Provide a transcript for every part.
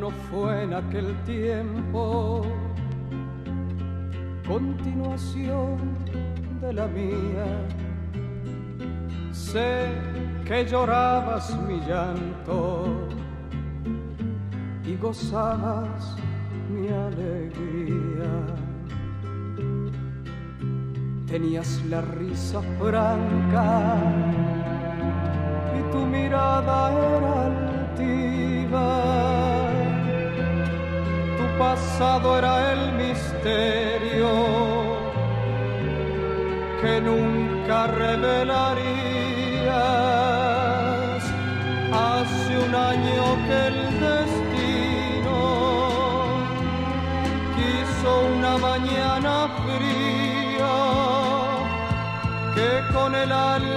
mano fue en aquel tiempo continuación de la mía. Sé que llorabas mi llanto y gozabas mi alegría. Tenías la risa franca y tu mirada era altiva pasado era el misterio que nunca revelarías. Hace un año que el destino quiso una mañana fría que con el alma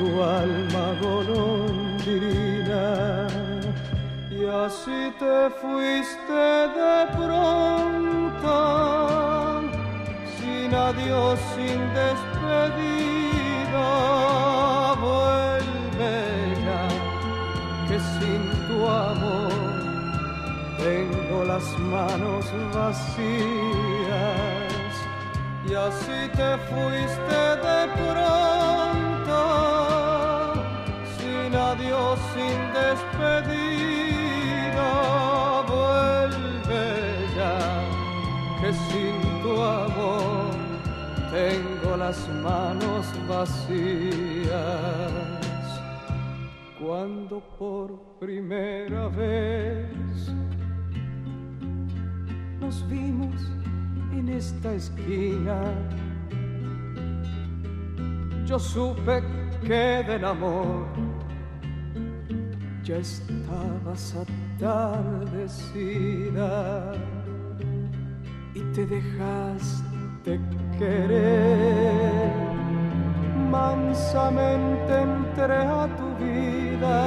tu alma golondrina. Y así te fuiste de pronto, sin adiós, sin despedida sin tu amor tengo las manos vacías y así te fuiste de pronto vuelve ya que sin tu amor tengo las manos vacías cuando por primera vez nos vimos en esta esquina. Yo supe que del amor ya estabas atardecida y te dejaste querer. Mansamente entré a tu vida,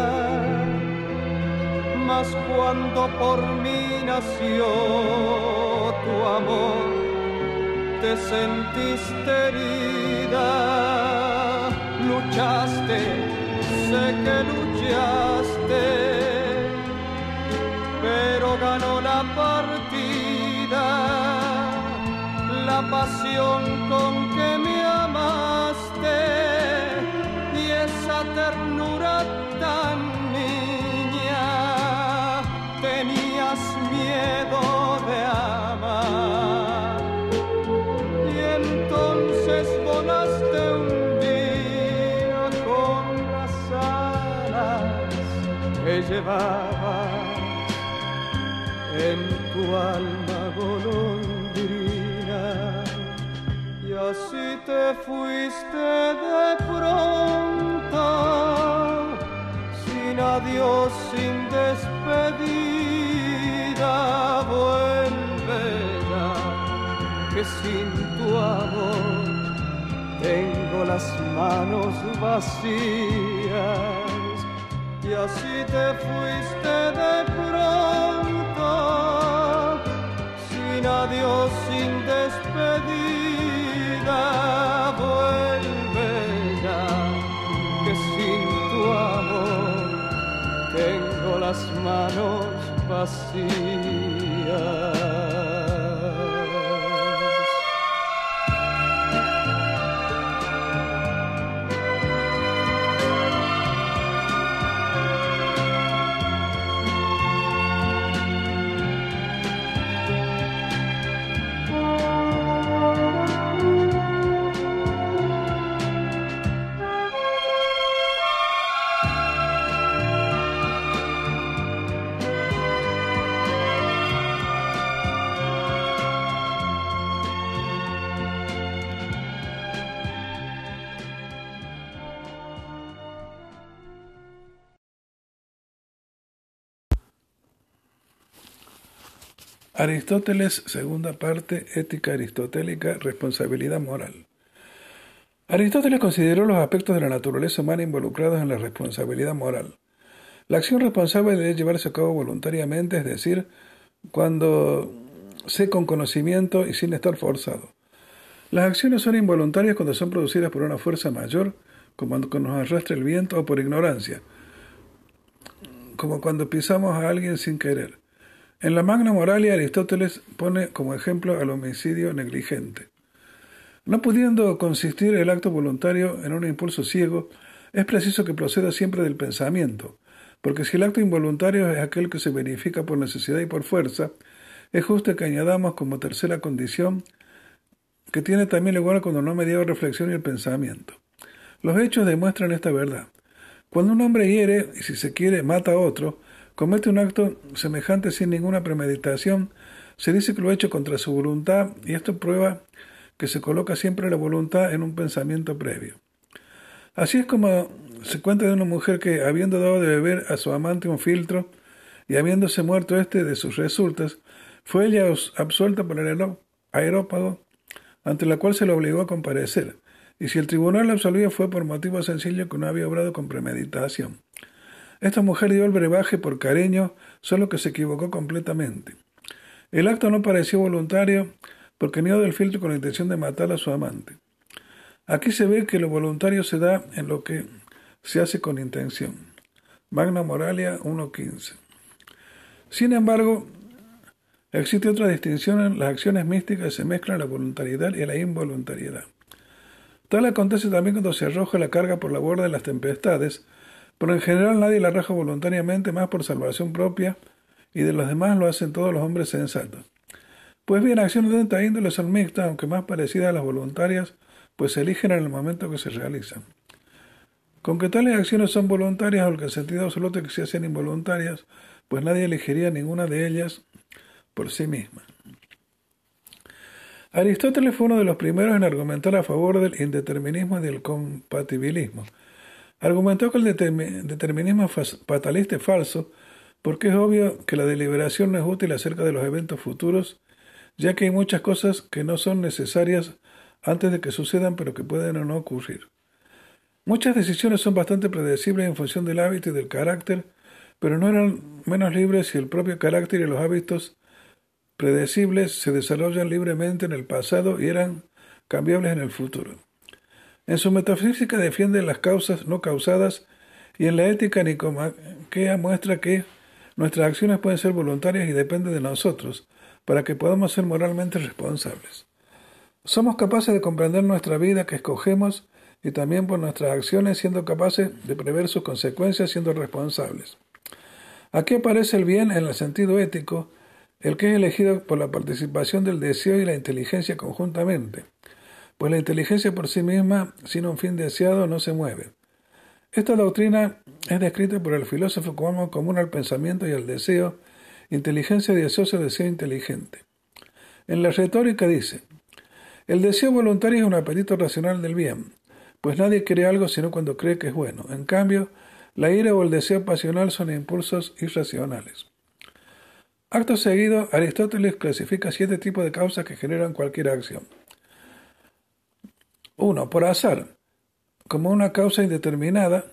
mas cuando por mí nació tu amor, te sentiste herida, luchaste, sé que luchaste, pero ganó la partida, la pasión con que me amaste ternura tan niña, tenías miedo que llevabas en tu alma golondrina. Y así te fuiste de pronto sin adiós, sin despedida, vuelve que sin tu amor tengo las manos vacías y así te fuiste de pronto, sin adiós, sin despedida, vuelve ya sin tu amor tengo las manos vacías. Aristóteles, segunda parte, ética aristotélica, responsabilidad moral. Aristóteles consideró los aspectos de la naturaleza humana involucrados en la responsabilidad moral. La acción responsable debe llevarse a cabo voluntariamente, es decir, cuando sé con conocimiento y sin estar forzado. Las acciones son involuntarias cuando son producidas por una fuerza mayor, como cuando nos arrastra el viento, o por ignorancia, como cuando pisamos a alguien sin querer. En la Magna Moralia, Aristóteles pone como ejemplo al homicidio negligente. No pudiendo consistir el acto voluntario en un impulso ciego, es preciso que proceda siempre del pensamiento, porque si el acto involuntario es aquel que se verifica por necesidad y por fuerza, es justo que añadamos como tercera condición que tiene también lugar cuando no me dio reflexión y el pensamiento. Los hechos demuestran esta verdad. Cuando un hombre hiere, y si se quiere, mata a otro, comete un acto semejante sin ninguna premeditación, se dice que lo ha hecho contra su voluntad y esto prueba que se coloca siempre la voluntad en un pensamiento previo. Así es como se cuenta de una mujer que, habiendo dado de beber a su amante un filtro y habiéndose muerto éste de sus resultas, fue ella absuelta por el aerópago, ante la cual se le obligó a comparecer, y si el tribunal la absolvía fue por motivo sencillo que no había obrado con premeditación. Esta mujer dio el brebaje por cariño, solo que se equivocó completamente. El acto no pareció voluntario porque dio del filtro con la intención de matar a su amante. Aquí se ve que lo voluntario se da en lo que se hace con intención. Magna Moralia 1.15. Sin embargo, existe otra distinción en las acciones místicas se mezclan la voluntariedad y la involuntariedad. Tal acontece también cuando se arroja la carga por la borda de las tempestades, pero en general nadie la arroja voluntariamente más por salvación propia, y de los demás lo hacen todos los hombres sensatos. Pues bien, acciones de esta índole son mixtas, aunque más parecidas a las voluntarias, pues se eligen en el momento que se realizan. Con que tales acciones son voluntarias, o que el sentido absoluto que se hacen involuntarias, pues nadie elegiría ninguna de ellas por sí misma. Aristóteles fue uno de los primeros en argumentar a favor del indeterminismo y del compatibilismo, Argumentó que el determinismo fatalista es falso porque es obvio que la deliberación no es útil acerca de los eventos futuros, ya que hay muchas cosas que no son necesarias antes de que sucedan pero que pueden o no ocurrir. Muchas decisiones son bastante predecibles en función del hábito y del carácter, pero no eran menos libres si el propio carácter y los hábitos predecibles se desarrollan libremente en el pasado y eran cambiables en el futuro. En su metafísica defiende las causas no causadas y en la ética nicomaquea muestra que nuestras acciones pueden ser voluntarias y dependen de nosotros para que podamos ser moralmente responsables. Somos capaces de comprender nuestra vida que escogemos y también por nuestras acciones siendo capaces de prever sus consecuencias siendo responsables. Aquí aparece el bien en el sentido ético, el que es elegido por la participación del deseo y la inteligencia conjuntamente pues la inteligencia por sí misma, sin un fin deseado, no se mueve. Esta doctrina es descrita por el filósofo como común al pensamiento y al deseo, inteligencia deseosa, deseo inteligente. En la retórica dice, el deseo voluntario es un apetito racional del bien, pues nadie quiere algo sino cuando cree que es bueno. En cambio, la ira o el deseo pasional son impulsos irracionales. Acto seguido, Aristóteles clasifica siete tipos de causas que generan cualquier acción. 1. Por azar, como una causa indeterminada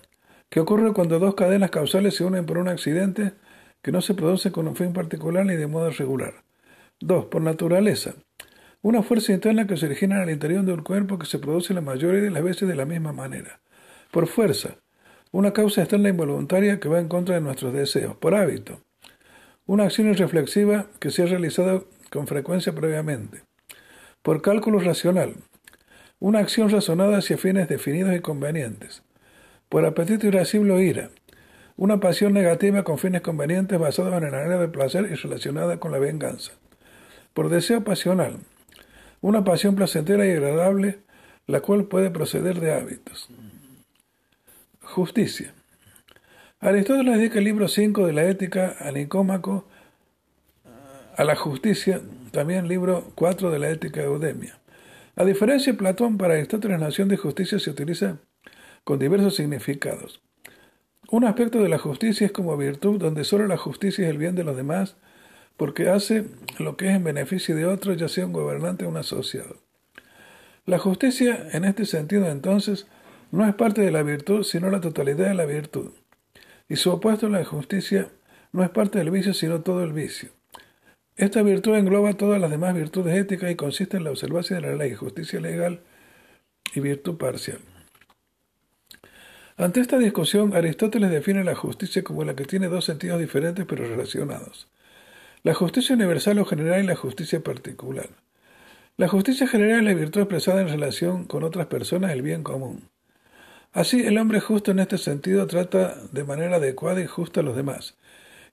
que ocurre cuando dos cadenas causales se unen por un accidente que no se produce con un fin particular ni de modo regular. 2. Por naturaleza, una fuerza interna que se origina en el interior de un cuerpo que se produce la mayoría de las veces de la misma manera. Por fuerza, una causa externa involuntaria que va en contra de nuestros deseos. Por hábito, una acción irreflexiva que se ha realizado con frecuencia previamente. Por cálculo racional, una acción razonada hacia fines definidos y convenientes. Por apetito irascible o ira. Una pasión negativa con fines convenientes basados en el anhelo de placer y relacionada con la venganza. Por deseo pasional. Una pasión placentera y agradable, la cual puede proceder de hábitos. Justicia. Aristóteles dedica el libro 5 de la Ética a Nicómaco a la justicia, también libro 4 de la Ética de Eudemia. A diferencia de Platón, para Aristóteles la de justicia se utiliza con diversos significados. Un aspecto de la justicia es como virtud donde solo la justicia es el bien de los demás, porque hace lo que es en beneficio de otro, ya sea un gobernante o un asociado. La justicia, en este sentido, entonces, no es parte de la virtud, sino la totalidad de la virtud. Y su opuesto, la justicia, no es parte del vicio, sino todo el vicio. Esta virtud engloba todas las demás virtudes éticas y consiste en la observancia de la ley, justicia legal y virtud parcial. Ante esta discusión, Aristóteles define la justicia como la que tiene dos sentidos diferentes pero relacionados. La justicia universal o general y la justicia particular. La justicia general es la virtud expresada en relación con otras personas, el bien común. Así, el hombre justo en este sentido trata de manera adecuada y justa a los demás,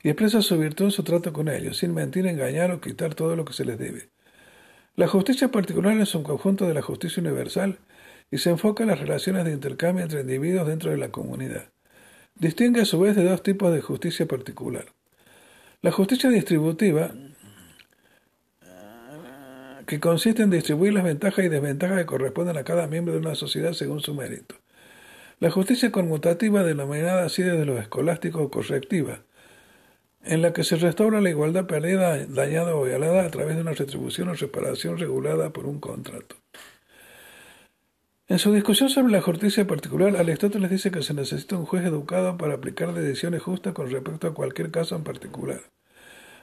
y expresa su virtud en su trato con ellos, sin mentir, engañar o quitar todo lo que se les debe. La justicia particular es un conjunto de la justicia universal y se enfoca en las relaciones de intercambio entre individuos dentro de la comunidad. Distingue a su vez de dos tipos de justicia particular. La justicia distributiva, que consiste en distribuir las ventajas y desventajas que corresponden a cada miembro de una sociedad según su mérito. La justicia conmutativa, denominada así desde los escolásticos correctiva, en la que se restaura la igualdad perdida, dañada o violada a través de una retribución o reparación regulada por un contrato. En su discusión sobre la justicia particular, Aristóteles dice que se necesita un juez educado para aplicar decisiones justas con respecto a cualquier caso en particular.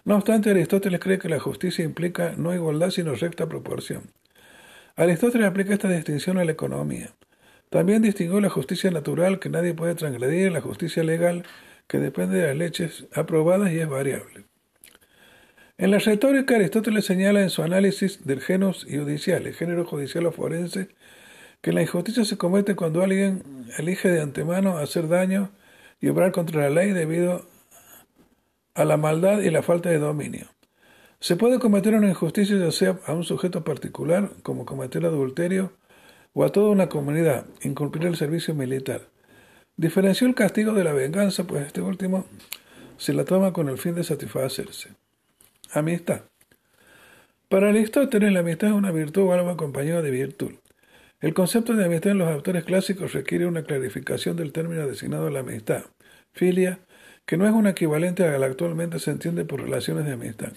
No obstante, Aristóteles cree que la justicia implica no igualdad sino recta proporción. Aristóteles aplica esta distinción a la economía. También distinguió la justicia natural que nadie puede transgredir la justicia legal que depende de las leyes aprobadas y es variable. En la retórica, Aristóteles señala en su análisis del genus judicial, el género judicial o forense, que la injusticia se comete cuando alguien elige de antemano hacer daño y obrar contra la ley debido a la maldad y la falta de dominio. Se puede cometer una injusticia ya sea a un sujeto particular, como cometer adulterio, o a toda una comunidad, incumplir el servicio militar. Diferenció el castigo de la venganza, pues este último se la toma con el fin de satisfacerse. Amistad. Para Aristóteles, la amistad es una virtud o algo acompañado de virtud. El concepto de amistad en los autores clásicos requiere una clarificación del término designado a la amistad, filia, que no es un equivalente a la actualmente se entiende por relaciones de amistad.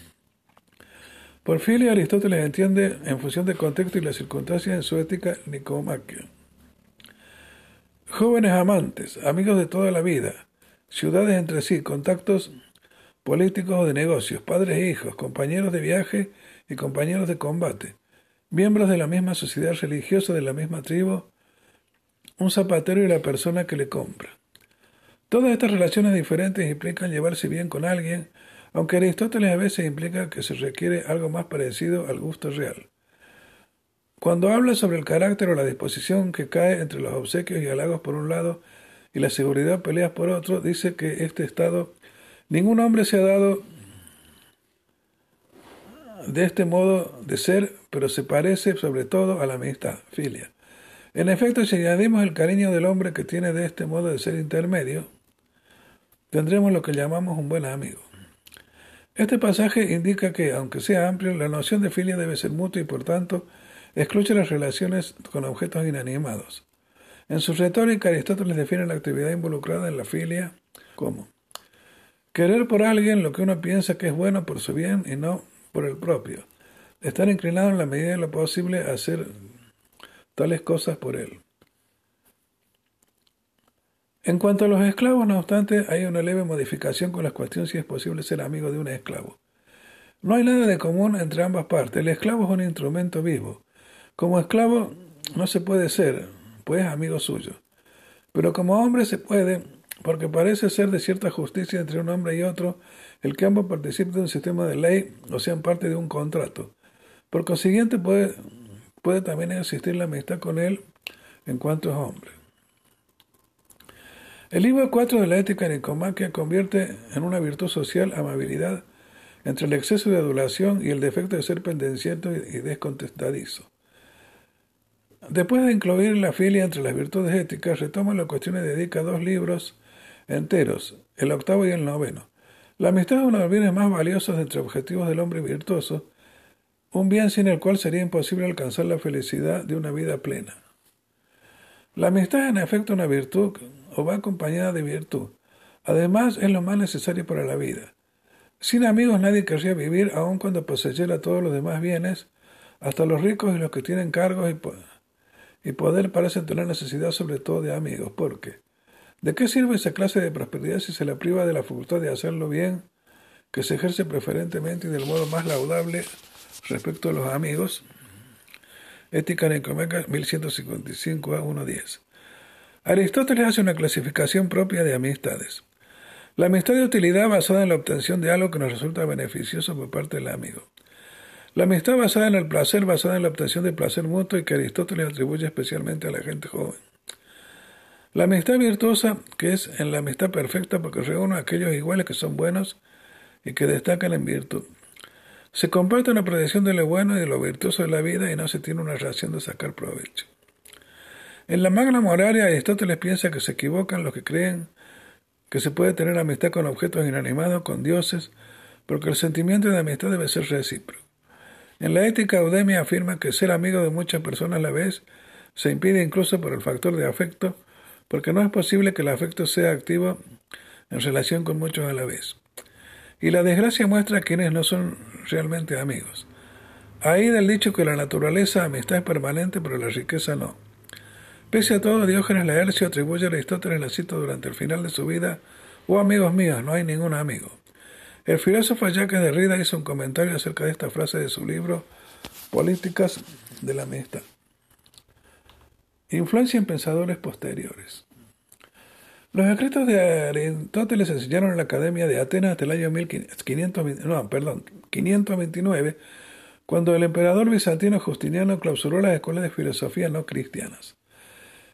Por filia, Aristóteles entiende en función del contexto y las circunstancias en su ética nicomaquia. Jóvenes amantes, amigos de toda la vida, ciudades entre sí, contactos políticos o de negocios, padres e hijos, compañeros de viaje y compañeros de combate, miembros de la misma sociedad religiosa de la misma tribu, un zapatero y la persona que le compra. Todas estas relaciones diferentes implican llevarse bien con alguien, aunque Aristóteles a veces implica que se requiere algo más parecido al gusto real. Cuando habla sobre el carácter o la disposición que cae entre los obsequios y halagos por un lado y la seguridad peleas por otro, dice que este estado ningún hombre se ha dado de este modo de ser, pero se parece sobre todo a la amistad, filia. En efecto, si añadimos el cariño del hombre que tiene de este modo de ser intermedio, tendremos lo que llamamos un buen amigo. Este pasaje indica que, aunque sea amplio, la noción de filia debe ser mutua y por tanto excluye las relaciones con objetos inanimados. En su retórica, Aristóteles define la actividad involucrada en la filia como querer por alguien lo que uno piensa que es bueno por su bien y no por el propio. Estar inclinado en la medida de lo posible a hacer tales cosas por él. En cuanto a los esclavos, no obstante, hay una leve modificación con la cuestión si es posible ser amigo de un esclavo. No hay nada de común entre ambas partes. El esclavo es un instrumento vivo. Como esclavo no se puede ser, pues amigo suyo. Pero como hombre se puede, porque parece ser de cierta justicia entre un hombre y otro el que ambos participen de un sistema de ley o sean parte de un contrato. Por consiguiente, puede, puede también existir la amistad con él en cuanto es hombre. El libro 4 de la ética nicomaquia convierte en una virtud social amabilidad entre el exceso de adulación y el defecto de ser pendenciento y descontestadizo. Después de incluir la filia entre las virtudes éticas, retoma la cuestión y dedica dos libros enteros, el octavo y el noveno. La amistad es uno de los bienes más valiosos entre objetivos del hombre virtuoso, un bien sin el cual sería imposible alcanzar la felicidad de una vida plena. La amistad es en efecto una virtud o va acompañada de virtud. Además, es lo más necesario para la vida. Sin amigos nadie querría vivir, aun cuando poseyera todos los demás bienes, hasta los ricos y los que tienen cargos y, y poder parecen tener necesidad sobre todo de amigos. ¿Por qué? ¿De qué sirve esa clase de prosperidad si se la priva de la facultad de hacerlo bien, que se ejerce preferentemente y del modo más laudable respecto a los amigos? Ética Nicomeca 1155 a 1.10. Aristóteles hace una clasificación propia de amistades. La amistad de utilidad basada en la obtención de algo que nos resulta beneficioso por parte del amigo. La amistad basada en el placer, basada en la obtención de placer mutuo y que Aristóteles atribuye especialmente a la gente joven. La amistad virtuosa, que es en la amistad perfecta porque reúne a aquellos iguales que son buenos y que destacan en virtud. Se comparte una predicción de lo bueno y de lo virtuoso de la vida y no se tiene una relación de sacar provecho. En la Magna Moraria, Aristóteles piensa que se equivocan los que creen que se puede tener amistad con objetos inanimados, con dioses, porque el sentimiento de amistad debe ser recíproco. En la ética, Eudemia afirma que ser amigo de muchas personas a la vez se impide incluso por el factor de afecto, porque no es posible que el afecto sea activo en relación con muchos a la vez. Y la desgracia muestra a quienes no son realmente amigos. Ahí del dicho que la naturaleza amistad es permanente, pero la riqueza no. Pese a todo, Diógenes Laercio atribuye a Aristóteles la cita durante el final de su vida, oh amigos míos, no hay ningún amigo. El filósofo Jacques Derrida hizo un comentario acerca de esta frase de su libro Políticas de la Amistad. Influencia en pensadores posteriores. Los escritos de Aristóteles se enseñaron en la Academia de Atenas hasta el año 529, cuando el emperador bizantino Justiniano clausuró las escuelas de filosofía no cristianas.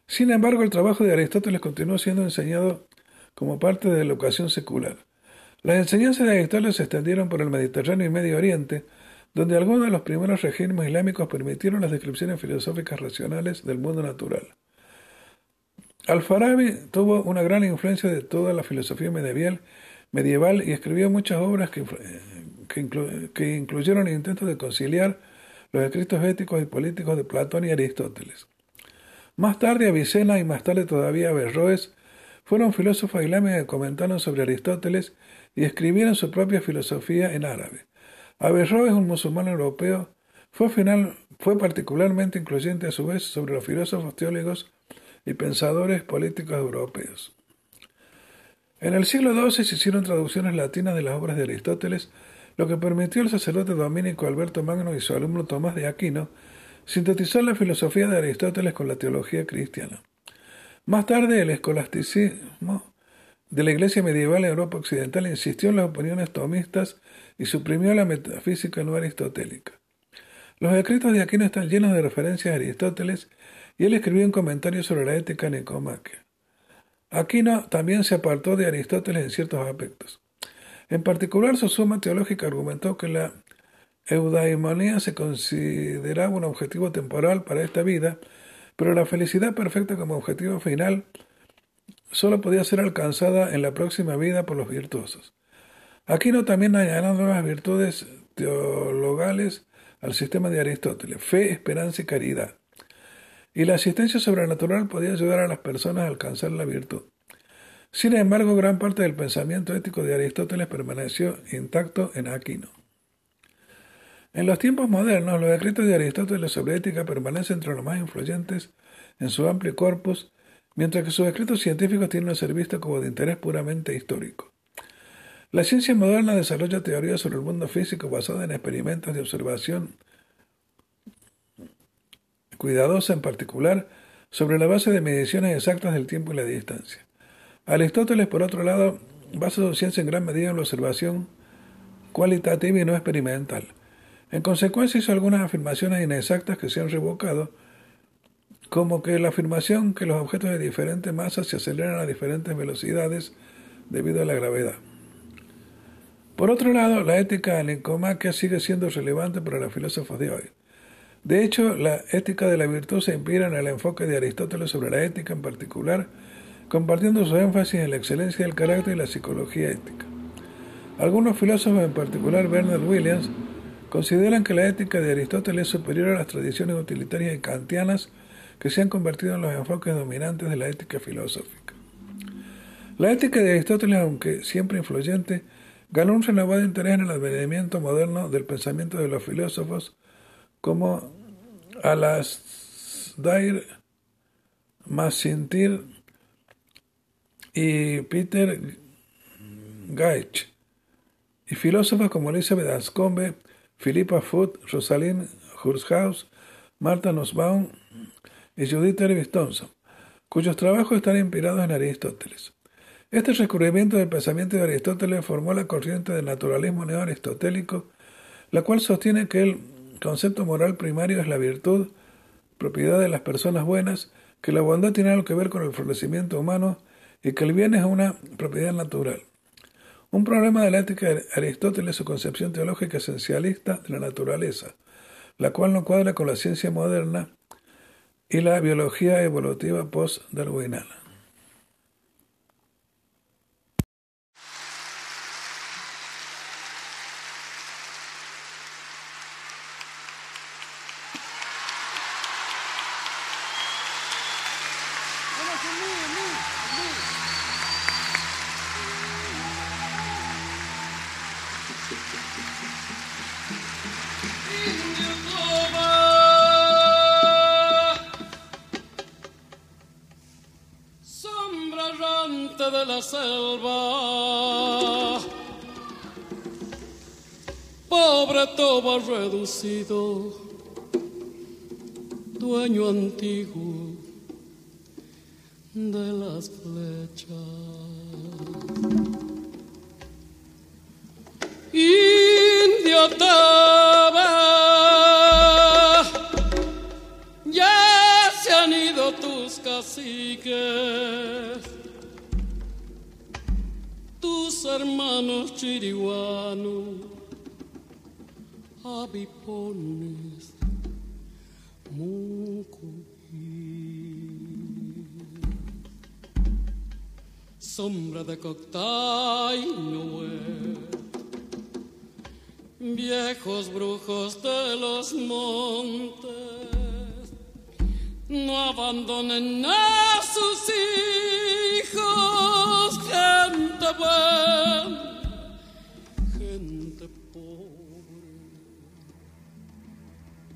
Sin embargo, el trabajo de Aristóteles continuó siendo enseñado como parte de la educación secular. Las enseñanzas de Aristóteles se extendieron por el Mediterráneo y Medio Oriente, donde algunos de los primeros regímenes islámicos permitieron las descripciones filosóficas racionales del mundo natural. Al-Farabi tuvo una gran influencia de toda la filosofía medieval, y escribió muchas obras que, que incluyeron intentos de conciliar los escritos éticos y políticos de Platón y Aristóteles. Más tarde Avicena y más tarde todavía Averroes fueron filósofos islámicos que comentaron sobre Aristóteles y escribieron su propia filosofía en árabe. Averroes, un musulmán europeo, fue, final, fue particularmente incluyente a su vez sobre los filósofos teólogos y pensadores políticos europeos. En el siglo XII se hicieron traducciones latinas de las obras de Aristóteles, lo que permitió al sacerdote dominico Alberto Magno y su alumno Tomás de Aquino sintetizar la filosofía de Aristóteles con la teología cristiana. Más tarde, el escolasticismo de la Iglesia medieval en Europa Occidental insistió en las opiniones tomistas y suprimió la metafísica no aristotélica. Los escritos de Aquino están llenos de referencias a Aristóteles y él escribió un comentario sobre la ética nicomaquia. Aquino también se apartó de Aristóteles en ciertos aspectos. En particular, su suma teológica argumentó que la Eudaimonía se consideraba un objetivo temporal para esta vida, pero la felicidad perfecta como objetivo final solo podía ser alcanzada en la próxima vida por los virtuosos. Aquino también añadió nuevas virtudes teologales al sistema de Aristóteles, fe, esperanza y caridad. Y la asistencia sobrenatural podía ayudar a las personas a alcanzar la virtud. Sin embargo, gran parte del pensamiento ético de Aristóteles permaneció intacto en Aquino. En los tiempos modernos, los escritos de Aristóteles sobre ética permanecen entre los más influyentes en su amplio corpus, mientras que sus escritos científicos tienen a ser vistos como de interés puramente histórico. La ciencia moderna desarrolla teorías sobre el mundo físico basadas en experimentos de observación cuidadosa en particular sobre la base de mediciones exactas del tiempo y la distancia. Aristóteles, por otro lado, basa su ciencia en gran medida en la observación cualitativa y no experimental. En consecuencia hizo algunas afirmaciones inexactas que se han revocado, como que la afirmación que los objetos de diferentes masas se aceleran a diferentes velocidades debido a la gravedad. Por otro lado, la ética nicomaquia sigue siendo relevante para los filósofos de hoy. De hecho, la ética de la virtud se inspira en el enfoque de Aristóteles sobre la ética en particular, compartiendo su énfasis en la excelencia del carácter y la psicología ética. Algunos filósofos, en particular Bernard Williams, consideran que la ética de Aristóteles es superior a las tradiciones utilitarias y kantianas que se han convertido en los enfoques dominantes de la ética filosófica. La ética de Aristóteles, aunque siempre influyente, ganó un renovado interés en el advenimiento moderno del pensamiento de los filósofos como Alasdair Masintir y Peter Gaich, y filósofos como Elizabeth Anscombe, Philippa Foot, Rosalind Hurshaus, Martha Nussbaum y Judith Ervis Thompson, cuyos trabajos están inspirados en Aristóteles. Este descubrimiento del pensamiento de Aristóteles formó la corriente del naturalismo neo-aristotélico, la cual sostiene que el concepto moral primario es la virtud, propiedad de las personas buenas, que la bondad tiene algo que ver con el florecimiento humano y que el bien es una propiedad natural. Un problema de la ética de Aristóteles es su concepción teológica esencialista de la naturaleza, la cual no cuadra con la ciencia moderna y la biología evolutiva post-darwiniana. dueño antiguo de las flechas. Indio Taba, ya se han ido tus caciques, tus hermanos chiriguanos avipones sombra de Coctay viejos brujos de los montes no abandonen a sus hijos gente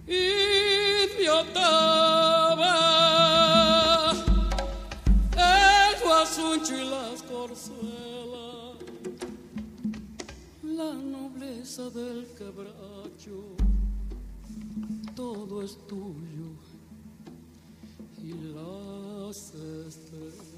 idiotaba. El guasuncho y las corzuelas, la nobleza del quebracho, todo es tuyo. Y las estrellas.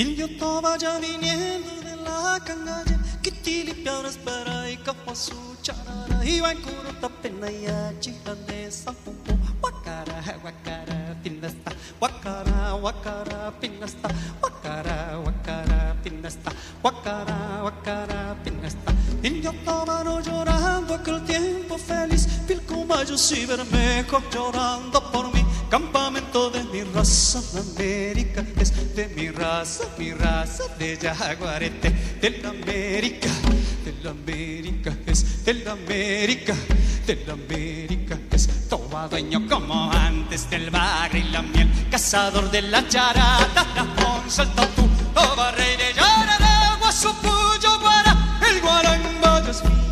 Bilioto vaya viniendo de la canalla, Kitili piedras para y capuazu, charara, y bancuro tapena y achirande, sapupo, guacara, guacara, pinasta, guacara, guacara, pinasta, guacara, guacara, pinasta, guacara, guacara, pinasta. Bilioto vano llorando aquel tiempo feliz, Pilcumayo si bermejo llorando por mí Campamento de mi raza, América es de mi raza, mi raza de jaguarete, de la América, de la América es de la América, de la América es todo dueño como antes del barrio y la miel, cazador de la charata, la salta tú, toba rey de Yarara, guasupuyo para el guaramba, es vez,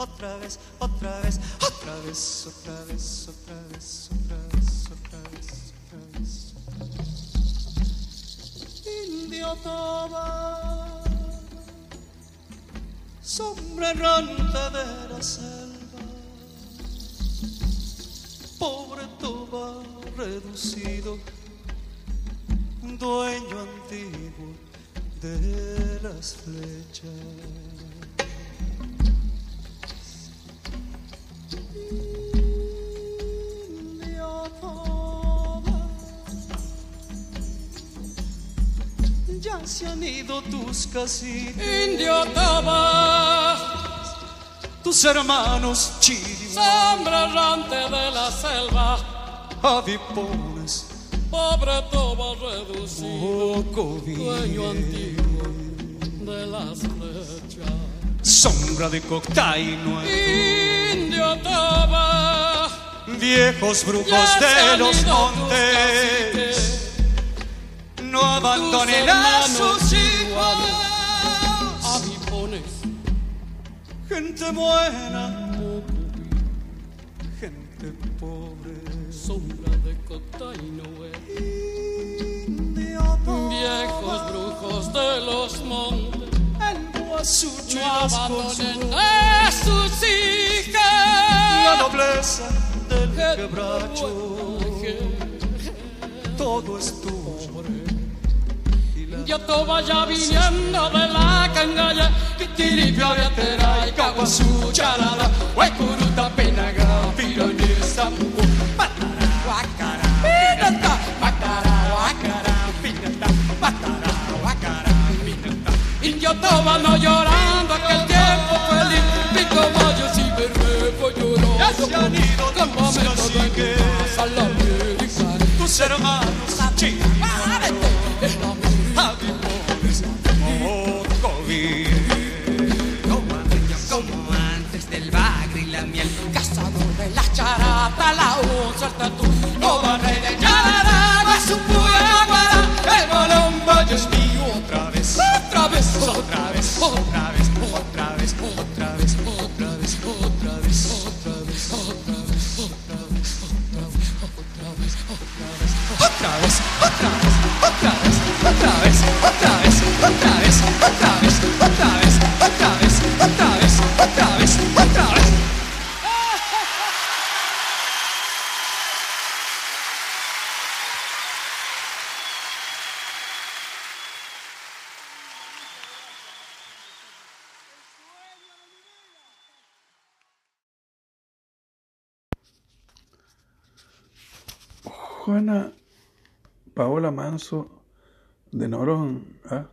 otra vez, otra vez, otra vez, otra vez, otra vez, otra vez, otra vez, otra vez. Indio Toba, sombra errante de la selva, pobre Toba reducido, dueño antiguo de las flechas. Ya se han ido tus casitas, Indio Taba, tus hermanos chirios, sombra errante de la selva, avipones, pobre Toba reducido, poco dueño antiguo de las flechas. Sombra de Coctay nuevo, Indio toba. Viejos brujos de los montes, no abandonen a sus hijos. Gente buena, gente pobre. sombra de Cotainoe. Indio Viejos brujos de los montes, el guasucho y no abandonen cosas. a sus La hijas. nobleza del quebracho, todo es tuyo. Yo to vaya viniendo de la cangalla, que tiripio de atera y caguazú charada, huecuruta penaga, pironista, patara, otomano llorando aquel tiempo feliz. Pico Mayo si me revo llorando. Ya se han ido con momentos en que pasa la vida. Tus hermanos chihuahuas, Javier, Mocoví. Como antes del bagre y la miel, cazador de la charata, la onza hasta tú. No barré de charara, guasupuya, guara, el bolombo, yo es mío otra vez. Otra vez, otra vez, otra vez, otra vez, otra vez, otra vez, otra vez, otra vez, otra vez, otra vez, otra vez, otra vez, otra vez, otra vez, otra vez, otra vez, otra vez, otra vez, otra vez, Juana Paola Manso de Norón ¿ah?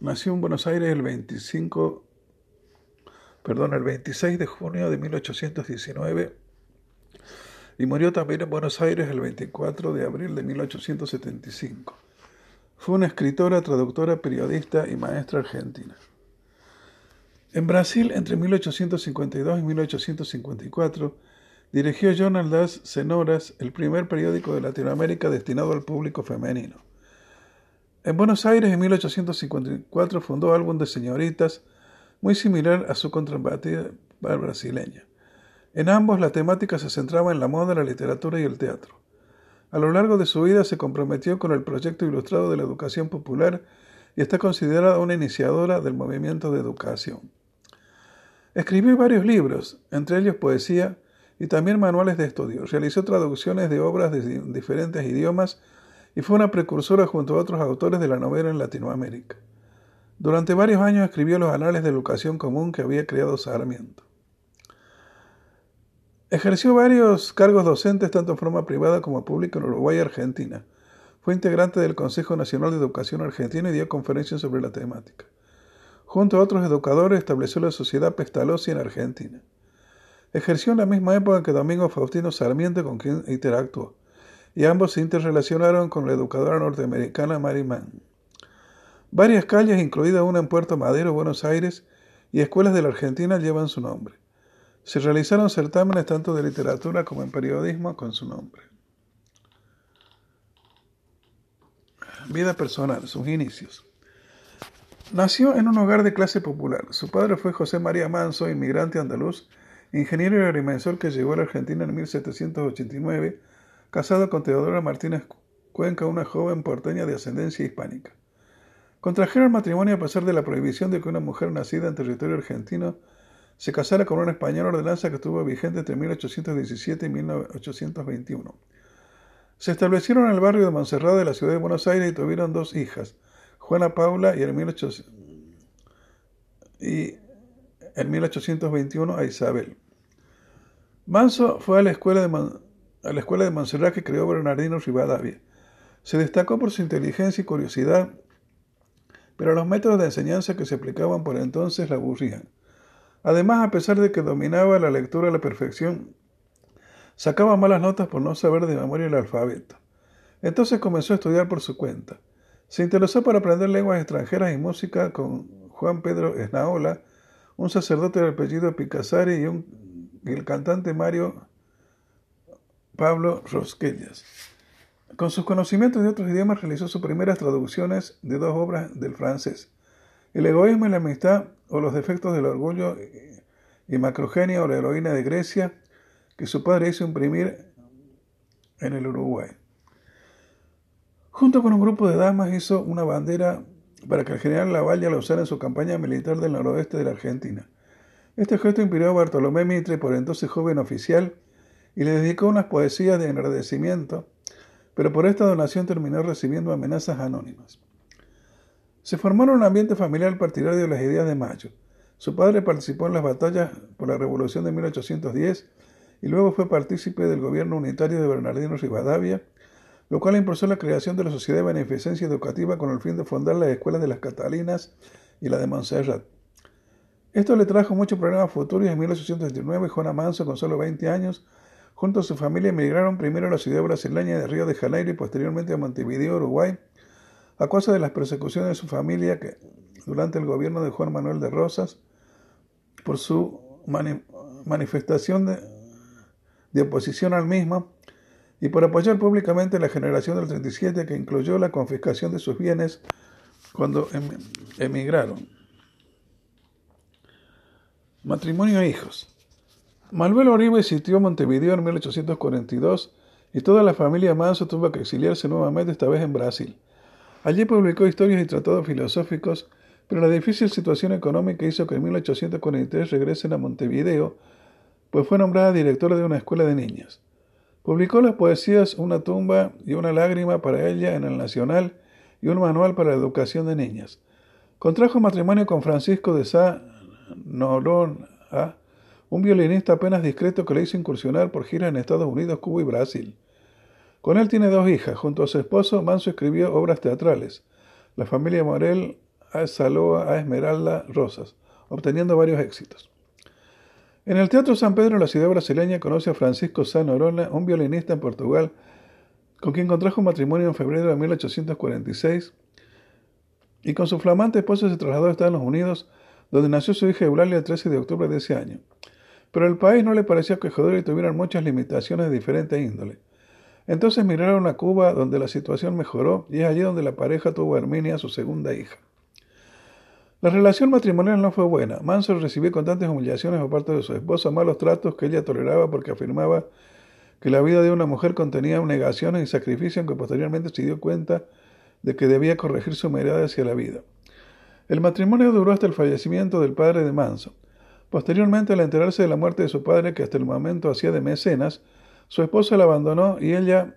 nació en Buenos Aires el 25, perdón, el 26 de junio de 1819 y murió también en Buenos Aires el 24 de abril de 1875. Fue una escritora, traductora, periodista y maestra argentina. En Brasil, entre 1852 y 1854, dirigió Jornal das Cenoras, el primer periódico de Latinoamérica destinado al público femenino. En Buenos Aires, en 1854, fundó Álbum de Señoritas, muy similar a su contrapartida brasileña. En ambos, la temática se centraba en la moda, la literatura y el teatro. A lo largo de su vida se comprometió con el proyecto ilustrado de la educación popular y está considerada una iniciadora del movimiento de educación. Escribió varios libros, entre ellos poesía y también manuales de estudio. Realizó traducciones de obras de diferentes idiomas y fue una precursora junto a otros autores de la novela en Latinoamérica. Durante varios años escribió los anales de educación común que había creado Sarmiento. Ejerció varios cargos docentes tanto en forma privada como pública en Uruguay y Argentina. Fue integrante del Consejo Nacional de Educación Argentina y dio conferencias sobre la temática. Junto a otros educadores estableció la Sociedad Pestalozzi en Argentina. Ejerció en la misma época que Domingo Faustino Sarmiento con quien interactuó, y ambos se interrelacionaron con la educadora norteamericana Mary Mann. Varias calles, incluida una en Puerto Madero, Buenos Aires, y escuelas de la Argentina llevan su nombre. Se realizaron certámenes tanto de literatura como en periodismo con su nombre. Vida personal, sus inicios. Nació en un hogar de clase popular. Su padre fue José María Manso, inmigrante andaluz, ingeniero y agrimensor que llegó a la Argentina en 1789, casado con Teodora Martínez Cuenca, una joven porteña de ascendencia hispánica. Contrajeron matrimonio a pesar de la prohibición de que una mujer nacida en territorio argentino se casara con un español, ordenanza que estuvo vigente entre 1817 y 1821. Se establecieron en el barrio de Monserrat de la ciudad de Buenos Aires y tuvieron dos hijas, Juana Paula y en, 18... y en 1821 a Isabel. Manso fue a la escuela de, Man... la escuela de Montserrat que creó Bernardino Rivadavia. Se destacó por su inteligencia y curiosidad, pero los métodos de enseñanza que se aplicaban por entonces la aburrían. Además, a pesar de que dominaba la lectura a la perfección, sacaba malas notas por no saber de memoria el alfabeto. Entonces comenzó a estudiar por su cuenta. Se interesó para aprender lenguas extranjeras y música con Juan Pedro Esnaola, un sacerdote del apellido Picassari y un el cantante Mario Pablo Rosquellas. Con sus conocimientos de otros idiomas realizó sus primeras traducciones de dos obras del francés, El egoísmo y la amistad o los defectos del orgullo y Macrogenia o la heroína de Grecia, que su padre hizo imprimir en el Uruguay. Junto con un grupo de damas hizo una bandera para que el general Lavalle la usara en su campaña militar del noroeste de la Argentina. Este gesto inspiró a Bartolomé Mitre, por entonces joven oficial, y le dedicó unas poesías de agradecimiento, pero por esta donación terminó recibiendo amenazas anónimas. Se formó en un ambiente familiar partidario de las ideas de Mayo. Su padre participó en las batallas por la Revolución de 1810 y luego fue partícipe del gobierno unitario de Bernardino Rivadavia, lo cual impulsó la creación de la Sociedad de Beneficencia Educativa con el fin de fundar las escuelas de las Catalinas y la de Montserrat. Esto le trajo muchos problemas futuros y en 1829 Juan Manso, con solo 20 años, junto a su familia emigraron primero a la ciudad brasileña de Río de Janeiro y posteriormente a Montevideo, Uruguay, a causa de las persecuciones de su familia que, durante el gobierno de Juan Manuel de Rosas, por su manifestación de oposición al mismo y por apoyar públicamente la generación del 37 que incluyó la confiscación de sus bienes cuando em, emigraron. Matrimonio e hijos. Manuel Oribe sitió Montevideo en 1842 y toda la familia Manso tuvo que exiliarse nuevamente, esta vez en Brasil. Allí publicó historias y tratados filosóficos, pero la difícil situación económica hizo que en 1843 regresen a Montevideo, pues fue nombrada directora de una escuela de niñas. Publicó las poesías Una tumba y una lágrima para ella en el Nacional y un manual para la educación de niñas. Contrajo matrimonio con Francisco de Sá Noronha, un violinista apenas discreto que le hizo incursionar por giras en Estados Unidos, Cuba y Brasil. Con él tiene dos hijas. Junto a su esposo, Manso escribió obras teatrales. La familia Morel a Saloa a Esmeralda Rosas, obteniendo varios éxitos. En el Teatro San Pedro, la ciudad brasileña, conoce a Francisco Sá Norona, un violinista en Portugal, con quien contrajo matrimonio en febrero de 1846, y con su flamante esposa se trasladó a Estados Unidos, donde nació su hija Eulalia el 13 de octubre de ese año. Pero el país no le parecía acogedor y tuvieron muchas limitaciones de diferente índole. Entonces migraron a Cuba, donde la situación mejoró, y es allí donde la pareja tuvo a Herminia, su segunda hija. La relación matrimonial no fue buena. Manso recibió constantes humillaciones por parte de su esposa, malos tratos que ella toleraba porque afirmaba que la vida de una mujer contenía negaciones y sacrificios, aunque posteriormente se dio cuenta de que debía corregir su mirada hacia la vida. El matrimonio duró hasta el fallecimiento del padre de Manso. Posteriormente, al enterarse de la muerte de su padre, que hasta el momento hacía de mecenas, su esposa la abandonó y ella,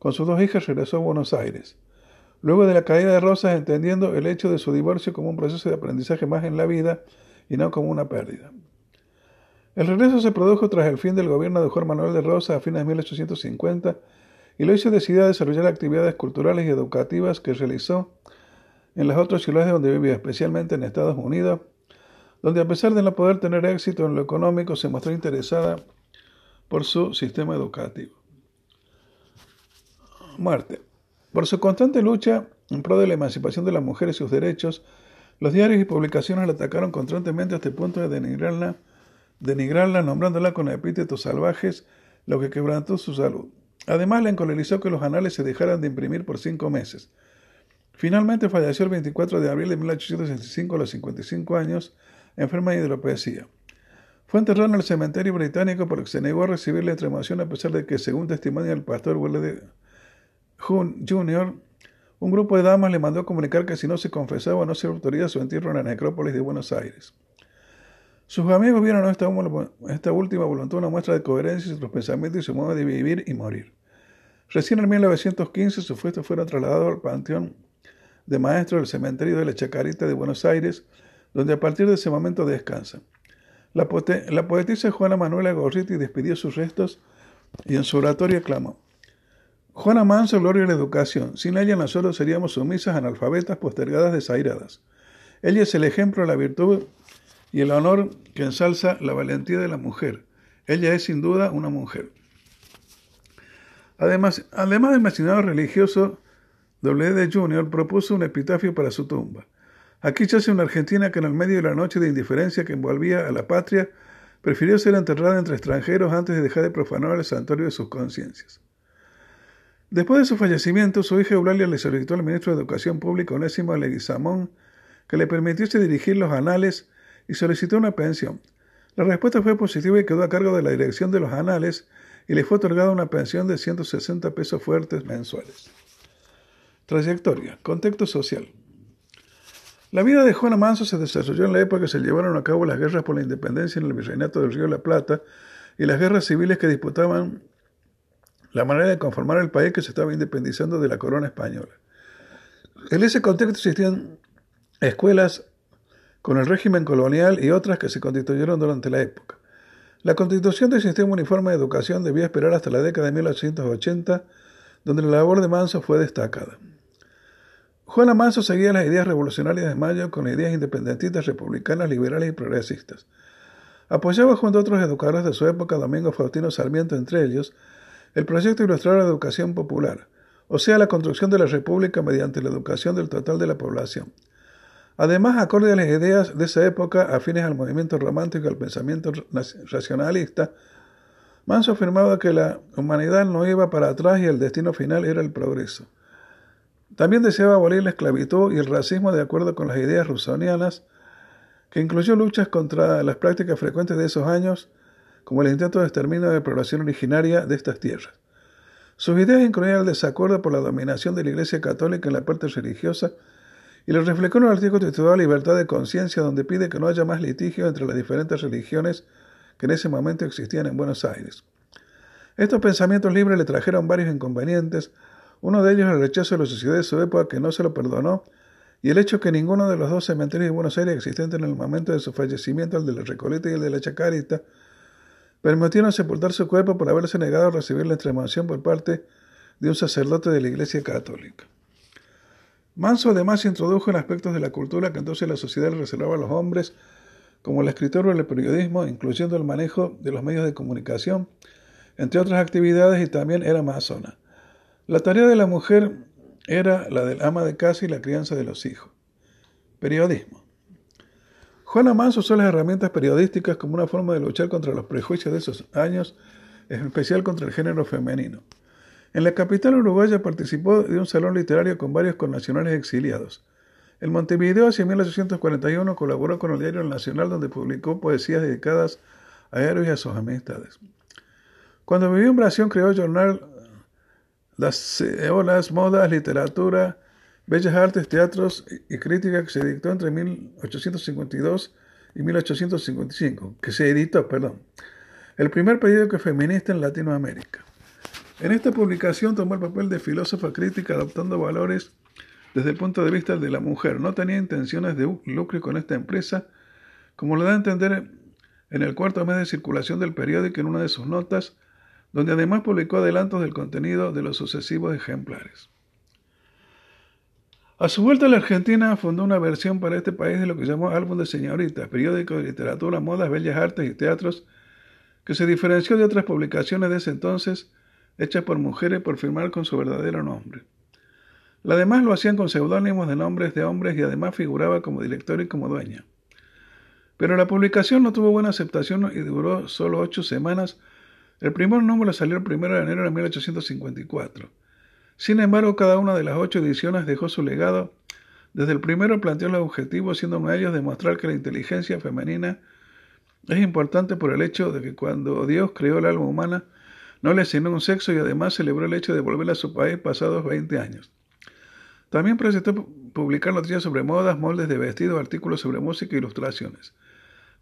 con sus dos hijas, regresó a Buenos Aires. Luego de la caída de Rosas, entendiendo el hecho de su divorcio como un proceso de aprendizaje más en la vida y no como una pérdida. El regreso se produjo tras el fin del gobierno de Juan Manuel de Rosas a fines de 1850 y lo hizo decidir a desarrollar actividades culturales y educativas que realizó en las otras ciudades donde vivía, especialmente en Estados Unidos, donde a pesar de no poder tener éxito en lo económico, se mostró interesada por su sistema educativo. Muerte. Por su constante lucha en pro de la emancipación de las mujeres y sus derechos, los diarios y publicaciones la atacaron constantemente hasta el punto de denigrarla, nombrándola con epítetos salvajes, lo que quebrantó su salud. Además, le encolerizó que los anales se dejaran de imprimir por cinco meses. Finalmente falleció el 24 de abril de 1865 a los 55 años, enferma de hidropesía. Fue enterrado en el cementerio británico porque se negó a recibir la extremación a pesar de que, según testimonio el pastor de Jr., un grupo de damas le mandó comunicar que si no se confesaba no se autoría su entierro en la necrópolis de Buenos Aires. Sus amigos vieron esta, última voluntad una muestra de coherencia en sus pensamientos y su modo de vivir y morir. Recién en 1915 sus restos fueron trasladados al Panteón de Maestros del Cementerio de la Chacarita de Buenos Aires, donde a partir de ese momento descansa. La, la poetisa Juana Manuela Gorriti despidió sus restos y en su oratoria clamó Juana Manso, gloria a la educación. Sin ella nosotros seríamos sumisas, analfabetas, postergadas, desairadas. Ella es el ejemplo de la virtud y el honor que ensalza la valentía de la mujer. Ella es sin duda una mujer. Además, además del mencionado religioso, W.D. Jr. propuso un epitafio para su tumba. Aquí yace una argentina que en el medio de la noche de indiferencia que envolvía a la patria prefirió ser enterrada entre extranjeros antes de dejar de profanar el santuario de sus conciencias. Después de su fallecimiento, su hija Eulalia le solicitó al ministro de Educación Pública Onésimo Leguizamón que le permitiese dirigir los anales y solicitó una pensión. La respuesta fue positiva y quedó a cargo de la dirección de los anales y le fue otorgada una pensión de 160 pesos fuertes mensuales. Trayectoria. Contexto social. La vida de Juana Manso se desarrolló en la época que se llevaron a cabo las guerras por la independencia en el Virreinato del Río de la Plata y las guerras civiles que disputaban la manera de conformar el país que se estaba independizando de la corona española. En ese contexto existían escuelas con el régimen colonial y otras que se constituyeron durante la época. La constitución del sistema uniforme de educación debía esperar hasta la década de 1880, donde la labor de Manso fue destacada. Juana Manso seguía las ideas revolucionarias de Mayo con ideas independentistas, republicanas, liberales y progresistas. Apoyaba junto a otros educadores de su época, Domingo Faustino Sarmiento entre ellos, el proyecto ilustrar la educación popular, o sea, la construcción de la república mediante la educación del total de la población. Además, acorde a las ideas de esa época, afines al movimiento romántico y al pensamiento racionalista, Manso afirmaba que la humanidad no iba para atrás y el destino final era el progreso. También deseaba abolir la esclavitud y el racismo de acuerdo con las ideas rusonianas, que incluyó luchas contra las prácticas frecuentes de esos años como el intento de exterminio de la población originaria de estas tierras. Sus ideas incluían el desacuerdo por la dominación de la Iglesia Católica en la parte religiosa y lo reflejó en el artículo titulado Libertad de Conciencia, donde pide que no haya más litigio entre las diferentes religiones que en ese momento existían en Buenos Aires. Estos pensamientos libres le trajeron varios inconvenientes, uno de ellos el rechazo de la sociedad de su época que no se lo perdonó, y el hecho que ninguno de los dos cementerios de Buenos Aires existentes en el momento de su fallecimiento, el de la Recoleta y el de la Chacarita, permitieron sepultar su cuerpo por haberse negado a recibir la extremación por parte de un sacerdote de la Iglesia Católica. Manso además introdujo en aspectos de la cultura que entonces la sociedad reservaba a los hombres, como la escritura o el periodismo, incluyendo el manejo de los medios de comunicación, entre otras actividades, y también era masona. La tarea de la mujer era la del ama de casa y la crianza de los hijos. Periodismo. Juana Manso usó las herramientas periodísticas como una forma de luchar contra los prejuicios de esos años, en especial contra el género femenino. En la capital uruguaya participó de un salón literario con varios connacionales exiliados. En Montevideo, hacia 1841, colaboró con el diario Nacional, donde publicó poesías dedicadas a héroes y a sus amistades. Cuando vivió en Brasil, creó el jornal Las Olas, Modas, Literatura, Bellas Artes, Teatros y Crítica que se editó entre 1852 y 1855, que se editó, perdón, el primer periódico feminista en Latinoamérica. En esta publicación tomó el papel de filósofa crítica adoptando valores desde el punto de vista de la mujer. No tenía intenciones de lucro con esta empresa, como lo da a entender en el cuarto mes de circulación del periódico en una de sus notas, donde además publicó adelantos del contenido de los sucesivos ejemplares. A su vuelta a la Argentina fundó una versión para este país de lo que llamó Álbum de Señoritas, periódico de literatura, modas, bellas artes y teatros, que se diferenció de otras publicaciones de ese entonces, hechas por mujeres por firmar con su verdadero nombre. Las demás lo hacían con seudónimos de nombres de hombres y además figuraba como director y como dueña. Pero la publicación no tuvo buena aceptación y duró solo ocho semanas. El primer número salió el 1 de enero de 1854. Sin embargo, cada una de las ocho ediciones dejó su legado. Desde el primero planteó los objetivos, siendo uno de ellos demostrar que la inteligencia femenina es importante por el hecho de que cuando Dios creó el alma humana, no le asignó un sexo y además celebró el hecho de volverla a su país pasados 20 años. También presentó publicar noticias sobre modas, moldes de vestido, artículos sobre música e ilustraciones.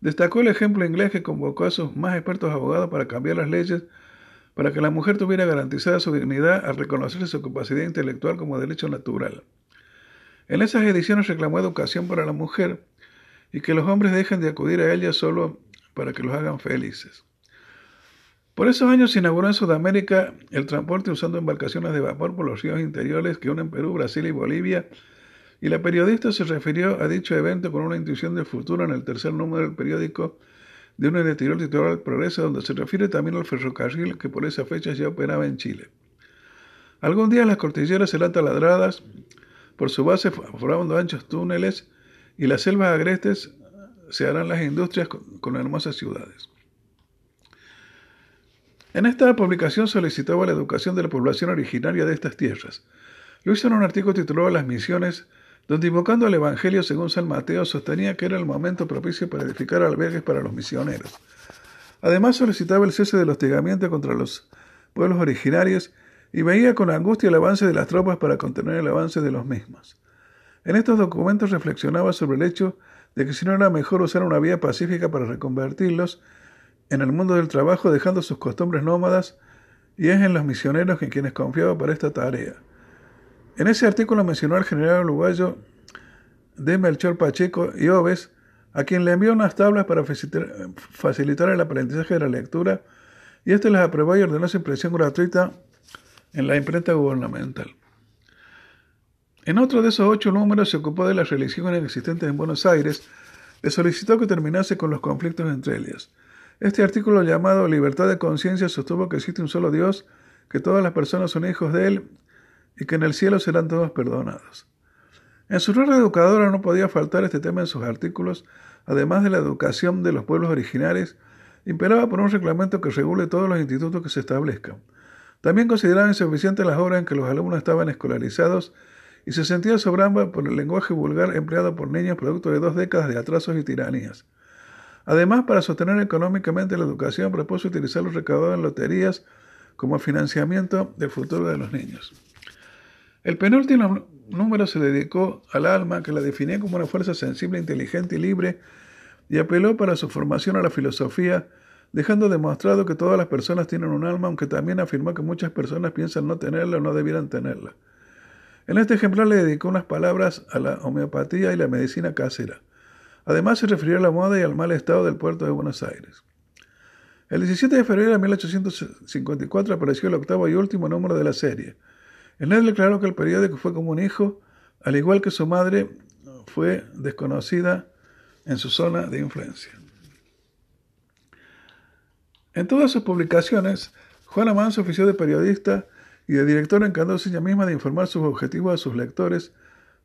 Destacó el ejemplo inglés que convocó a sus más expertos abogados para cambiar las leyes para que la mujer tuviera garantizada su dignidad al reconocerse su capacidad intelectual como derecho natural. En esas ediciones reclamó educación para la mujer y que los hombres dejen de acudir a ella solo para que los hagan felices. Por esos años se inauguró en Sudamérica el transporte usando embarcaciones de vapor por los ríos interiores que unen Perú, Brasil y Bolivia, y la periodista se refirió a dicho evento con una intuición del futuro en el tercer número del periódico de un editorial titulado Progreso, donde se refiere también al ferrocarril que por esa fecha ya operaba en Chile. Algún día las cordilleras serán taladradas, por su base formando anchos túneles y las selvas agrestes se harán las industrias con, hermosas ciudades. En esta publicación solicitaba la educación de la población originaria de estas tierras. Lo hizo en un artículo titulado Las misiones, donde invocando al Evangelio según San Mateo sostenía que era el momento propicio para edificar albergues para los misioneros. Además solicitaba el cese del hostigamiento contra los pueblos originarios y veía con angustia el avance de las tropas para contener el avance de los mismos. En estos documentos reflexionaba sobre el hecho de que si no era mejor usar una vía pacífica para reconvertirlos en el mundo del trabajo dejando sus costumbres nómadas y es en los misioneros en quienes confiaba para esta tarea. En ese artículo mencionó al general uruguayo de Melchor Pacheco y Oves, a quien le envió unas tablas para facilitar el aprendizaje de la lectura, y este las aprobó y ordenó su impresión gratuita en la imprenta gubernamental. En otro de esos ocho números se ocupó de las religiones existentes en Buenos Aires, le solicitó que terminase con los conflictos entre ellas. Este artículo llamado Libertad de conciencia sostuvo que existe un solo Dios, que todas las personas son hijos de Él y que en el cielo serán todos perdonados. En su rol educadora no podía faltar este tema en sus artículos, además de la educación de los pueblos originarios, imperaba por un reglamento que regule todos los institutos que se establezcan. También consideraba insuficientes las horas en que los alumnos estaban escolarizados y se sentía sobramba por el lenguaje vulgar empleado por niños producto de dos décadas de atrasos y tiranías. Además, para sostener económicamente la educación, propuso utilizar los recaudados en loterías como financiamiento del futuro de los niños. El penúltimo número se dedicó al alma, que la definía como una fuerza sensible, inteligente y libre, y apeló para su formación a la filosofía, dejando demostrado que todas las personas tienen un alma, aunque también afirmó que muchas personas piensan no tenerla o no debieran tenerla. En este ejemplar le dedicó unas palabras a la homeopatía y la medicina casera. Además se refirió a la moda y al mal estado del puerto de Buenos Aires. El 17 de febrero de 1854 apareció el octavo y último número de la serie. En él declaró que el periódico fue como un hijo, al igual que su madre fue desconocida en su zona de influencia. En todas sus publicaciones, Juana Manso ofició de periodista y de director encargándose ella misma de informar sus objetivos a sus lectores,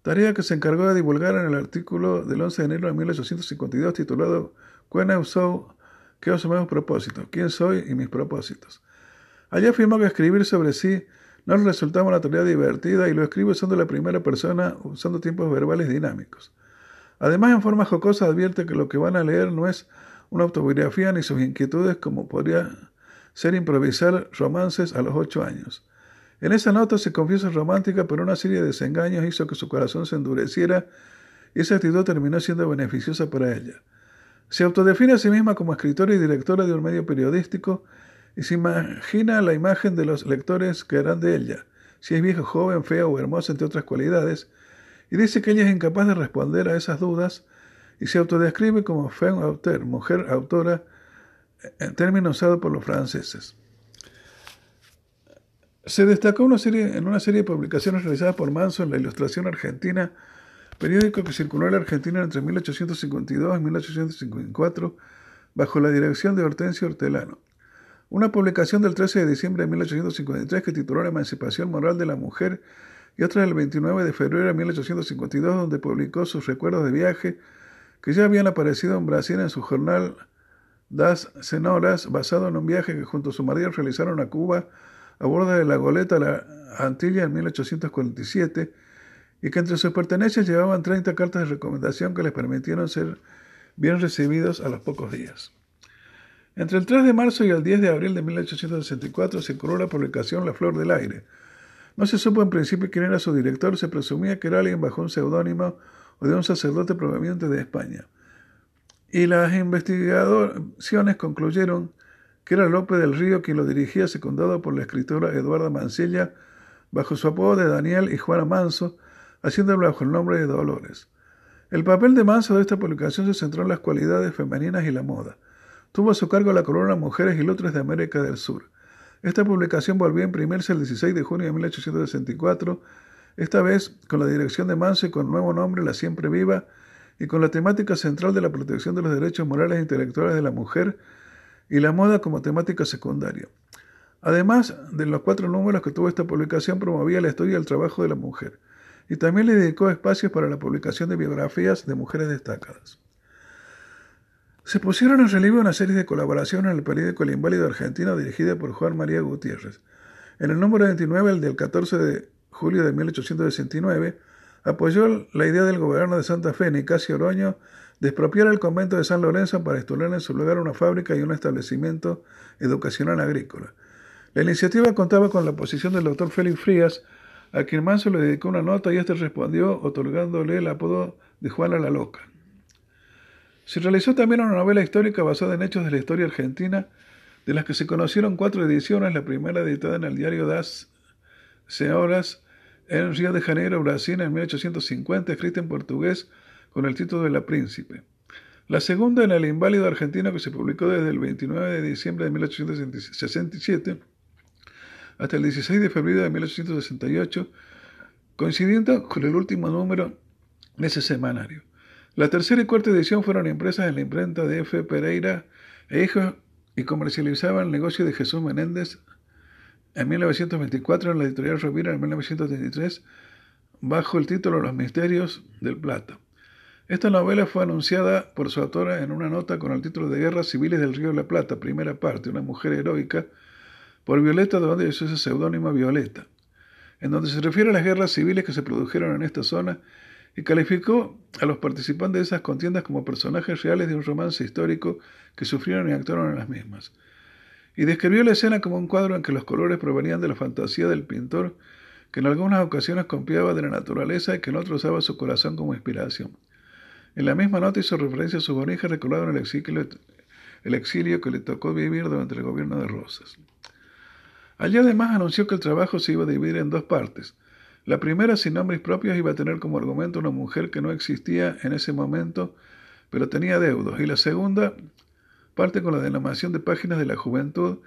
tarea que se encargó de divulgar en el artículo del 11 de enero de 1852 titulado Cuena usó ¿Qué os meus propósitos? ¿Quién soy y mis propósitos? Allí afirmó que escribir sobre sí no le resultaba una tarea divertida y lo escribe usando la primera persona, usando tiempos verbales dinámicos. Además, en forma jocosa advierte que lo que van a leer no es una autobiografía ni sus inquietudes como podría ser improvisar romances a los ocho años. En esa nota se confiesa romántica, pero una serie de desengaños hizo que su corazón se endureciera y esa actitud terminó siendo beneficiosa para ella. Se autodefine a sí misma como escritora y directora de un medio periodístico y se imagina la imagen de los lectores que harán de ella, si es vieja, joven, fea o hermosa, entre otras cualidades, y dice que ella es incapaz de responder a esas dudas y se autodescribe como femme auteur, mujer autora, en término usado por los franceses. Se destacó una serie, en una serie de publicaciones realizadas por Manso en la Ilustración Argentina, periódico que circuló en la Argentina entre 1852 y 1854 bajo la dirección de Hortensio Hortelano. Una publicación del 13 de diciembre de 1853 que tituló La emancipación moral de la mujer y otra del 29 de febrero de 1852 donde publicó sus recuerdos de viaje que ya habían aparecido en Brasil en su jornal Das Cenoras, basado en un viaje que junto a su marido realizaron a Cuba a bordo de la goleta La Antilla en 1847 y que entre sus pertenencias llevaban 30 cartas de recomendación que les permitieron ser bien recibidos a los pocos días. Entre el 3 de marzo y el 10 de abril de 1864 circuló la publicación La Flor del Aire. No se supo en principio quién era su director, se presumía que era alguien bajo un seudónimo o de un sacerdote proveniente de España. Y las investigaciones concluyeron que era Lope del Río quien lo dirigía, secundado por la escritora Eduarda Mancilla, bajo su apodo de Daniel y Juana Manso, haciéndolo bajo el nombre de Dolores. El papel de Manso de esta publicación se centró en las cualidades femeninas y la moda. Tuvo a su cargo la corona Mujeres y Lutres de América del Sur. Esta publicación volvió a imprimirse el 16 de junio de 1864 esta vez con la dirección de Manso y con nuevo nombre La Siempre Viva, y con la temática central de la protección de los derechos morales e intelectuales de la mujer y la moda como temática secundaria. Además de los cuatro números que tuvo esta publicación, promovía la historia y el trabajo de la mujer, y también le dedicó espacios para la publicación de biografías de mujeres destacadas. Se pusieron en relieve una serie de colaboraciones en el periódico El Inválido Argentino dirigida por Juan María Gutiérrez. En el número 29, el del 14 de julio de 1869, apoyó la idea del gobierno de Santa Fe, Nicasio Oroño, de expropiar el convento de San Lorenzo para instalar en su lugar una fábrica y un establecimiento educacional agrícola. La iniciativa contaba con la oposición del doctor Félix Frías, a quien Manso le dedicó una nota y éste respondió otorgándole el apodo de Juana la Loca. Se realizó también una novela histórica basada en hechos de la historia argentina, de las que se conocieron cuatro ediciones, la primera editada en el diario Das Senhoras en Río de Janeiro, Brasil, en 1850, escrita en portugués con el título de La Príncipe. La segunda en El Inválido Argentino, que se publicó desde el 29 de diciembre de 1867 hasta el 16 de febrero de 1868, coincidiendo con el último número de ese semanario. La tercera y cuarta edición fueron impresas en la imprenta de F. Pereira e Hijos y comercializaban el negocio de Jesús Menéndez en 1924 en la editorial Rovira en 1933 bajo el título Los Misterios del Plata. Esta novela fue anunciada por su autora en una nota con el título de Guerras Civiles del Río de la Plata, primera parte, una mujer heroica, por Violeta de donde es ese seudónimo Violeta, en donde se refiere a las guerras civiles que se produjeron en esta zona y calificó a los participantes de esas contiendas como personajes reales de un romance histórico que sufrieron y actuaron en las mismas. Y describió la escena como un cuadro en que los colores provenían de la fantasía del pintor, que en algunas ocasiones confiaba de la naturaleza y que en otros usaba su corazón como inspiración. En la misma nota hizo referencia a sus orígenes recordaron el exilio, el exilio que le tocó vivir durante el gobierno de Rosas. Allí además anunció que el trabajo se iba a dividir en dos partes. La primera, sin nombres propios, iba a tener como argumento una mujer que no existía en ese momento, pero tenía deudos. Y la segunda parte con la denominación de páginas de la juventud,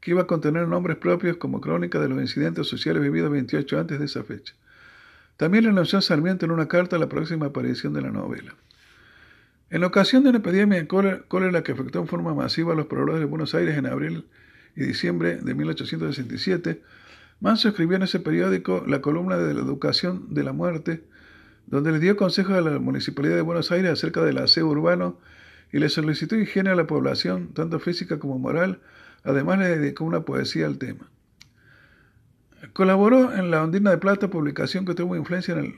que iba a contener nombres propios como crónica de los incidentes sociales vividos 28 antes de esa fecha. También le anunció Sarmiento en una carta la próxima aparición de la novela. En ocasión de una epidemia de cólera que afectó en forma masiva a los pobladores de Buenos Aires en abril y diciembre de 1867, Manso escribió en ese periódico la columna de la educación de la muerte, donde le dio consejos a la Municipalidad de Buenos Aires acerca del aseo urbano y le solicitó higiene a la población, tanto física como moral, además le dedicó una poesía al tema. Colaboró en La Ondina de Plata, publicación que tuvo influencia en el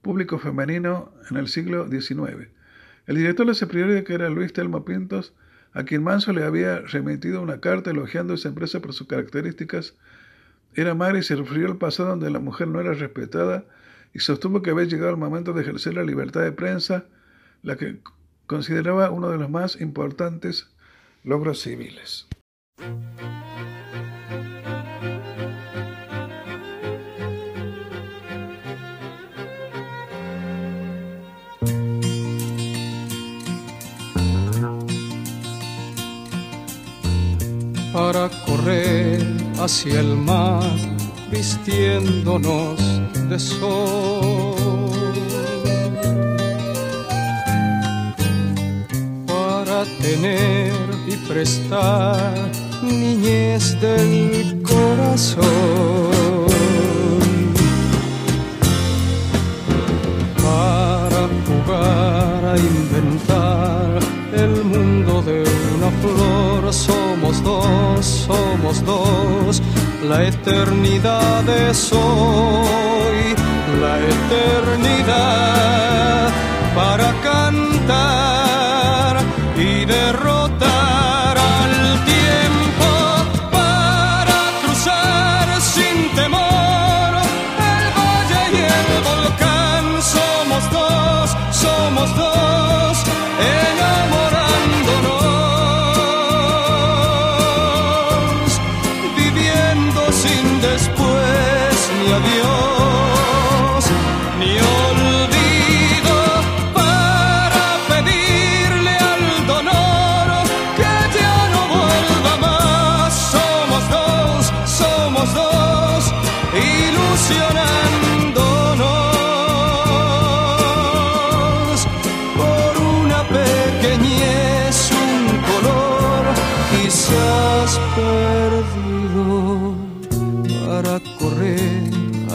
público femenino en el siglo XIX. El director de ese periódico era Luis Telmo Pintos, a quien Manso le había remitido una carta elogiando esa empresa por sus características. Era madre y se refirió al pasado donde la mujer no era respetada y sostuvo que había llegado el momento de ejercer la libertad de prensa, la que consideraba uno de los más importantes logros civiles. para correr hacia el mar vistiéndonos de sol. Para tener y prestar niñez del corazón. Para jugar a inventar el mundo de una flor somos somos dos, la eternidad es hoy, la eternidad para cantar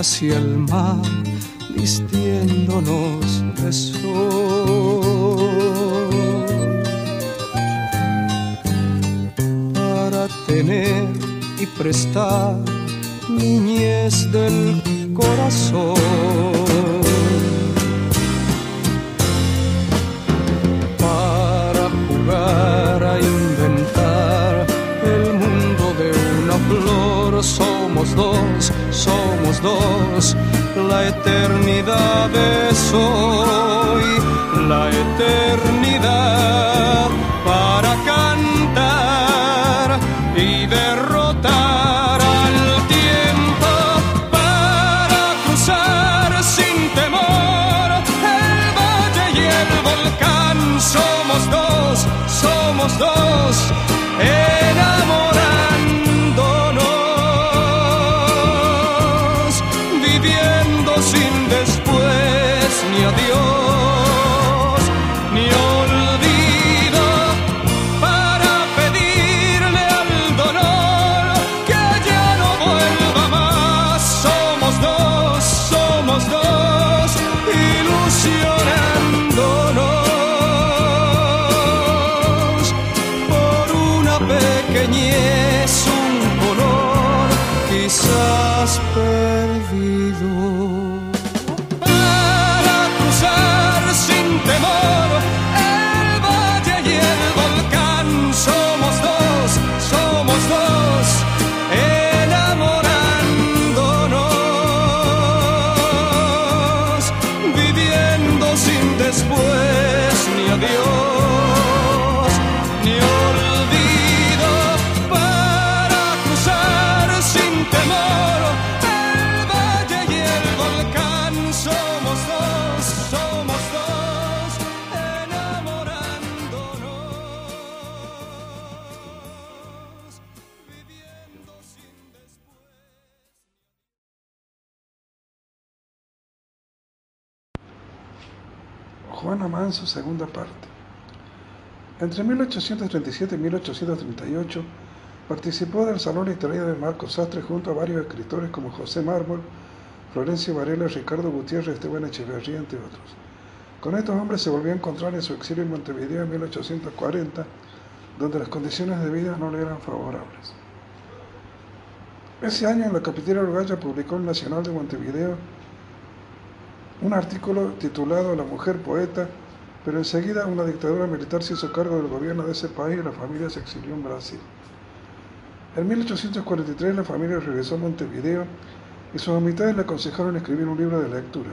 hacia el mar, vistiéndonos de sol. Para tener y prestar niñez del corazón. La eternidad es hoy, la eternidad para cantar y derrotar al tiempo para cruzar sin temor el valle y el volcán. Somos dos, somos dos, enamorándonos, Entre 1837 y 1838 participó del Salón Literario de Marcos Sastre junto a varios escritores como José Mármol, Florencio Varela, Ricardo Gutiérrez, Esteban Echeverría, entre otros. Con estos hombres se volvió a encontrar en su exilio en Montevideo en 1840, donde las condiciones de vida no le eran favorables. Ese año en la capital uruguaya publicó el Nacional de Montevideo un artículo titulado La mujer poeta, pero enseguida una dictadura militar se hizo cargo del gobierno de ese país y la familia se exilió en Brasil. En 1843 la familia regresó a Montevideo y sus amistades le aconsejaron escribir un libro de lectura.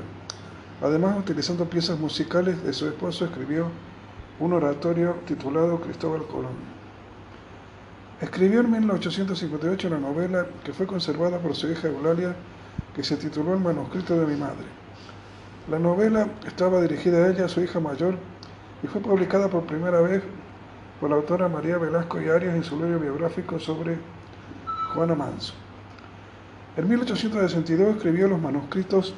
Además, utilizando piezas musicales de su esposo, escribió un oratorio titulado Cristóbal Colón. Escribió en 1858 una novela que fue conservada por su hija Eulalia, que se tituló El manuscrito de mi madre. La novela estaba dirigida a ella, su hija mayor, y fue publicada por primera vez por la autora María Velasco y Arias en su libro biográfico sobre Juana Manso. En 1862 escribió los manuscritos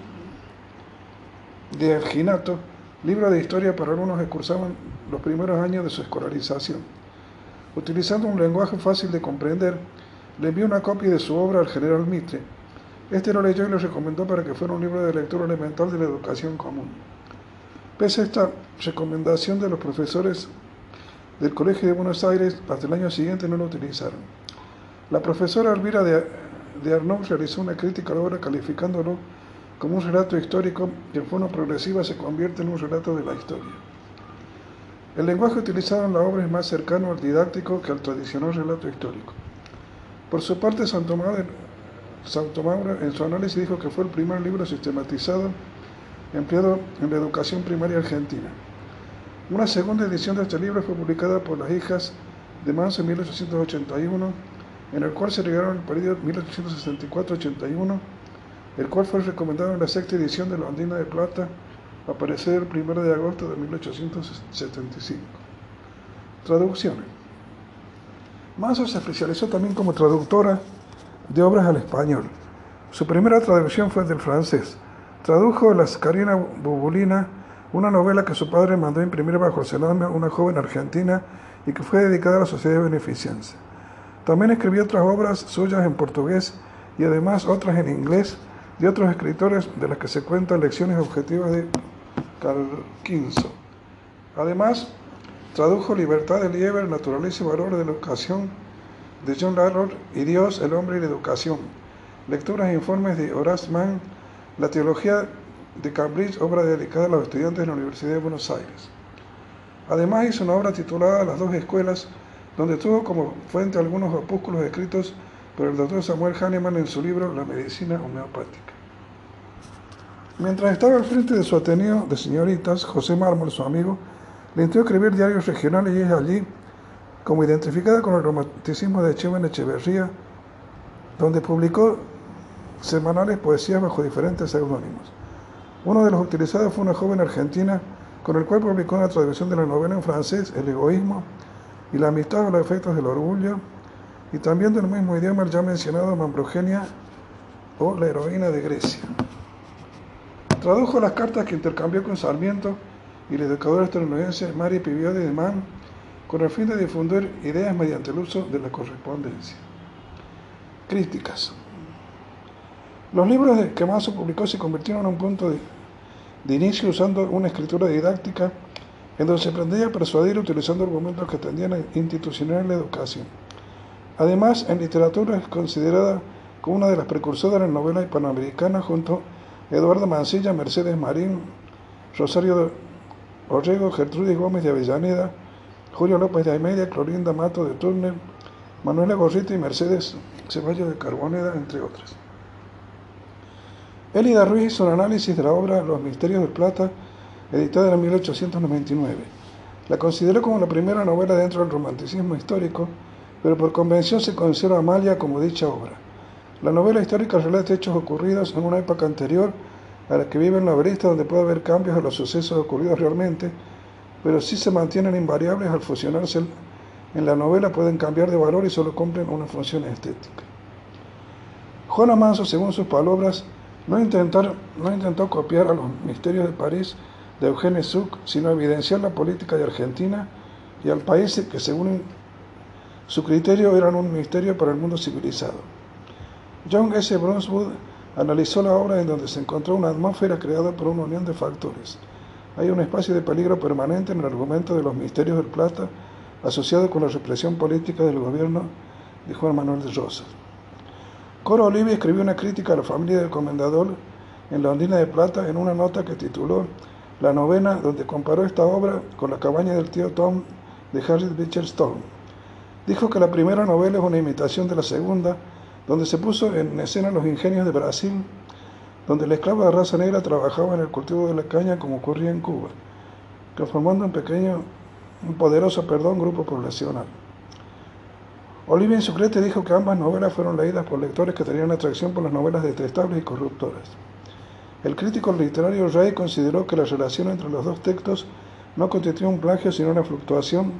de Erginato, libro de historia para alumnos que cursaban los primeros años de su escolarización. Utilizando un lenguaje fácil de comprender, le envió una copia de su obra al general Mitre. Este lo leyó y lo recomendó para que fuera un libro de lectura elemental de la educación común. Pese a esta recomendación de los profesores del Colegio de Buenos Aires, hasta el año siguiente no lo utilizaron. La profesora Elvira de, de realizó una crítica a la obra calificándolo como un relato histórico que en forma progresiva se convierte en un relato de la historia. El lenguaje utilizado en la obra es más cercano al didáctico que al tradicional relato histórico. Por su parte, Santo Mauro, Santo Mauro en su análisis dijo que fue el primer libro sistematizado empleado en la educación primaria argentina. Una segunda edición de este libro fue publicada por las hijas de Manso en 1881, en el cual se llegaron el periodo 1864-81, el cual fue recomendado en la sexta edición de la Andina de Plata, a aparecer el 1 de agosto de 1875. Traducciones. Manso se especializó también como traductora de obras al español. Su primera traducción fue del francés. Tradujo Las Carina Bubulina, una novela que su padre mandó imprimir bajo el a una joven argentina y que fue dedicada a la sociedad de beneficencia. También escribió otras obras suyas en portugués y además otras en inglés de otros escritores de las que se cuentan lecciones objetivas de Carquinso. Además, tradujo Libertad de Lieber, Naturaleza y Valor de la Educación de John Larrock y Dios, el hombre y la educación. Lecturas e informes de Horace Mann, La teología de Cambridge, obra dedicada a los estudiantes de la Universidad de Buenos Aires. Además hizo una obra titulada Las dos escuelas, donde tuvo como fuente algunos opúsculos escritos por el doctor Samuel Hahnemann en su libro La medicina homeopática. Mientras estaba al frente de su Ateneo de señoritas, José Mármol, su amigo, le entró a escribir diarios regionales y es allí, como identificada con el romanticismo de Cheven Echeverría, donde publicó semanales poesías bajo diferentes seudónimos. Uno de los utilizados fue una joven argentina con el cual publicó una traducción de la novela en francés, El egoísmo y la amistad o los efectos del orgullo, y también del mismo idioma el ya mencionado Mambrogenia o la heroína de Grecia. Tradujo las cartas que intercambió con Sarmiento y el educador estadounidense Mary Piviode de Mann con el fin de difundir ideas mediante el uso de la correspondencia. Críticas. Los libros que Mazo publicó se convirtieron en un punto de, de inicio usando una escritura didáctica en donde se pretendía persuadir utilizando argumentos que tendían a institucionalizar la educación. Además, en literatura es considerada como una de las precursoras de la novela hispanoamericana junto a Eduardo Mancilla, Mercedes Marín, Rosario de Orrego, Gertrudis Gómez de Avellaneda, Julio López de Almeida, Clorinda Mato de Turner, Manuela Gorrita y Mercedes Ceballos de Carboneda, entre otras. Elida Ruiz hizo un análisis de la obra Los Misterios de Plata, editada en 1899. La consideró como la primera novela dentro del romanticismo histórico, pero por convención se considera Amalia como dicha obra. La novela histórica relata hechos ocurridos en una época anterior a la que vive el novelista, donde puede haber cambios a los sucesos ocurridos realmente, pero sí se mantienen invariables al fusionarse en la novela, pueden cambiar de valor y solo cumplen una función estética. Juana Manso, según sus palabras, no, intentó copiar a los misterios de París de Eugène Sue, sino evidenciar la política de Argentina y al país que según su criterio eran un misterio para el mundo civilizado. John S. Brunswood analizó la obra en donde se encontró una atmósfera creada por una unión de factores. Hay un espacio de peligro permanente en el argumento de los misterios del plata asociado con la represión política del gobierno de Juan Manuel de Rosas. Coro Olivia escribió una crítica a la familia del comendador en la Ondina de Plata en una nota que tituló La novena, donde comparó esta obra con la cabaña del tío Tom de Harriet Beecher Stowe. Dijo que la primera novela es una imitación de la segunda, donde se puso en escena los ingenios de Brasil, donde el esclavo de raza negra trabajaba en el cultivo de la caña como ocurría en Cuba, conformando un pequeño, un poderoso, perdón, grupo poblacional. Olivia Sucrete dijo que ambas novelas fueron leídas por lectores que tenían atracción por las novelas detestables y corruptoras. El crítico literario Ray consideró que la relación entre los dos textos no constituía un plagio, sino una fluctuación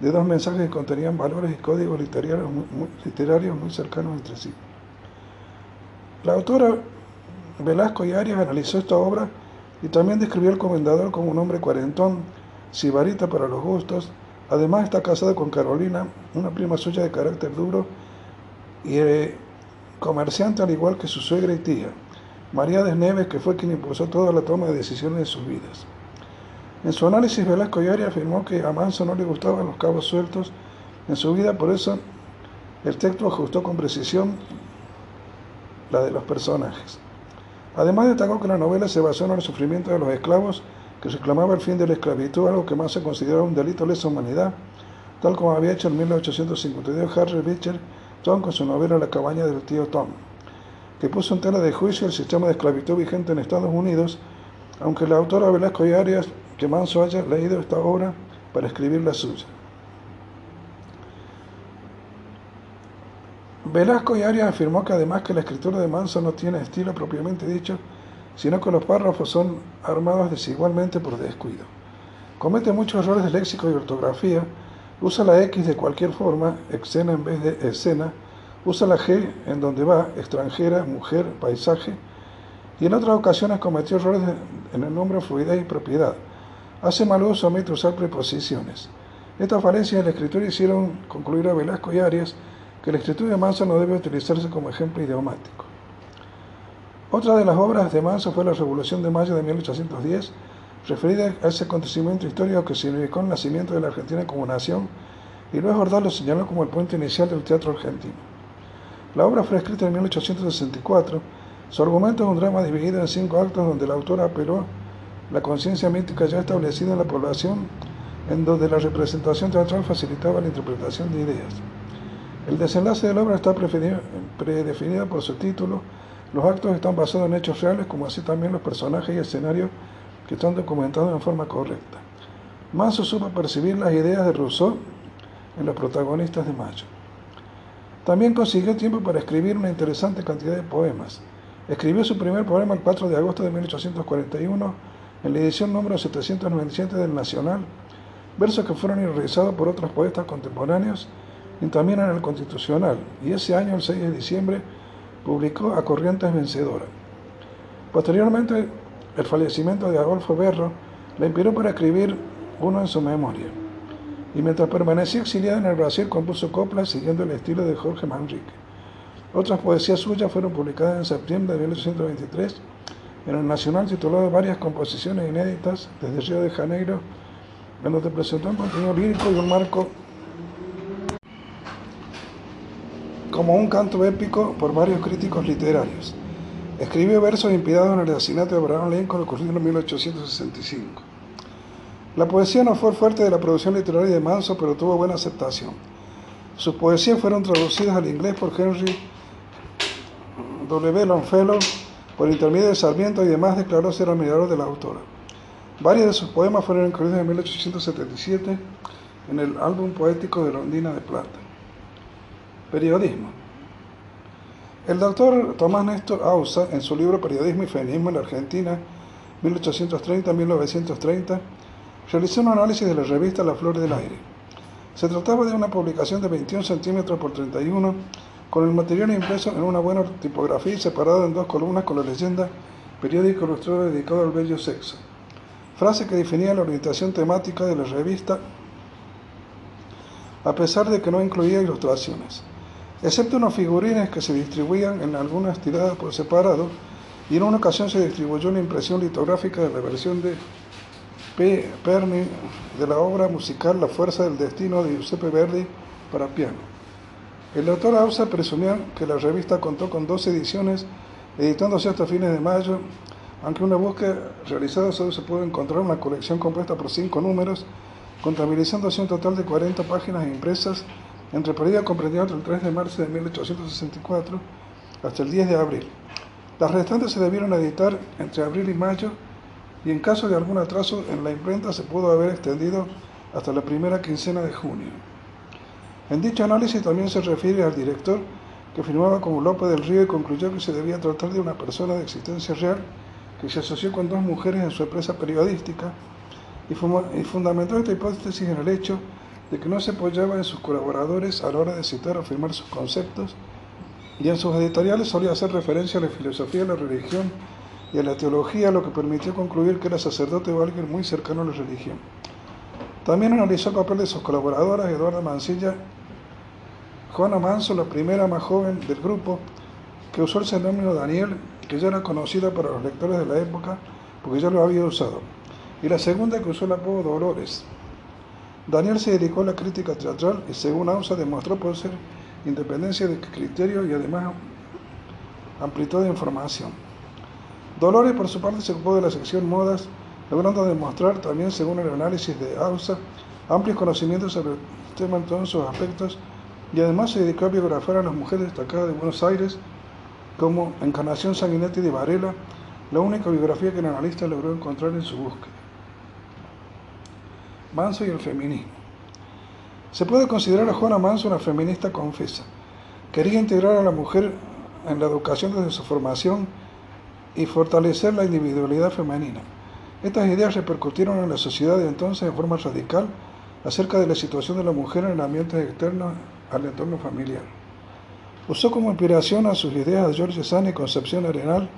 de dos mensajes que contenían valores y códigos literarios muy cercanos entre sí. La autora Velasco y Arias analizó esta obra y también describió al comendador como un hombre cuarentón, sibarita para los gustos, Además está casada con Carolina, una prima suya de carácter duro y eh, comerciante al igual que su suegra y tía, María de Neves, que fue quien impulsó toda la toma de decisiones de sus vidas. En su análisis, Velasco Yari afirmó que a Manso no le gustaban los cabos sueltos en su vida, por eso el texto ajustó con precisión la de los personajes. Además destacó que la novela se basó en el sufrimiento de los esclavos que reclamaba el fin de la esclavitud, algo que más se consideraba un delito de lesa humanidad, tal como había hecho en 1852 Harry Beecher Tom con su novela La cabaña del tío Tom, que puso en tela de juicio el sistema de esclavitud vigente en Estados Unidos, aunque la autora Velasco y Arias, que Manso haya leído esta obra para escribir la suya. Velasco y Arias afirmó que además que la escritura de Manso no tiene estilo propiamente dicho, sino que los párrafos son armados desigualmente por descuido. Comete muchos errores de léxico y ortografía, usa la X de cualquier forma, escena en vez de escena, usa la G en donde va, extranjera, mujer, paisaje, y en otras ocasiones cometió errores en el nombre fluidez y propiedad. Hace mal uso, omite usar preposiciones. Estas falencias de la escritura hicieron concluir a Velasco y Arias que la escritura de Manso no debe utilizarse como ejemplo idiomático. Otra de las obras de Manso fue la Revolución de Mayo de 1810, referida a ese acontecimiento histórico que significó el nacimiento de la Argentina como nación y Luis Ordaz lo señaló como el punto inicial del teatro argentino. La obra fue escrita en 1864. Su argumento es un drama dividido en cinco actos donde el autor apeló la conciencia mítica ya establecida en la población, en donde la representación teatral facilitaba la interpretación de ideas. El desenlace de la obra está predefinido por su título. Los actos están basados en hechos reales, como así también los personajes y escenarios que están documentados en forma correcta. Manso supo percibir las ideas de Rousseau en los protagonistas de Mayo. También consiguió tiempo para escribir una interesante cantidad de poemas. Escribió su primer poema el 4 de agosto de 1841 en la edición número 797 del Nacional, versos que fueron realizados por otros poetas contemporáneos y también en el Constitucional, y ese año, el 6 de diciembre, publicó A Corrientes Vencedora. Posteriormente, el fallecimiento de Adolfo Berro le inspiró para escribir uno en su memoria. Y mientras permanecía exiliado en el Brasil, compuso coplas siguiendo el estilo de Jorge Manrique. Otras poesías suyas fueron publicadas en septiembre de 1823 en el Nacional titulado Varias composiciones inéditas desde Río de Janeiro, en donde presentó un contenido lírico y un marco como un canto épico por varios críticos literarios. Escribió versos inspirados en el asesinato de Abraham Lincoln ocurrido en 1865. La poesía no fue fuerte de la producción literaria de Manso, pero tuvo buena aceptación. Sus poesías fueron traducidas al inglés por Henry W. Longfellow por intermedio de Sarmiento y demás declaró ser admirador de la autora. Varios de sus poemas fueron incluidos en 1877 en el álbum poético de Rondina de Plata. Periodismo. El doctor Tomás Néstor Ausa, en su libro Periodismo y Feminismo en la Argentina, 1830-1930, realizó un análisis de la revista La Flor del Aire. Se trataba de una publicación de 21 centímetros por 31, con el material impreso en una buena tipografía y separado en dos columnas con la leyenda Periódico Ilustrado dedicado al bello sexo, frase que definía la orientación temática de la revista, a pesar de que no incluía ilustraciones, excepto unos figurines que se distribuían en algunas tiradas por separado, y en una ocasión se distribuyó una impresión litográfica de la versión de P. Perni de la obra musical La Fuerza del Destino de Giuseppe Verdi para piano. El autor Ausa presumía que la revista contó con dos ediciones, editándose hasta fines de mayo, aunque una búsqueda realizada solo se pudo encontrar una colección compuesta por cinco números, contabilizándose un total de 40 páginas impresas, entre periodo comprendido entre el 3 de marzo de 1864 hasta el 10 de abril. Las restantes se debieron editar entre abril y mayo y en caso de algún atraso en la imprenta se pudo haber extendido hasta la primera quincena de junio. En dicho análisis también se refiere al director que firmaba como López del Río y concluyó que se debía tratar de una persona de existencia real que se asoció con dos mujeres en su empresa periodística y, fundamentó esta hipótesis en el hecho de que no se apoyaba en sus colaboradores a la hora de citar o firmar sus conceptos y en sus editoriales solía hacer referencia a la filosofía de la religión y a la teología, lo que permitió concluir que era sacerdote o alguien muy cercano a la religión. También analizó el papel de sus colaboradoras, Eduarda Mancilla, Juana Manso, la primera más joven del grupo, que usó el seudónimo Daniel, que ya era conocida para los lectores de la época, porque ya lo había usado, y la segunda que usó el apodo Dolores. Daniel se dedicó a la crítica teatral y según Ausa demostró por ser independencia de criterio y además amplitud de información. Dolores, por su parte, se ocupó de la sección modas, logrando demostrar también, según el análisis de AUSA, amplios conocimientos sobre el tema en todos sus aspectos y además se dedicó a biografiar a las mujeres destacadas de Buenos Aires, como Encarnación Sanguinetti de Varela, la única biografía que el analista logró encontrar en su búsqueda. Manso y el feminismo. Se puede considerar a Juana Manso una feminista confesa. Quería integrar a la mujer en la educación desde su formación y fortalecer la individualidad femenina. Estas ideas repercutieron en la sociedad de entonces de forma radical acerca de la situación de la mujer en ambientes externos al entorno familiar. Usó como inspiración a sus ideas a George Sand y Concepción Arenal.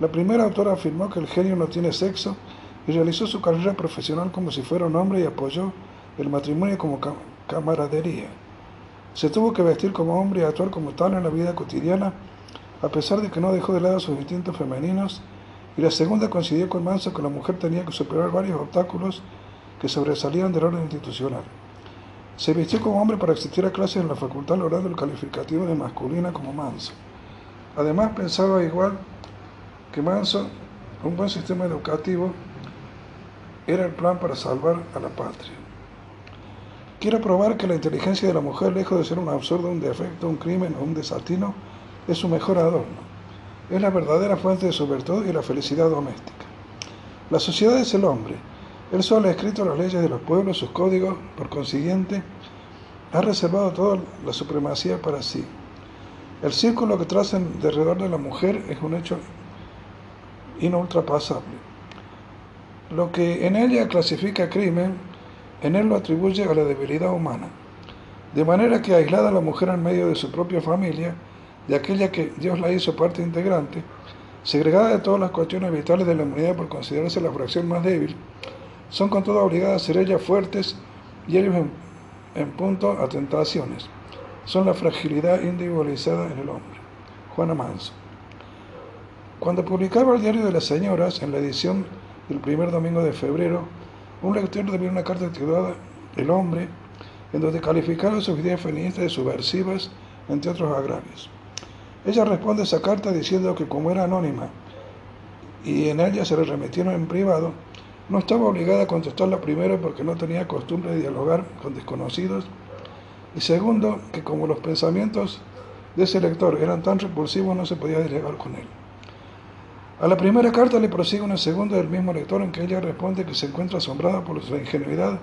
La primera autora afirmó que el genio no tiene sexo y realizó su carrera profesional como si fuera un hombre y apoyó el matrimonio como camaradería. Se tuvo que vestir como hombre y actuar como tal en la vida cotidiana a pesar de que no dejó de lado sus instintos femeninos, y la segunda coincidió con Manso que la mujer tenía que superar varios obstáculos que sobresalían del orden institucional. Se vistió como hombre para asistir a clases en la facultad logrando el calificativo de masculina como Manso. Además pensaba igual que Manso, un buen sistema educativo era el plan para salvar a la patria. Quiero probar que la inteligencia de la mujer, lejos de ser un absurdo, un defecto, un crimen o un desatino, es su mejor adorno. Es la verdadera fuente de su virtud y la felicidad doméstica. La sociedad es el hombre. Él solo ha escrito las leyes de los pueblos, sus códigos, por consiguiente, ha reservado toda la supremacía para sí. El círculo que trazan de alrededor de la mujer es un hecho inultrapasable. Lo que en ella clasifica crimen, en él lo atribuye a la debilidad humana. De manera que aislada la mujer en medio de su propia familia, de aquella que Dios la hizo parte integrante, segregada de todas las cuestiones vitales de la humanidad por considerarse la fracción más débil, son con todo obligadas a ser ellas fuertes y ellos en, en punto a tentaciones. Son la fragilidad individualizada en el hombre. Juana Manso. Cuando publicaba el diario de las señoras, en la edición del primer domingo de febrero, un lector recibió una carta titulada El hombre, en donde calificaba sus ideas feministas de subversivas, entre otros agravios. Ella responde a esa carta diciendo que como era anónima y en ella se le remitieron en privado, no estaba obligada a contestarla primero porque no tenía costumbre de dialogar con desconocidos y segundo, que como los pensamientos de ese lector eran tan repulsivos no se podía dialogar con él. A la primera carta le prosigue una segunda del mismo lector en que ella responde que se encuentra asombrada por la ingenuidad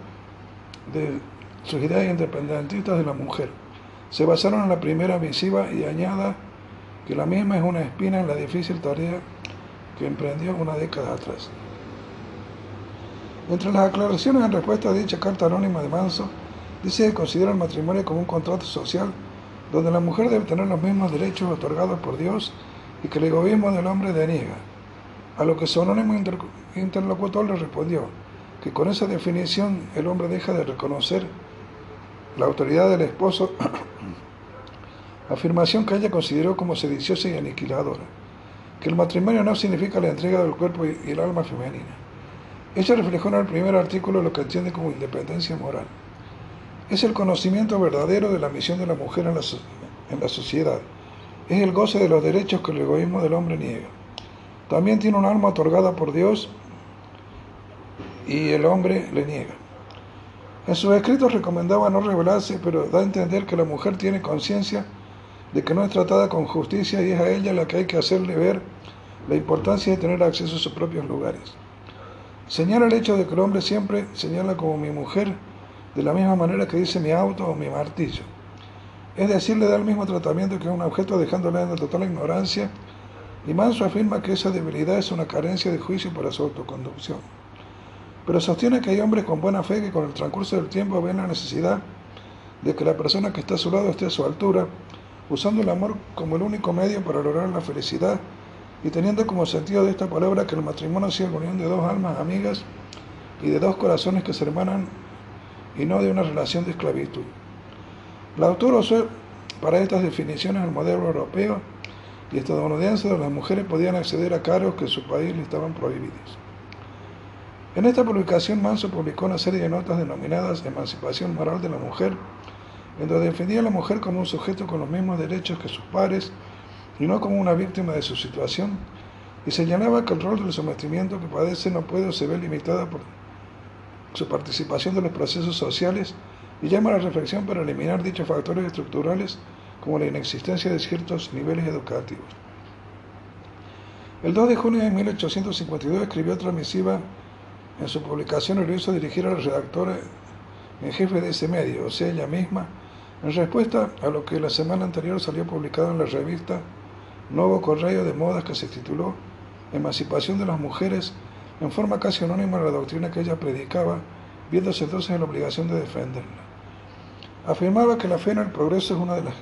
de sus ideas independentistas de la mujer. Se basaron en la primera misiva y añada que la misma es una espina en la difícil tarea que emprendió una década atrás. Entre las aclaraciones en respuesta a dicha carta anónima de Manso, dice que considera el matrimonio como un contrato social donde la mujer debe tener los mismos derechos otorgados por Dios y que el egoísmo del hombre deniega. A lo que su anónimo interlocutor le respondió que con esa definición el hombre deja de reconocer la autoridad del esposo afirmación que ella consideró como sediciosa y aniquiladora, que el matrimonio no significa la entrega del cuerpo y el alma femenina. Ella reflejó en el primer artículo lo que entiende como independencia moral. Es el conocimiento verdadero de la misión de la mujer en la, en la sociedad. Es el goce de los derechos que el egoísmo del hombre niega. También tiene un alma otorgada por Dios y el hombre le niega. En sus escritos recomendaba no rebelarse, pero da a entender que la mujer tiene conciencia de que no es tratada con justicia y es a ella la que hay que hacerle ver la importancia de tener acceso a sus propios lugares. Señala el hecho de que el hombre siempre señala como mi mujer de la misma manera que dice mi auto o mi martillo. Es decir, le da el mismo tratamiento que un objeto dejándole en total ignorancia y Manso afirma que esa debilidad es una carencia de juicio para su autoconducción. Pero sostiene que hay hombres con buena fe que con el transcurso del tiempo ven la necesidad de que la persona que está a su lado esté a su altura usando el amor como el único medio para lograr la felicidad y teniendo como sentido de esta palabra que el matrimonio sea la unión de dos almas amigas y de dos corazones que se hermanan y no de una relación de esclavitud. La autor usó para estas definiciones el modelo europeo y estadounidense donde las mujeres podían acceder a cargos que en su país le estaban prohibidos. En esta publicación Manso publicó una serie de notas denominadas Emancipación Moral de la Mujer, en donde defendía a la mujer como un sujeto con los mismos derechos que sus pares y no como una víctima de su situación, y señalaba que el rol del sometimiento que padece no puede o se ve limitada por su participación de los procesos sociales y llama a la reflexión para eliminar dichos factores estructurales como la inexistencia de ciertos niveles educativos. El 2 de junio de 1852 escribió otra misiva en su publicación hizo dirigir a la redactora en jefe de ese medio, o sea, ella misma, en respuesta a lo que la semana anterior salió publicado en la revista Nuevo Correo de Modas que se tituló Emancipación de las Mujeres en forma casi anónima a la doctrina que ella predicaba, viéndose entonces en la obligación de defenderla. Afirmaba que la fe en el progreso es una de las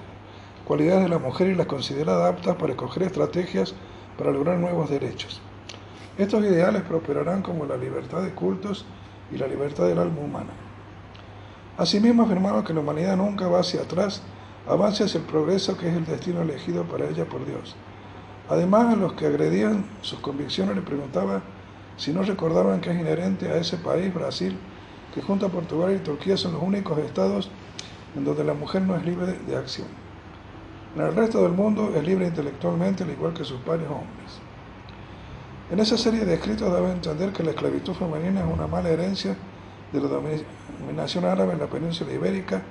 cualidades de la mujer y las considera aptas para escoger estrategias para lograr nuevos derechos. Estos ideales prosperarán como la libertad de cultos y la libertad del alma humana. Asimismo afirmaba que la humanidad nunca va hacia atrás, avanza hacia el progreso que es el destino elegido para ella por Dios. Además, a los que agredían sus convicciones le preguntaba si no recordaban que es inherente a ese país, Brasil, que junto a Portugal y Turquía son los únicos estados en donde la mujer no es libre de acción. En el resto del mundo es libre intelectualmente, al igual que sus pares hombres. En esa serie de escritos a entender que la esclavitud femenina es una mala herencia de la dominación árabe en la península ibérica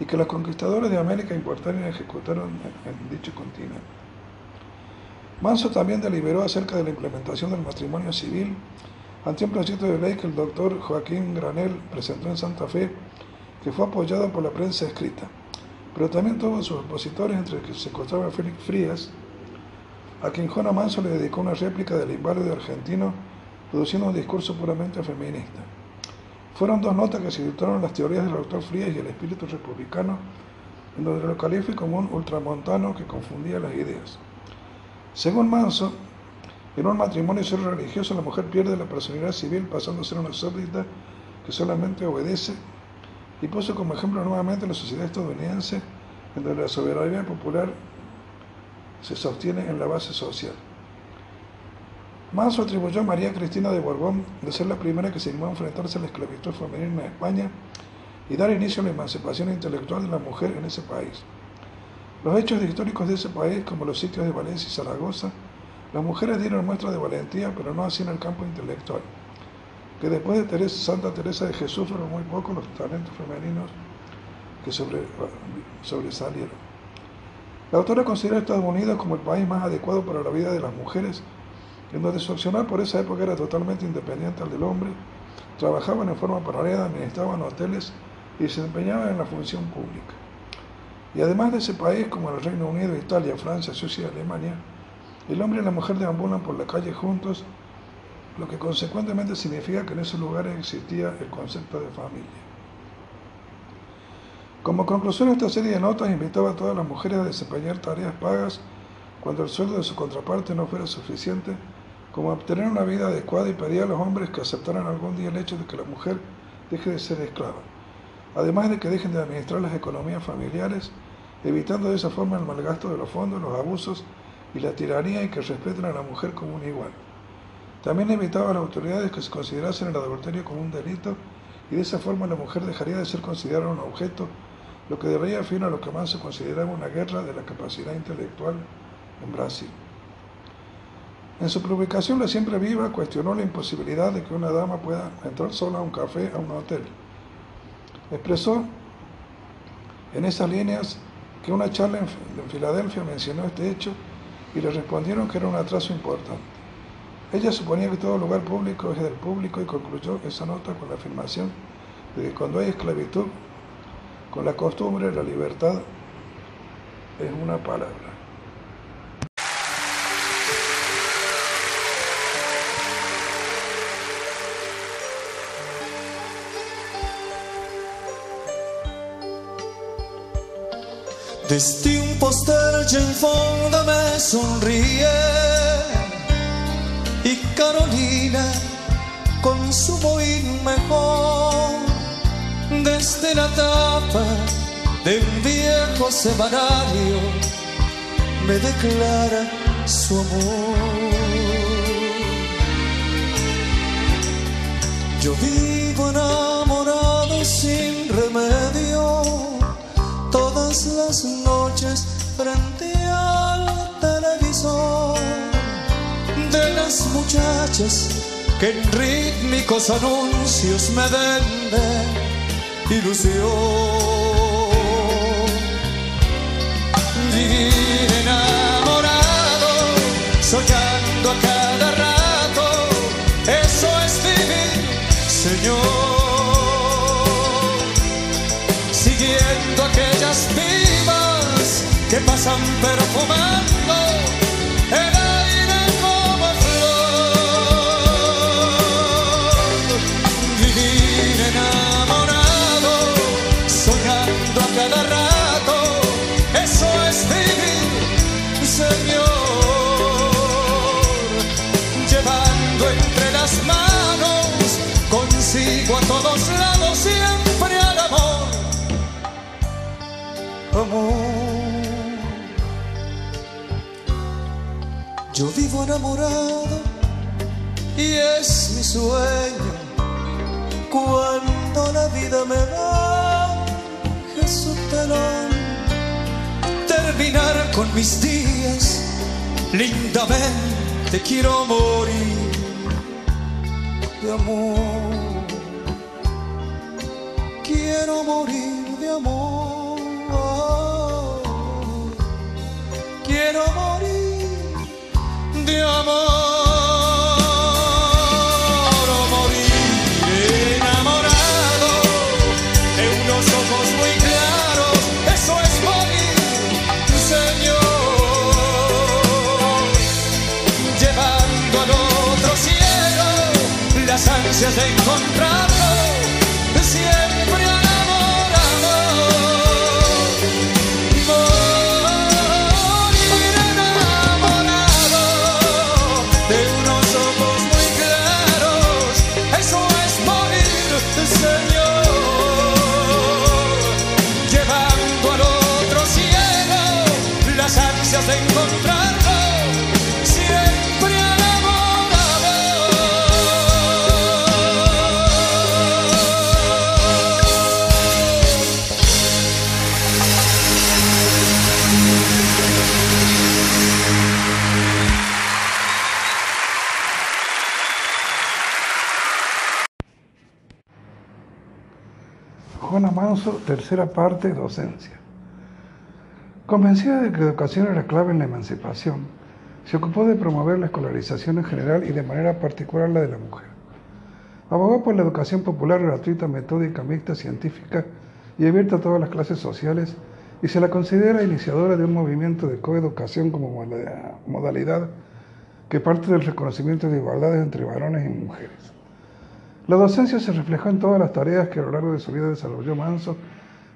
y que los conquistadores de América importaron y ejecutaron en dicho continente. Manso también deliberó acerca de la implementación del matrimonio civil ante un proyecto de ley que el doctor Joaquín Granel presentó en Santa Fe, que fue apoyado por la prensa escrita, pero también tuvo sus opositores, entre los que se encontraba Félix Frías, a quien Juana Manso le dedicó una réplica del inválido argentino, produciendo un discurso puramente feminista. Fueron dos notas que se titularon Las teorías del doctor Frías y el espíritu republicano, en donde lo califica como un ultramontano que confundía las ideas. Según Manso, en un matrimonio solo religioso la mujer pierde la personalidad civil pasando a ser una súbdita que solamente obedece y puso como ejemplo nuevamente la sociedad estadounidense en donde la soberanía popular se sostiene en la base social. Manso atribuyó a María Cristina de Borbón de ser la primera que se animó a enfrentarse a la esclavitud femenina en España y dar inicio a la emancipación intelectual de la mujer en ese país. Los hechos históricos de ese país, como los sitios de Valencia y Zaragoza, las mujeres dieron muestra de valentía, pero no así en el campo intelectual, que después de Santa Teresa de Jesús fueron muy pocos los talentos femeninos que sobresalieron. La autora considera a Estados Unidos como el país más adecuado para la vida de las mujeres en donde su accionar por esa época era totalmente independiente al del hombre, trabajaban en forma paralela, administraban hoteles y se desempeñaban en la función pública. Y además de ese país, como el Reino Unido, Italia, Francia, Suecia y Alemania, el hombre y la mujer deambulan por la calle juntos, lo que consecuentemente significa que en esos lugares existía el concepto de familia. Como conclusión, esta serie de notas invitaba a todas las mujeres a desempeñar tareas pagas cuando el sueldo de su contraparte no fuera suficiente como obtener una vida adecuada y pedía a los hombres que aceptaran algún día el hecho de que la mujer deje de ser esclava, además de que dejen de administrar las economías familiares, evitando de esa forma el malgasto de los fondos, los abusos y la tiranía y que respeten a la mujer como un igual. También evitaba a las autoridades que se considerasen el adulterio como un delito y de esa forma la mujer dejaría de ser considerada un objeto, lo que daría fin a lo que más se consideraba una guerra de la capacidad intelectual en Brasil. En su publicación La Siempre Viva cuestionó la imposibilidad de que una dama pueda entrar sola a un café, a un hotel. Expresó en esas líneas que una charla en Filadelfia mencionó este hecho y le respondieron que era un atraso importante. Ella suponía que todo lugar público es del público y concluyó esa nota con la afirmación de que cuando hay esclavitud, con la costumbre, la libertad es una palabra. Desde un postel en fondo me sonríe y Carolina con su mejor desde la tapa de un viejo semanario me declara su amor. Yo vivo enamorado sin remedio todas las noches frente al televisor muchachas que en rítmicos anuncios me venden ilusión. Vivir enamorado, soñando a cada rato, eso es vivir, Señor. que pasan perfumando Yo vivo enamorado y es mi sueño. Cuando la vida me da Jesús salón, terminar con mis días lindamente quiero morir de amor. Cielo las ansias Manso, tercera parte, docencia. Convencida de que educación era clave en la emancipación, se ocupó de promover la escolarización en general y de manera particular la de la mujer. Abogó por la educación popular gratuita, metódica, mixta, científica y abierta a todas las clases sociales y se la considera iniciadora de un movimiento de coeducación como moda- modalidad que parte del reconocimiento de igualdades entre varones y mujeres. La docencia se reflejó en todas las tareas que a lo largo de su vida desarrolló Manso,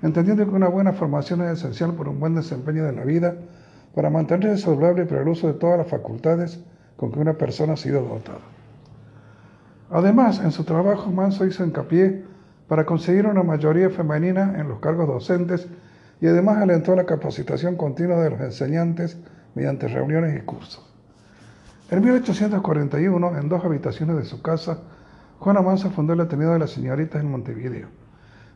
entendiendo que una buena formación es esencial por un buen desempeño de la vida para mantenerse saludable para el uso de todas las facultades con que una persona ha sido dotada. Además, en su trabajo, Manso hizo hincapié para conseguir una mayoría femenina en los cargos docentes y además alentó la capacitación continua de los enseñantes mediante reuniones y cursos. En 1841, en dos habitaciones de su casa, Juana Manso fundó el Ateneo de las Señoritas en Montevideo.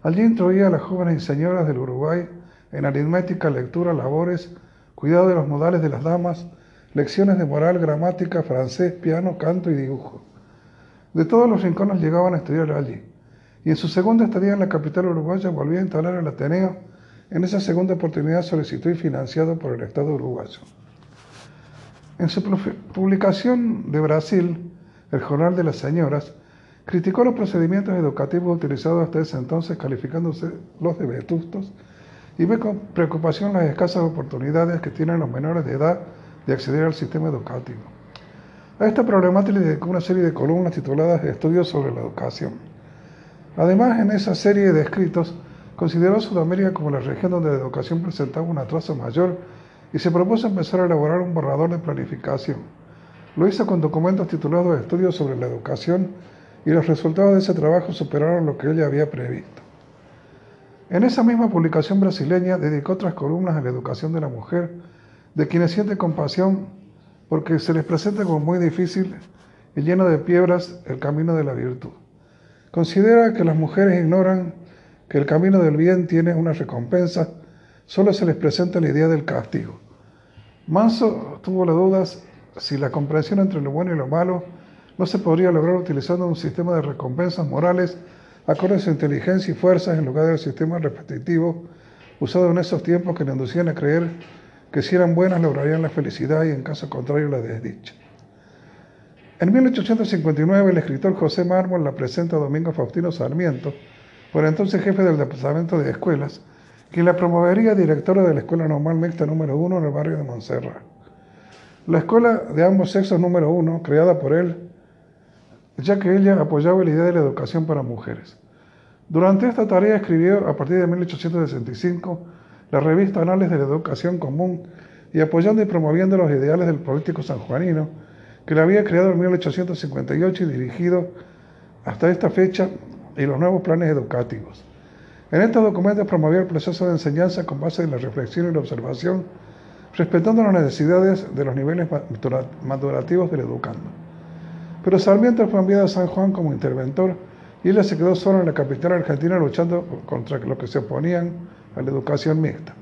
Allí instruía a las jóvenes y señoras del Uruguay en aritmética, lectura, labores, cuidado de los modales de las damas, lecciones de moral, gramática, francés, piano, canto y dibujo. De todos los rincones llegaban a estudiar allí. Y en su segunda estadía en la capital uruguaya volvió a instalar el Ateneo. En esa segunda oportunidad solicitó y financiado por el Estado uruguayo. En su publicación de Brasil, el Jornal de las Señoras, criticó los procedimientos educativos utilizados hasta ese entonces, calificándose los de vetustos, y ve con preocupación las escasas oportunidades que tienen los menores de edad de acceder al sistema educativo. A esta problemática le dedicó una serie de columnas tituladas Estudios sobre la educación. Además, en esa serie de escritos, consideró Sudamérica como la región donde la educación presentaba un atraso mayor y se propuso empezar a elaborar un borrador de planificación. Lo hizo con documentos titulados Estudios sobre la educación y los resultados de ese trabajo superaron lo que ella había previsto. En esa misma publicación brasileña dedicó otras columnas a la educación de la mujer, de quienes siente compasión porque se les presenta como muy difícil y lleno de piedras el camino de la virtud. Considera que las mujeres ignoran que el camino del bien tiene una recompensa, solo se les presenta la idea del castigo. Manso tuvo las dudas si la comprensión entre lo bueno y lo malo no se podría lograr utilizando un sistema de recompensas morales acorde a su inteligencia y fuerzas en lugar del sistema repetitivo usado en esos tiempos que le inducían a creer que si eran buenas lograrían la felicidad y en caso contrario la desdicha. En 1859 el escritor José Mármol la presenta a Domingo Faustino Sarmiento, por entonces jefe del Departamento de Escuelas, quien la promovería directora de la Escuela Normal Mixta número 1 en el barrio de Montserrat. La escuela de ambos sexos número 1, creada por él, ya que ella apoyaba la idea de la educación para mujeres. Durante esta tarea escribió, a partir de 1865, la revista Anales de la Educación Común y apoyando y promoviendo los ideales del político sanjuanino, que la había creado en 1858 y dirigido hasta esta fecha y los nuevos planes educativos. En estos documentos promovió el proceso de enseñanza con base en la reflexión y la observación, respetando las necesidades de los niveles madura- madurativos del educando. Pero Sarmiento fue enviado a San Juan como interventor y ella se quedó sola en la capital argentina luchando contra los que se oponían a la educación mixta.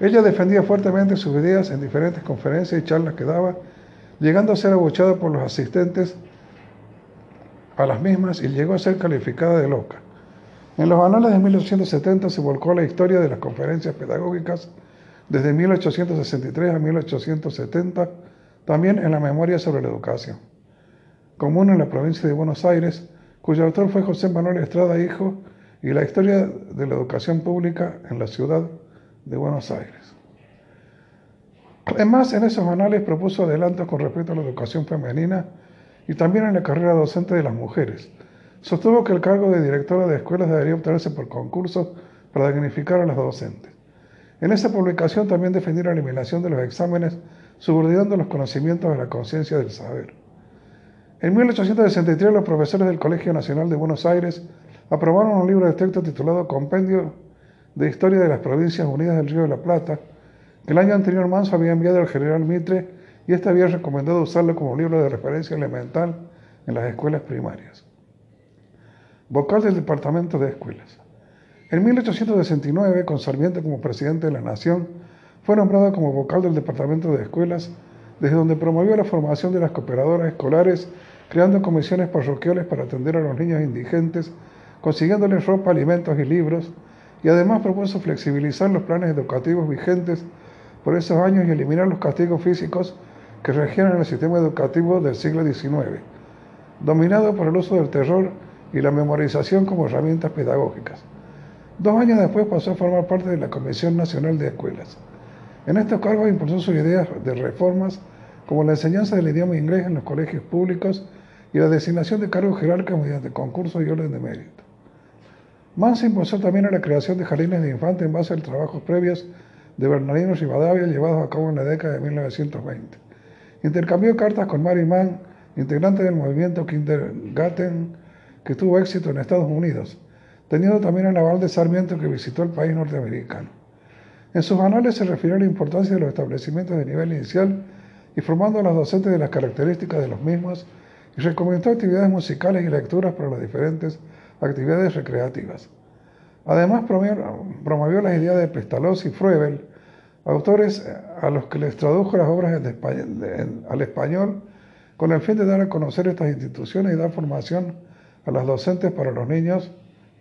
Ella defendía fuertemente sus ideas en diferentes conferencias y charlas que daba, llegando a ser abuchada por los asistentes a las mismas y llegó a ser calificada de loca. En los anales de 1870 se volcó la historia de las conferencias pedagógicas desde 1863 a 1870, también en la memoria sobre la educación. Común en la provincia de Buenos Aires, cuyo autor fue José Manuel Estrada Hijo, y la historia de la educación pública en la ciudad de Buenos Aires. Además, en esos anales propuso adelantos con respecto a la educación femenina y también en la carrera docente de las mujeres. Sostuvo que el cargo de directora de escuelas debería obtenerse por concurso para dignificar a las docentes. En esa publicación también defendió la eliminación de los exámenes, subordinando los conocimientos a la conciencia del saber. En 1863 los profesores del Colegio Nacional de Buenos Aires aprobaron un libro de texto titulado Compendio de Historia de las Provincias Unidas del Río de la Plata, que el año anterior Manso había enviado al general Mitre y éste había recomendado usarlo como libro de referencia elemental en las escuelas primarias. Vocal del Departamento de Escuelas. En 1869, con Sarmiento como presidente de la Nación, fue nombrado como vocal del Departamento de Escuelas, desde donde promovió la formación de las cooperadoras escolares, creando comisiones parroquiales para atender a los niños indigentes, consiguiéndoles ropa, alimentos y libros, y además propuso flexibilizar los planes educativos vigentes por esos años y eliminar los castigos físicos que regían el sistema educativo del siglo XIX, dominado por el uso del terror y la memorización como herramientas pedagógicas. Dos años después pasó a formar parte de la Comisión Nacional de Escuelas. En estos cargos impulsó sus ideas de reformas como la enseñanza del idioma inglés en los colegios públicos y la designación de cargos jerárquicos mediante concursos y orden de mérito. Manso impulsó también la creación de jardines de infantes en base a trabajos previos de Bernardino Rivadavia llevados a cabo en la década de 1920. Intercambió cartas con Mary Mann, integrante del movimiento Kindergarten, que tuvo éxito en Estados Unidos, teniendo también el aval de Sarmiento que visitó el país norteamericano. En sus anales se refirió a la importancia de los establecimientos de nivel inicial, informando a los docentes de las características de los mismos y recomendó actividades musicales y lecturas para las diferentes actividades recreativas. Además, promovió, las ideas de Pestalozzi y Fruebel, autores a los que les tradujo las obras al español con el fin de dar a conocer estas instituciones y dar formación a las docentes para los niños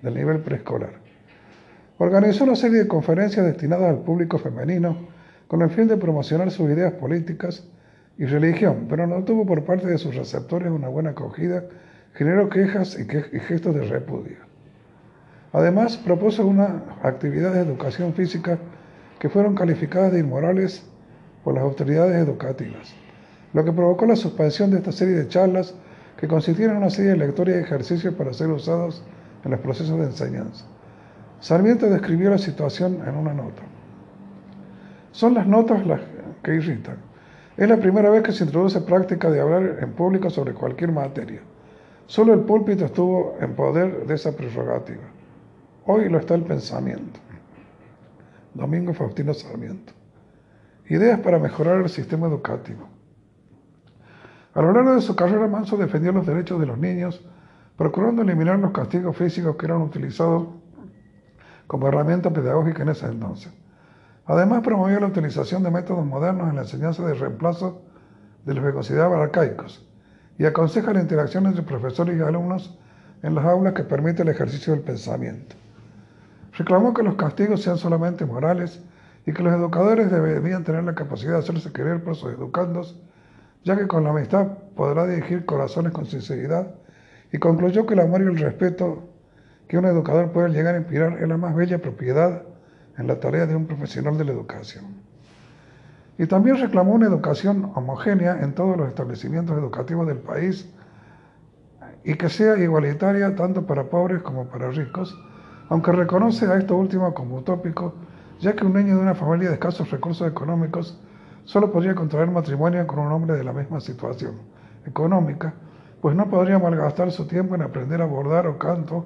del nivel preescolar. Organizó una serie de conferencias destinadas al público femenino con el fin de promocionar sus ideas políticas y religión, pero no tuvo por parte de sus receptores una buena acogida generó quejas y, gestos de repudio. Además, propuso una actividad de educación física que fueron calificadas de inmorales por las autoridades educativas, lo que provocó la suspensión de esta serie de charlas que consistían en una serie de lecturas y ejercicios para ser usados en los procesos de enseñanza. Sarmiento describió la situación en una nota. Son las notas las que irritan. Es la primera vez que se introduce práctica de hablar en público sobre cualquier materia. Solo el púlpito estuvo en poder de esa prerrogativa. Hoy lo está el pensamiento. Domingo Faustino Sarmiento. Ideas para mejorar el sistema educativo. A lo largo de su carrera, Manso defendió los derechos de los niños, procurando eliminar los castigos físicos que eran utilizados como herramienta pedagógica en ese entonces. Además, promovió la utilización de métodos modernos en la enseñanza de reemplazo de los que consideraban arcaicos y aconseja la interacción entre profesores y alumnos en las aulas que permite el ejercicio del pensamiento. Reclamó que los castigos sean solamente morales y que los educadores deberían tener la capacidad de hacerse querer por sus educandos, ya que con la amistad podrá dirigir corazones con sinceridad, y concluyó que el amor y el respeto que un educador puede llegar a inspirar es la más bella propiedad en la tarea de un profesional de la educación. Y también reclamó una educación homogénea en todos los establecimientos educativos del país y que sea igualitaria tanto para pobres como para ricos, aunque reconoce a esto último como utópico, ya que un niño de una familia de escasos recursos económicos solo podría contraer matrimonio con un hombre de la misma situación económica, pues no podría malgastar su tiempo en aprender a bordar o canto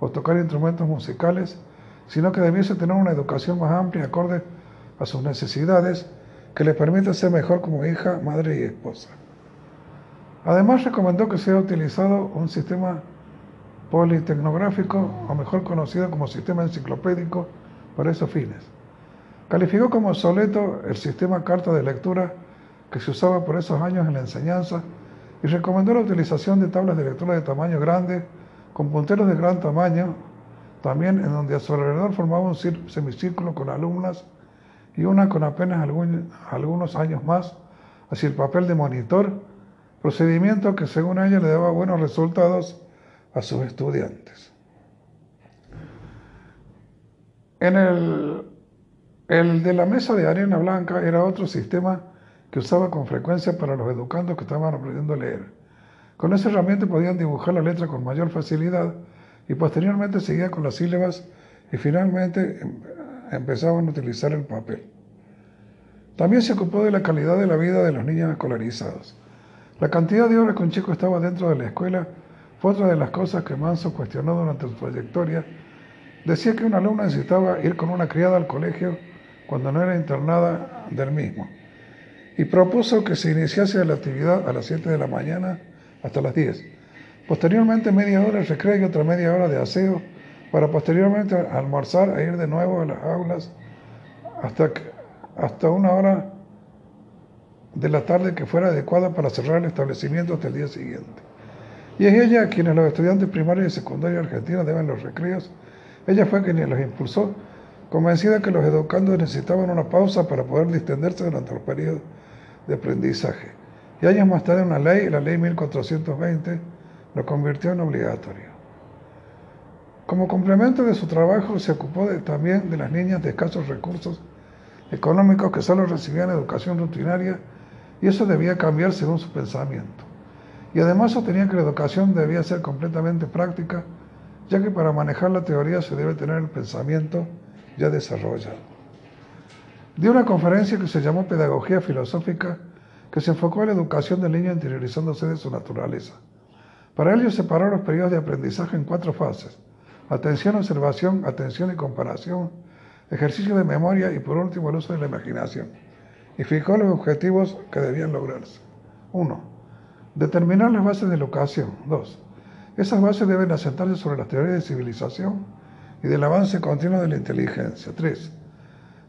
o tocar instrumentos musicales, sino que debiese tener una educación más amplia acorde a sus necesidades que le permita ser mejor como hija, madre y esposa. Además recomendó que sea utilizado un sistema politecnográfico, o mejor conocido como sistema enciclopédico, para esos fines. Calificó como obsoleto el sistema carta de lectura que se usaba por esos años en la enseñanza y recomendó la utilización de tablas de lectura de tamaño grande con punteros de gran tamaño, también en donde a su alrededor formaba un semicírculo con alumnas y una con apenas algunos años más hacia el papel de monitor, procedimiento que según ella le daba buenos resultados a sus estudiantes. En el, el de la mesa de arena blanca era otro sistema que usaba con frecuencia para los educandos que estaban aprendiendo a leer. Con esa herramienta podían dibujar la letra con mayor facilidad y posteriormente seguía con las sílabas y finalmente em, empezaban a utilizar el papel. También se ocupó de la calidad de la vida de los niños escolarizados. La cantidad de horas que un chico estaba dentro de la escuela fue otra de las cosas que Manso cuestionó durante su trayectoria. Decía que una alumna necesitaba ir con una criada al colegio cuando no era internada del mismo y propuso que se iniciase la actividad a las 7 de la mañana hasta las 10. Posteriormente media hora de recreo y otra media hora de aseo para posteriormente almorzar e ir de nuevo a las aulas hasta, hasta una hora de la tarde que fuera adecuada para cerrar el establecimiento hasta el día siguiente. Y es ella quienes los estudiantes primarios y secundarios argentinos deben los recreos. Ella fue quien los impulsó, convencida que los educandos necesitaban una pausa para poder distenderse durante el periodo de aprendizaje. Y años más tarde una ley, la ley 1420, lo convirtió en obligatorio. Como complemento de su trabajo se ocupó también de las niñas de escasos recursos económicos que solo recibían educación rutinaria y eso debía cambiar según su pensamiento. Y además sostenía que la educación debía ser completamente práctica, ya que para manejar la teoría se debe tener el pensamiento ya desarrollado. Dio una conferencia que se llamó Pedagogía Filosófica, que se enfocó en la educación del niño interiorizándose de su naturaleza. Para ello separó los periodos de aprendizaje en cuatro fases, atención, observación, atención y comparación, ejercicio de memoria y por último el uso de la imaginación. Y fijó los objetivos que debían lograrse. 1. Determinar las bases de la educación. 2. Esas bases deben asentarse sobre las teorías de civilización y del avance continuo de la inteligencia. 3.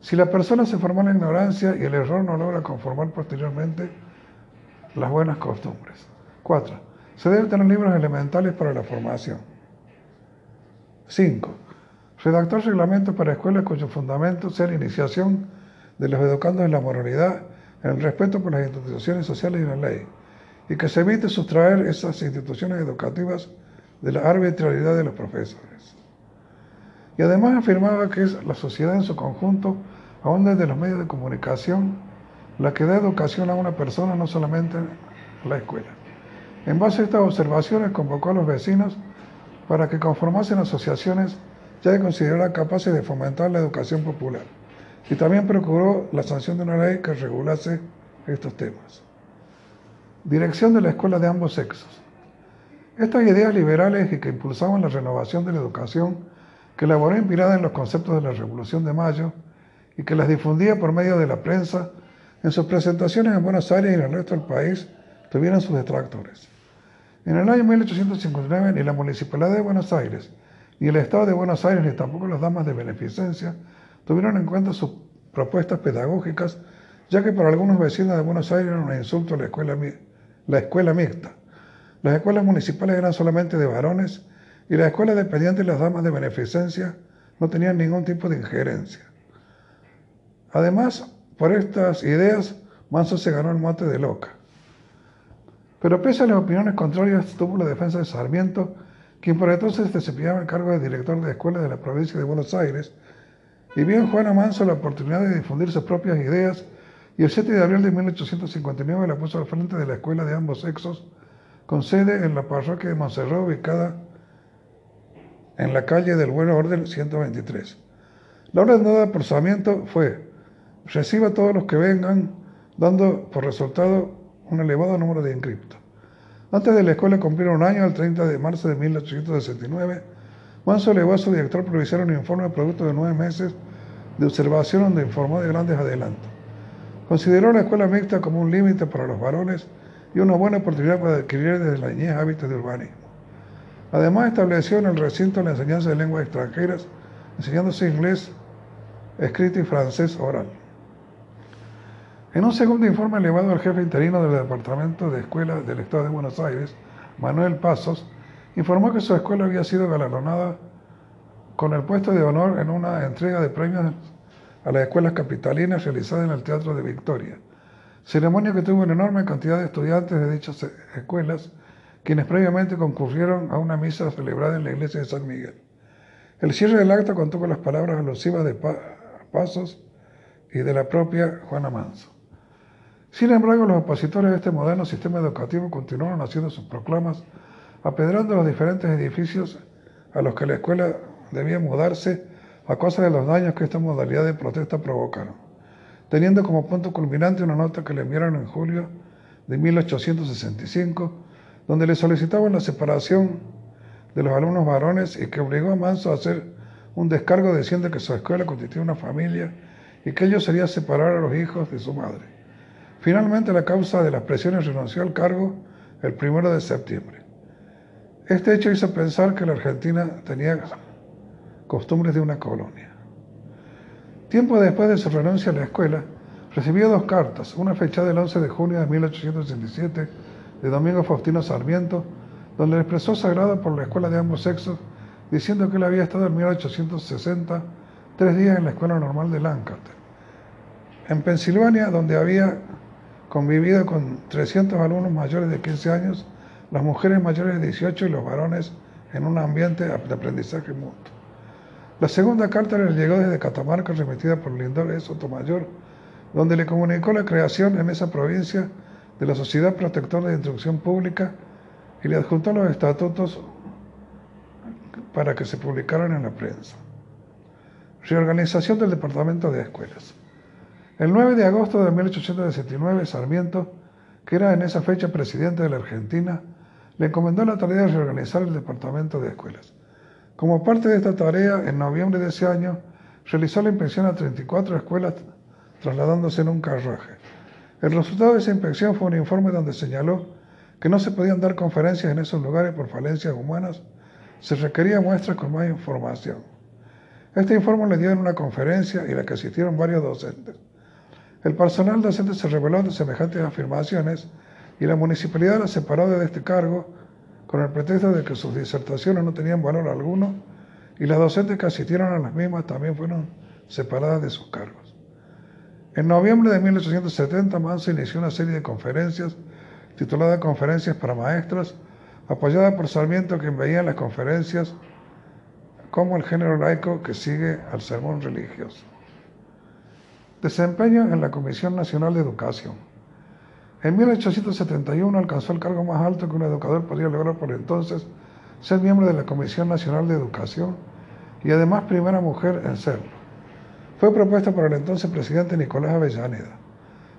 Si la persona se formó en la ignorancia y el error no logra conformar posteriormente las buenas costumbres. 4. Se deben tener libros elementales para la formación. 5. Redactar reglamentos para escuelas cuyo fundamento sea la iniciación de los educandos en la moralidad, en el respeto por las instituciones sociales y la ley, y que se evite sustraer esas instituciones educativas de la arbitrariedad de los profesores. Y además afirmaba que es la sociedad en su conjunto, aún desde los medios de comunicación, la que da educación a una persona, no solamente la escuela. En base a estas observaciones convocó a los vecinos para que conformasen asociaciones ya que considerara capaces de fomentar la educación popular y también procuró la sanción de una ley que regulase estos temas. Dirección de la escuela de ambos sexos. Estas ideas liberales y que impulsaban la renovación de la educación, que elaboró inspirada en los conceptos de la Revolución de Mayo y que las difundía por medio de la prensa, en sus presentaciones en Buenos Aires y en el resto del país, tuvieron sus detractores. En el año 1859 ni la Municipalidad de Buenos Aires, ni el Estado de Buenos Aires, ni tampoco las damas de beneficencia tuvieron en cuenta sus propuestas pedagógicas, ya que para algunos vecinos de Buenos Aires era un insulto la escuela mixta. Las escuelas municipales eran solamente de varones y las escuelas dependientes de las damas de beneficencia no tenían ningún tipo de injerencia. Además, por estas ideas, Manso se ganó el mote de loca. Pero pese a las opiniones contrarias, tuvo la defensa de Sarmiento, quien por entonces desempeñaba el cargo de director de escuela de la provincia de Buenos Aires, y vio en Juana Manso la oportunidad de difundir sus propias ideas, y el 7 de abril de 1859 la puso al frente de la escuela de ambos sexos, con sede en la parroquia de Monserrat, ubicada en la calle del Buen Orden 123. La orden dada por Sarmiento fue, reciba a todos los que vengan, dando por resultado un elevado número de inscriptos. Antes de la escuela cumplir un año, el 30 de marzo de 1869, Manso elevó a su director provincial un informe producto de nueve meses de observación donde informó de grandes adelantos. Consideró la escuela mixta como un límite para los varones y una buena oportunidad para adquirir desde la niñez hábitos de urbanismo. Además, estableció en el recinto la enseñanza de lenguas extranjeras, enseñándose inglés escrito y francés oral. En un segundo informe elevado al jefe interino del Departamento de Escuelas del Estado de Buenos Aires, Manuel Pasos, informó que su escuela había sido galardonada con el puesto de honor en una entrega de premios a las escuelas capitalinas realizada en el Teatro de Victoria, ceremonia que tuvo una enorme cantidad de estudiantes de dichas escuelas, quienes previamente concurrieron a una misa celebrada en la iglesia de San Miguel. El cierre del acto contó con las palabras alusivas de Pasos y de la propia Juana Manso. Sin embargo, los opositores de este moderno sistema educativo continuaron haciendo sus proclamas, apedrando los diferentes edificios a los que la escuela debía mudarse a causa de los daños que esta modalidad de protesta provocaron, teniendo como punto culminante una nota que le enviaron en julio de 1865, donde le solicitaban la separación de los alumnos varones y que obligó a Manso a hacer un descargo diciendo que su escuela constituía una familia y que ello sería separar a los hijos de su madre. Finalmente, la causa de las presiones renunció al cargo el primero de septiembre. Este hecho hizo pensar que la Argentina tenía costumbres de una colonia. Tiempo después de su renuncia a la escuela, recibió dos cartas, una fechada el 11 de junio de 1867 de Domingo Faustino Sarmiento, donde le expresó sagrado por la escuela de ambos sexos, diciendo que él había estado en 1860 tres días en la escuela normal de Lancaster. En Pensilvania, donde había convivido con 300 alumnos mayores de 15 años, las mujeres mayores de 18 y los varones en un ambiente de aprendizaje mutuo. La segunda carta le llegó desde Catamarca, remitida por Lindor Sotomayor, donde le comunicó la creación en esa provincia de la Sociedad Protectora de Instrucción Pública y le adjuntó los estatutos para que se publicaran en la prensa. Reorganización del Departamento de Escuelas. El 9 de agosto de 1869, Sarmiento, que era en esa fecha presidente de la Argentina, le encomendó la tarea de reorganizar el departamento de escuelas. Como parte de esta tarea, en noviembre de ese año, realizó la inspección a 34 escuelas, trasladándose en un carruaje. El resultado de esa inspección fue un informe donde señaló que no se podían dar conferencias en esos lugares por falencias humanas, se requería muestras con más información. Este informe le dio en una conferencia y la que asistieron varios docentes. El personal docente se reveló ante semejantes afirmaciones y la municipalidad la separó de este cargo con el pretexto de que sus disertaciones no tenían valor alguno y las docentes que asistieron a las mismas también fueron separadas de sus cargos. En noviembre de 1870, Manso inició una serie de conferencias titulada Conferencias para Maestras, apoyada por Sarmiento, quien veía las conferencias como el género laico que sigue al sermón religioso. Desempeño en la Comisión Nacional de Educación. En 1871 alcanzó el cargo más alto que un educador podía lograr por entonces, ser miembro de la Comisión Nacional de Educación y además primera mujer en serlo. Fue propuesta por el entonces presidente Nicolás Avellaneda.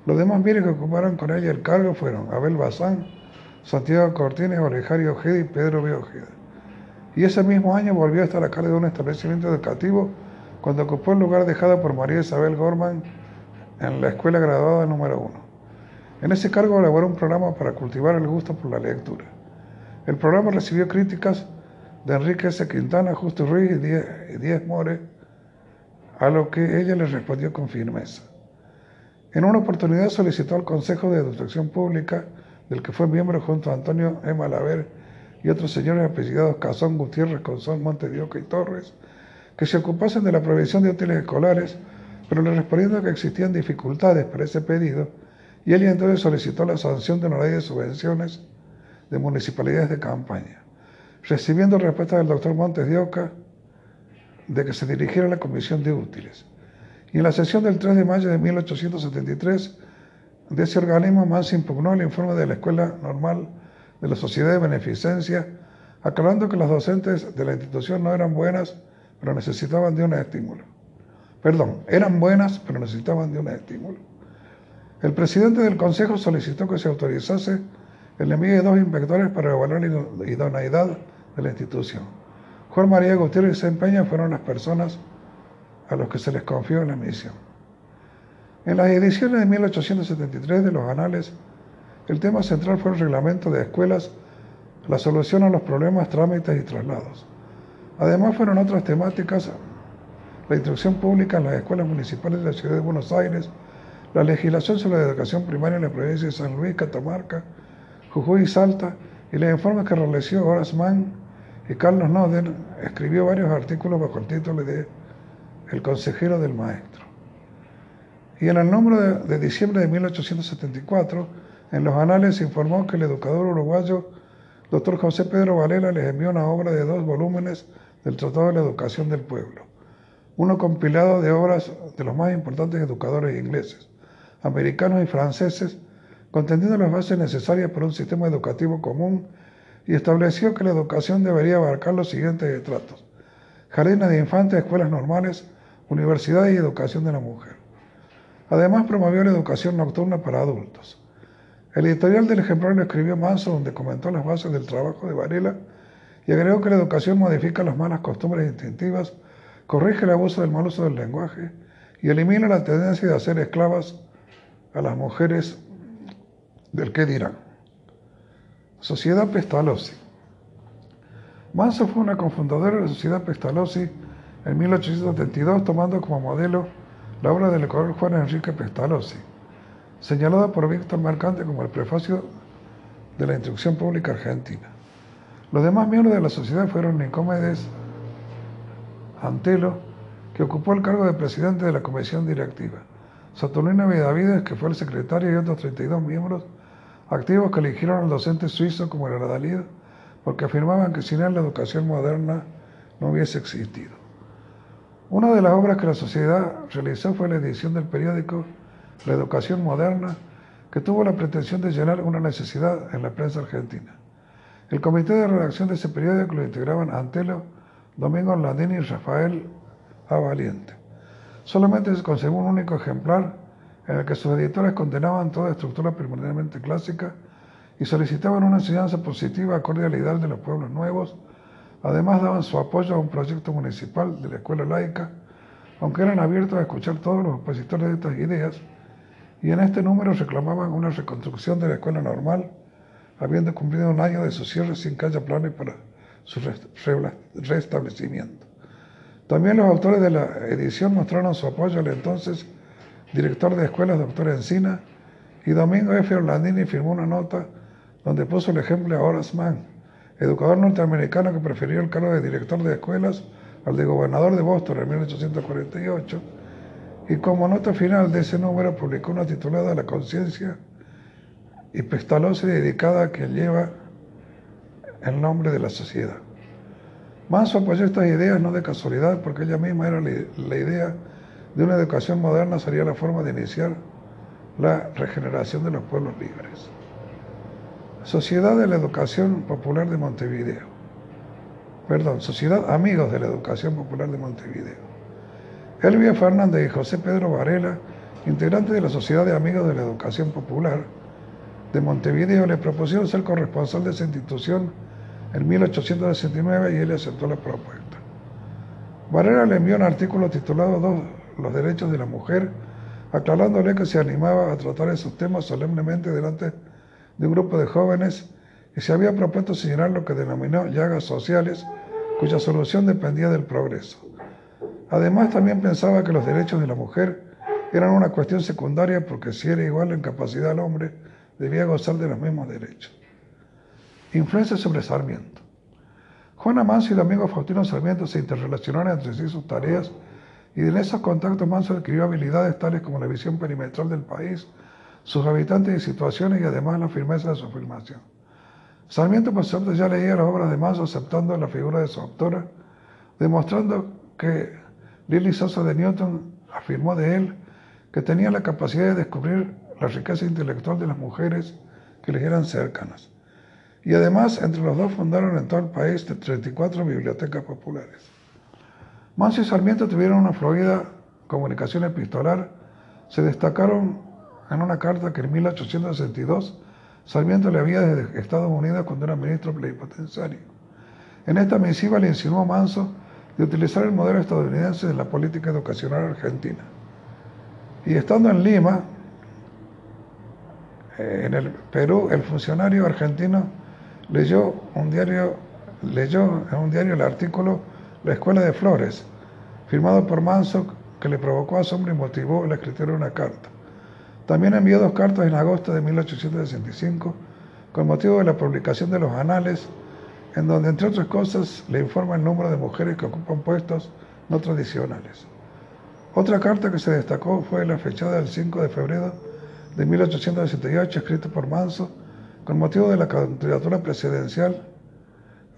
Los demás miembros que ocuparon con ella el cargo fueron Abel Bazán, Santiago Cortines, Olegario Ojeda y Pedro B. Ojeda. Y ese mismo año volvió a estar a cargo de un establecimiento educativo cuando ocupó el lugar dejado por María Isabel Gorman en la escuela graduada número uno. En ese cargo elaboró un programa para cultivar el gusto por la lectura. El programa recibió críticas de Enrique S. Quintana, Justo Ruiz y Díaz More, a lo que ella le respondió con firmeza. En una oportunidad solicitó al Consejo de Educación Pública, del que fue miembro junto a Antonio M. Malaver y otros señores apellidados Cazón, Gutiérrez, Conzón, Montedioca y Torres, que se ocupasen de la provisión de útiles escolares, pero le respondiendo que existían dificultades para ese pedido, y él entonces solicitó la sanción de una ley de subvenciones de municipalidades de campaña, recibiendo respuesta del doctor Montes de Oca de que se dirigiera a la Comisión de Útiles. Y en la sesión del 3 de mayo de 1873, de ese organismo más impugnó el informe de la Escuela Normal de la Sociedad de Beneficencia, aclarando que las docentes de la institución no eran buenas pero necesitaban de un estímulo. Perdón, eran buenas, pero necesitaban de un estímulo. El presidente del Consejo solicitó que se autorizase el envío de dos inspectores para evaluar la idoneidad de la institución. Juan María Gutiérrez y Sempeña fueron las personas a los que se les confió la misión. En las ediciones de 1873 de los anales, el tema central fue el reglamento de escuelas, la solución a los problemas, trámites y traslados. Además fueron otras temáticas la instrucción pública en las escuelas municipales de la ciudad de Buenos Aires, la legislación sobre la educación primaria en la provincia de San Luis, Catamarca, Jujuy y Salta, y los informes que realizó Horace Mann y Carlos Noden, escribió varios artículos bajo el título de El consejero del maestro. Y en el número de, diciembre de 1874, en los anales se informó que el educador uruguayo Dr. José Pedro Varela les envió una obra de dos volúmenes del Tratado de la Educación del Pueblo, uno compilado de obras de los más importantes educadores ingleses, americanos y franceses, contendiendo las bases necesarias para un sistema educativo común y estableció que la educación debería abarcar los siguientes estratos. Jardines de infantes, escuelas normales, universidades y educación de la mujer. Además promovió la educación nocturna para adultos. El editorial del ejemplar lo escribió Manso, donde comentó las bases del trabajo de Varela y agregó que la educación modifica las malas costumbres instintivas, corrige el abuso del mal uso del lenguaje y elimina la tendencia de hacer esclavas a las mujeres del que dirán. Sociedad Pestalozzi. Manso fue una confundadora de la Sociedad Pestalozzi en 1872, tomando como modelo la obra del educador Juan Enrique Pestalozzi señalada por Víctor Mercante como el prefacio de la instrucción pública argentina. Los demás miembros de la sociedad fueron Nicomedes Antelo, que ocupó el cargo de presidente de la comisión directiva, Saturnino Vidavides, que fue el secretario, y otros 32 miembros activos que eligieron al docente suizo como el Adalid, porque afirmaban que sin él la educación moderna no hubiese existido. Una de las obras que la sociedad realizó fue la edición del periódico la educación moderna, que tuvo la pretensión de llenar una necesidad en la prensa argentina. El comité de redacción de ese periódico lo integraban Antelo, Domingo Landini y Rafael A. Valiente. Solamente se conservó un único ejemplar en el que sus editores condenaban toda estructura permanentemente clásica y solicitaban una enseñanza positiva acorde al ideal de los pueblos nuevos. Además daban su apoyo a un proyecto municipal de la escuela laica, aunque eran abiertos a escuchar todos los opositores de estas ideas y en este número reclamaban una reconstrucción de la escuela normal, habiendo cumplido un año de su cierre sin que haya planes para su restablecimiento. También los autores de la edición mostraron su apoyo al entonces director de escuelas, doctor Encina, y Domingo F. Orlandini firmó una nota donde puso el ejemplo a Horace Mann, educador norteamericano que prefirió el cargo de director de escuelas al de gobernador de Boston en 1848 y como nota final de ese número publicó una titulada La conciencia y Pestalozzi dedicada a quien lleva el nombre de la sociedad. Manso apoyó estas ideas no de casualidad porque ella misma era la idea de una educación moderna sería la forma de iniciar la regeneración de los pueblos libres. Sociedad de la Educación Popular de Montevideo. Perdón, Sociedad Amigos de la Educación Popular de Montevideo. Elvia Fernández y José Pedro Varela, integrantes de la Sociedad de Amigos de la Educación Popular de Montevideo, le propusieron ser corresponsal de esa institución en 1869 y él aceptó la propuesta. Varela le envió un artículo titulado Los derechos de la mujer, aclarándole que se animaba a tratar esos temas solemnemente delante de un grupo de jóvenes y se había propuesto señalar lo que denominó llagas sociales, cuya solución dependía del progreso. Además, también pensaba que los derechos de la mujer eran una cuestión secundaria porque si era igual en capacidad al hombre, debía gozar de los mismos derechos. Influencia sobre Sarmiento. Juana Manso y Domingo Faustino Sarmiento se interrelacionaron entre sí sus tareas y en esos contactos Manso adquirió habilidades tales como la visión perimetral del país, sus habitantes y situaciones y además la firmeza de su afirmación. Sarmiento, por suerte, ya leía las obras de Manso aceptando la figura de su autora, demostrando que Lily Sosa de Newton afirmó de él que tenía la capacidad de descubrir la riqueza intelectual de las mujeres que le eran cercanas. Y además, entre los dos fundaron en todo el país 34 bibliotecas populares. Manso y Sarmiento tuvieron una fluida comunicación epistolar. Se destacaron en una carta que en 1862 Sarmiento le había desde Estados Unidos cuando era ministro plenipotenciario. En esta misiva le insinuó Manso de utilizar el modelo estadounidense de la política educacional argentina. Y estando en Lima, eh, en el Perú, el funcionario argentino leyó un diario, leyó en un diario el artículo La Escuela de Flores, firmado por Manso, que le provocó asombro y motivó escritura de una carta. También envió dos cartas en agosto de 1865 con motivo de la publicación de los anales, en donde, entre otras cosas, le informa el número de mujeres que ocupan puestos no tradicionales. Otra carta que se destacó fue la fechada del 5 de febrero de 1868, escrita por Manso, con motivo de la candidatura presidencial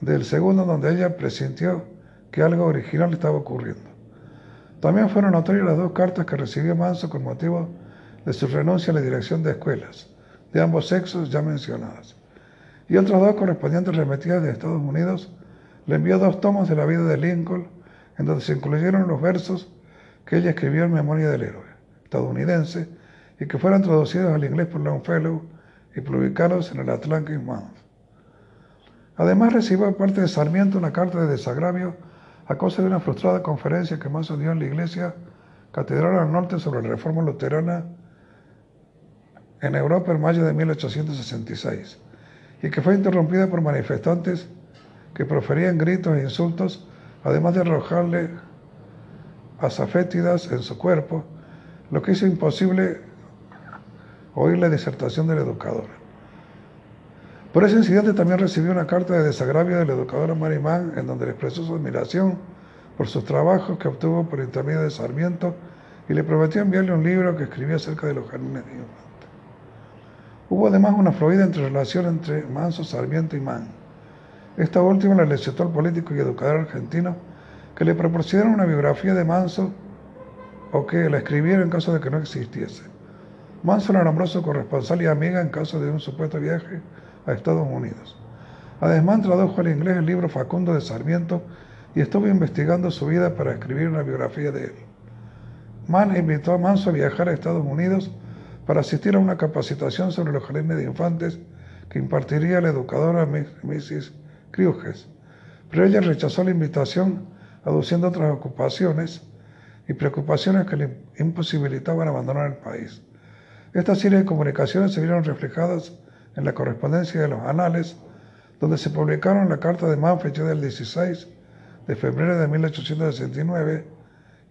del segundo, donde ella presintió que algo original estaba ocurriendo. También fueron notorias las dos cartas que recibió Manso con motivo de su renuncia a la dirección de escuelas, de ambos sexos ya mencionadas. Y otras dos correspondientes remitidas de Estados Unidos, le envió dos tomos de la vida de Lincoln, en donde se incluyeron los versos que ella escribió en memoria del héroe estadounidense y que fueron traducidos al inglés por Longfellow y publicados en el Atlantic Month. Además recibió parte de Sarmiento una carta de desagravio a causa de una frustrada conferencia que Manso dio en la iglesia Catedral al Norte sobre la reforma luterana en Europa en mayo de 1866 y que fue interrumpida por manifestantes que proferían gritos e insultos, además de arrojarle azafétidas en su cuerpo, lo que hizo imposible oír la disertación de la educadora. Por ese incidente también recibió una carta de desagravio de la educadora Marimán en donde le expresó su admiración por sus trabajos que obtuvo por intermedio de Sarmiento y le prometió enviarle un libro que escribía acerca de los jardines de Infante. Hubo además una fluida entre relación entre Manso, Sarmiento y Mann. Esta última le recetó al político y educador argentino que le proporcionara una biografía de Manso o que la escribiera en caso de que no existiese. Manso la nombró su corresponsal y amiga en caso de un supuesto viaje a Estados Unidos. Además, tradujo al inglés el libro Facundo de Sarmiento y estuvo investigando su vida para escribir una biografía de él. Mann invitó a Manso a viajar a Estados Unidos para asistir a una capacitación sobre los jardines de infantes que impartiría la educadora Mrs. Cruges, pero ella rechazó la invitación aduciendo otras ocupaciones y preocupaciones que le imposibilitaban abandonar el país. Esta serie de comunicaciones se vieron reflejadas en la correspondencia de los anales, donde se publicaron la carta de Manfred del 16 de febrero de 1869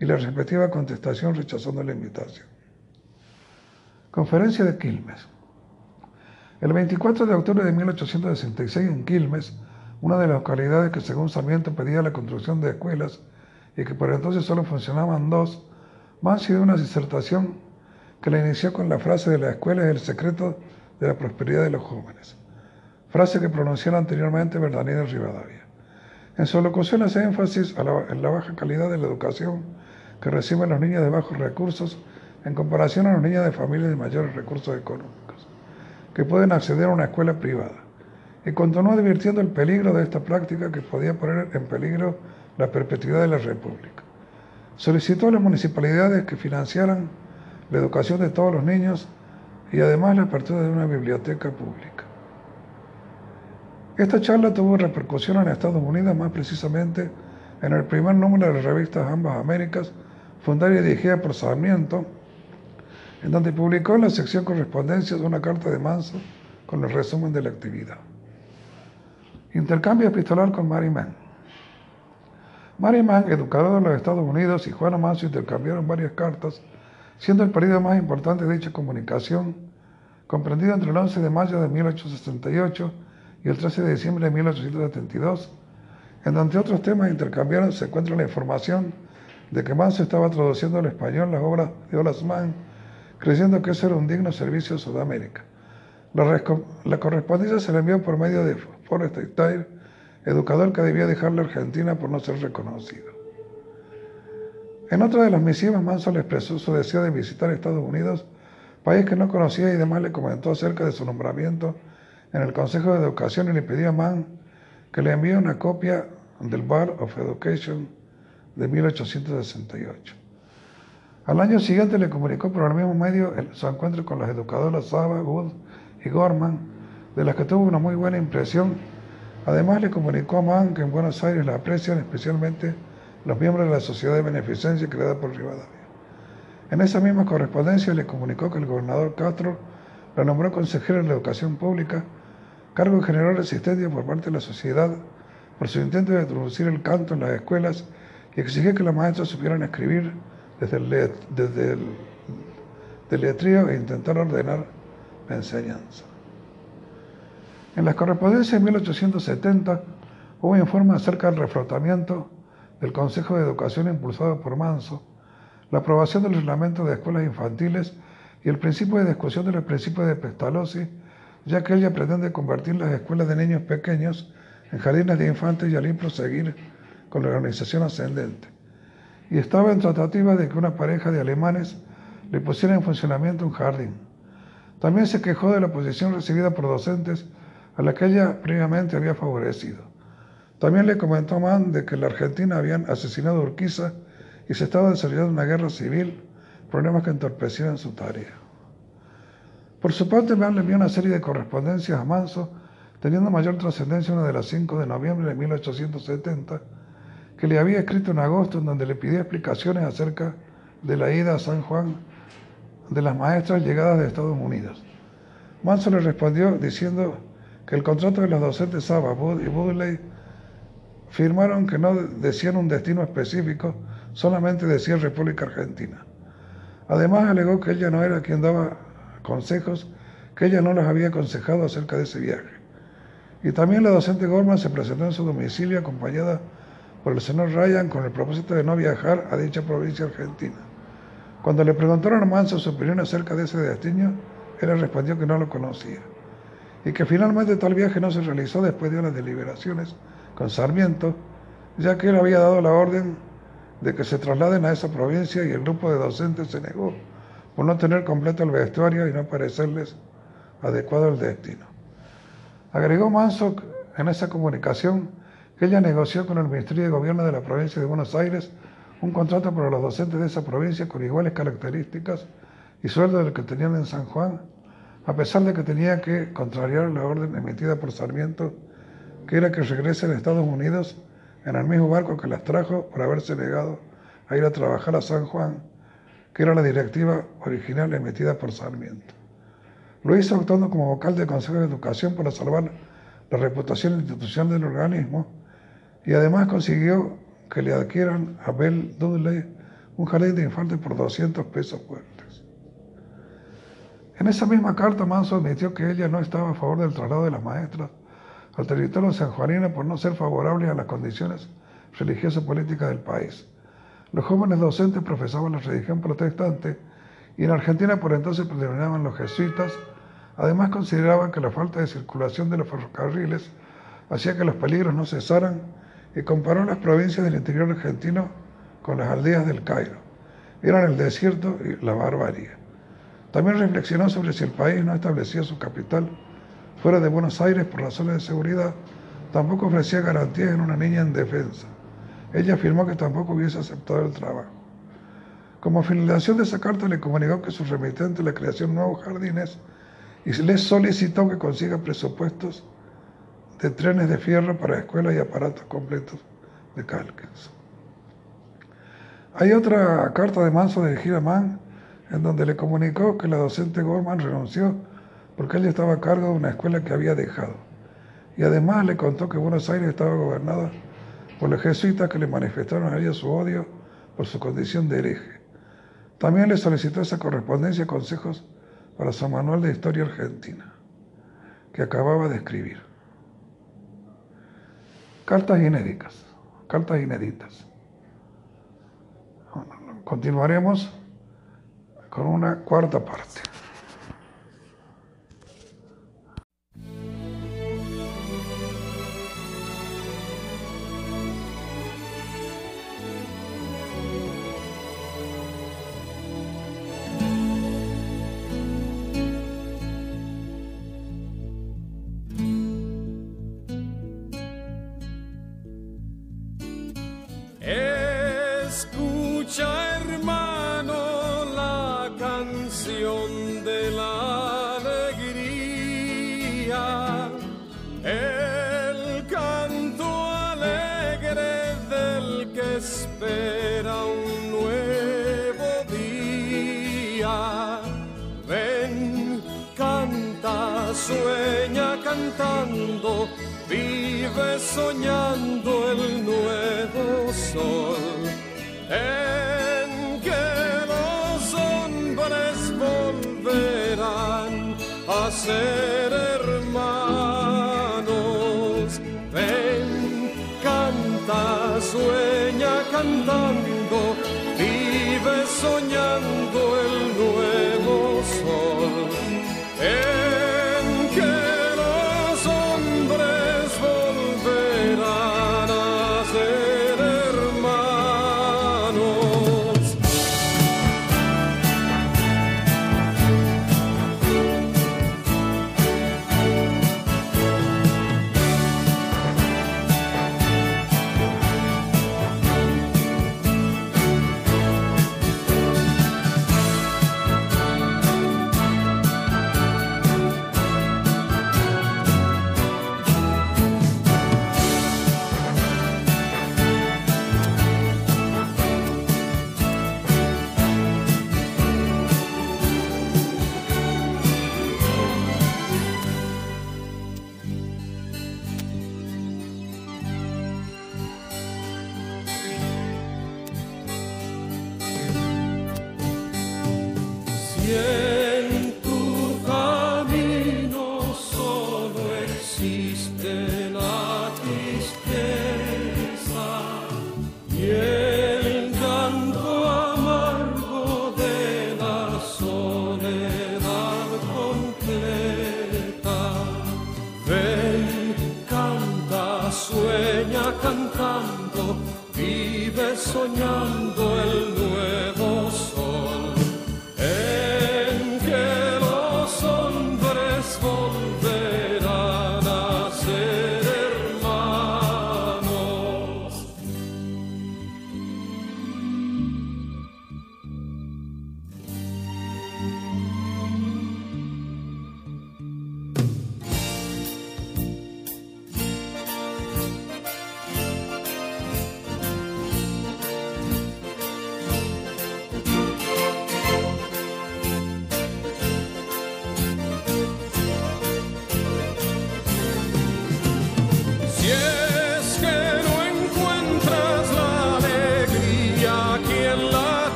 y la respectiva contestación rechazando la invitación. Conferencia de Quilmes. El 24 de octubre de 1866 en Quilmes, una de las localidades que según Sarmiento pedía la construcción de escuelas y que por entonces solo funcionaban dos, Mansi dio una disertación que la inició con la frase de la escuela es el secreto de la prosperidad de los jóvenes, frase que pronunció anteriormente Bernardino Rivadavia. En su locución hace énfasis en la baja calidad de la educación que reciben los niños de bajos recursos en comparación a los niños de familias de mayores recursos económicos, que pueden acceder a una escuela privada. Y continuó advirtiendo el peligro de esta práctica que podía poner en peligro la perpetuidad de la República. Solicitó a las municipalidades que financiaran la educación de todos los niños y además la apertura de una biblioteca pública. Esta charla tuvo repercusión en Estados Unidos, más precisamente en el primer número de la revista Ambas Américas, fundada y dirigida por Sarmiento, en donde publicó en la sección correspondencias una carta de Manso con el resumen de la actividad. Intercambio epistolar con Mary Mann. Mary Mann, educadora de los Estados Unidos, y Juana Manso intercambiaron varias cartas siendo el periodo más importante de dicha comunicación, comprendido entre el 11 de mayo de 1868 y el 13 de diciembre de 1872, en donde otros temas intercambiaron se encuentra la información de que Manso estaba traduciendo al español las obras de Olas creyendo que eso era un digno servicio a Sudamérica. La, la correspondencia se le envió por medio de Forrest Tyre, educador que debía dejar la Argentina por no ser reconocido. En otra de las misivas, Manso le expresó su deseo de visitar Estados Unidos, país que no conocía y además le comentó acerca de su nombramiento en el Consejo de Educación y le pidió a Mann que le envíe una copia del Bar of Education de 1868. Al año siguiente le comunicó por el mismo medio su encuentro con las educadoras Saba, Wood y Gorman, de las que tuvo una muy buena impresión. Además le comunicó a Mann que en Buenos Aires la aprecian especialmente los miembros de la Sociedad de Beneficencia creada por Rivadavia. En esa misma correspondencia le comunicó que el gobernador Castro la nombró consejero de la educación pública, cargo que generó resistencia por parte de la sociedad por su intento de introducir el canto en las escuelas y exigía que los maestros supieran escribir desde el, desde el letrío e intentar ordenar la enseñanza. En las correspondencias de 1870 hubo informe acerca del reflotamiento del Consejo de Educación impulsado por Manso, la aprobación del reglamento de escuelas infantiles y el principio de discusión de los principios de Pestalozzi, ya que ella pretende convertir las escuelas de niños pequeños en jardines de infantes y al proseguir con la organización ascendente. Y estaba en tratativa de que una pareja de alemanes le pusiera en funcionamiento un jardín. También se quejó de la posición recibida por docentes a la que ella previamente había favorecido. También le comentó Mann de que en la Argentina habían asesinado a Urquiza y se estaba desarrollando una guerra civil, problemas que entorpecieron su tarea. Por su parte, Mann le envió una serie de correspondencias a Manso, teniendo mayor trascendencia una de las 5 de noviembre de 1870, que le había escrito en agosto, en donde le pidió explicaciones acerca de la ida a San Juan de las maestras llegadas de Estados Unidos. Manso le respondió diciendo que el contrato de los docentes Saba y Budley firmaron que no decían un destino específico, solamente decía República Argentina. Además alegó que ella no era quien daba consejos, que ella no les había aconsejado acerca de ese viaje. Y también la docente Gorman se presentó en su domicilio acompañada por el señor Ryan con el propósito de no viajar a dicha provincia argentina. Cuando le preguntaron a Manso su opinión acerca de ese destino, él respondió que no lo conocía y que finalmente tal viaje no se realizó después de unas deliberaciones con Sarmiento, ya que él había dado la orden de que se trasladen a esa provincia y el grupo de docentes se negó por no tener completo el vestuario y no parecerles adecuado el destino. Agregó Manso en esa comunicación que ella negoció con el Ministerio de Gobierno de la provincia de Buenos Aires un contrato para los docentes de esa provincia con iguales características y sueldo del que tenían en San Juan, a pesar de que tenía que contrariar la orden emitida por Sarmiento que era que regresen a Estados Unidos en el mismo barco que las trajo por haberse negado a ir a trabajar a San Juan, que era la directiva original emitida por Sarmiento. Lo hizo actuando como vocal del Consejo de Educación para salvar la reputación institucional del organismo y además consiguió que le adquieran a Bell Dudley un jardín de infantes por 200 pesos fuertes. En esa misma carta Manso admitió que ella no estaba a favor del traslado de las maestras al territorio sanjuanino por no ser favorables a las condiciones religiosas y políticas del país. Los jóvenes docentes profesaban la religión protestante y en Argentina por entonces predominaban los jesuitas. Además consideraban que la falta de circulación de los ferrocarriles hacía que los peligros no cesaran y comparó las provincias del interior argentino con las aldeas del Cairo. Eran el desierto y la barbarie. También reflexionó sobre si el país no establecía su capital fuera de Buenos Aires por razones de seguridad, tampoco ofrecía garantías en una niña en defensa. Ella afirmó que tampoco hubiese aceptado el trabajo. Como finalización de esa carta le comunicó que su remitente le creación nuevos jardines y le solicitó que consiga presupuestos de trenes de fierro para escuelas y aparatos completos de Calkins. Hay otra carta de Manso dirigida a Mann en donde le comunicó que la docente Gorman renunció porque él estaba a cargo de una escuela que había dejado. Y además le contó que Buenos Aires estaba gobernada por los jesuitas que le manifestaron a ella su odio por su condición de hereje. También le solicitó esa correspondencia y consejos para su manual de historia argentina, que acababa de escribir. Cartas inéditas, cartas inéditas. Continuaremos con una cuarta parte.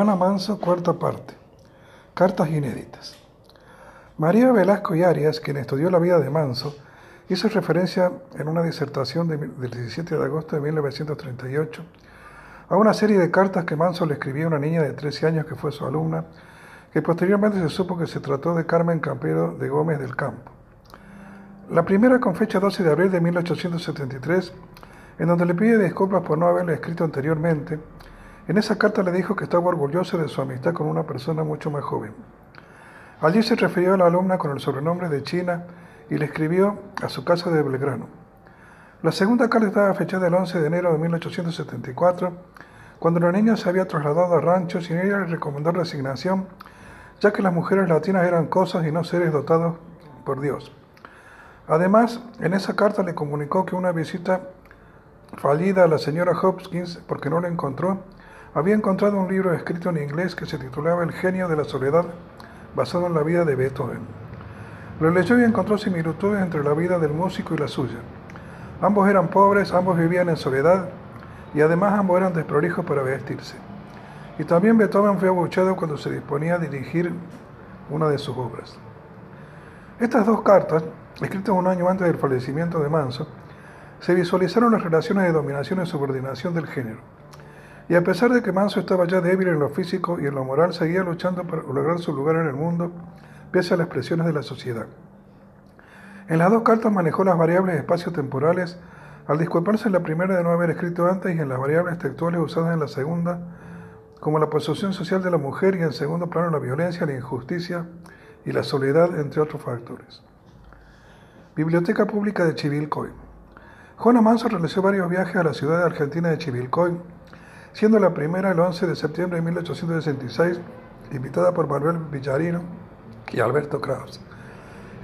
Juana Manso, cuarta parte. Cartas inéditas. María Velasco y Arias, quien estudió la vida de Manso, hizo referencia en una disertación de- del 17 de agosto de 1938 a una serie de cartas que Manso le escribió a una niña de 13 años que fue su alumna, que posteriormente se supo que se trató de Carmen Campero de Gómez del Campo. La primera con fecha 12 de abril de 1873, en donde le pide disculpas por no haberle escrito anteriormente, en esa carta le dijo que estaba orgulloso de su amistad con una persona mucho más joven. Allí se refirió a la alumna con el sobrenombre de China y le escribió a su casa de Belgrano. La segunda carta estaba fechada el 11 de enero de 1874, cuando la niña se había trasladado a ranchos y ella le recomendó resignación, ya que las mujeres latinas eran cosas y no seres dotados por Dios. Además, en esa carta le comunicó que una visita fallida a la señora Hopkins, porque no la encontró, había encontrado un libro escrito en inglés que se titulaba El genio de la soledad, basado en la vida de Beethoven. Lo leyó y encontró similitudes entre la vida del músico y la suya. Ambos eran pobres, ambos vivían en soledad y además ambos eran desprolijos para vestirse. Y también Beethoven fue abuchado cuando se disponía a dirigir una de sus obras. Estas dos cartas escritos un año antes del fallecimiento de Manso, se visualizaron las relaciones de dominación y subordinación del género. Y a pesar de que Manso estaba ya débil en lo físico y en lo moral, seguía luchando para lograr su lugar en el mundo, pese a las presiones de la sociedad. En las dos cartas manejó las variables espacio-temporales, al disculparse en la primera de no haber escrito antes y en las variables textuales usadas en la segunda, como la posición social de la mujer y en segundo plano la violencia, la injusticia y la soledad, entre otros factores. Biblioteca Pública de Chivilcoy. Juana Manso realizó varios viajes a la ciudad de argentina de Chivilcoy, siendo la primera el 11 de septiembre de 1866, invitada por Manuel Villarino y Alberto Kraus.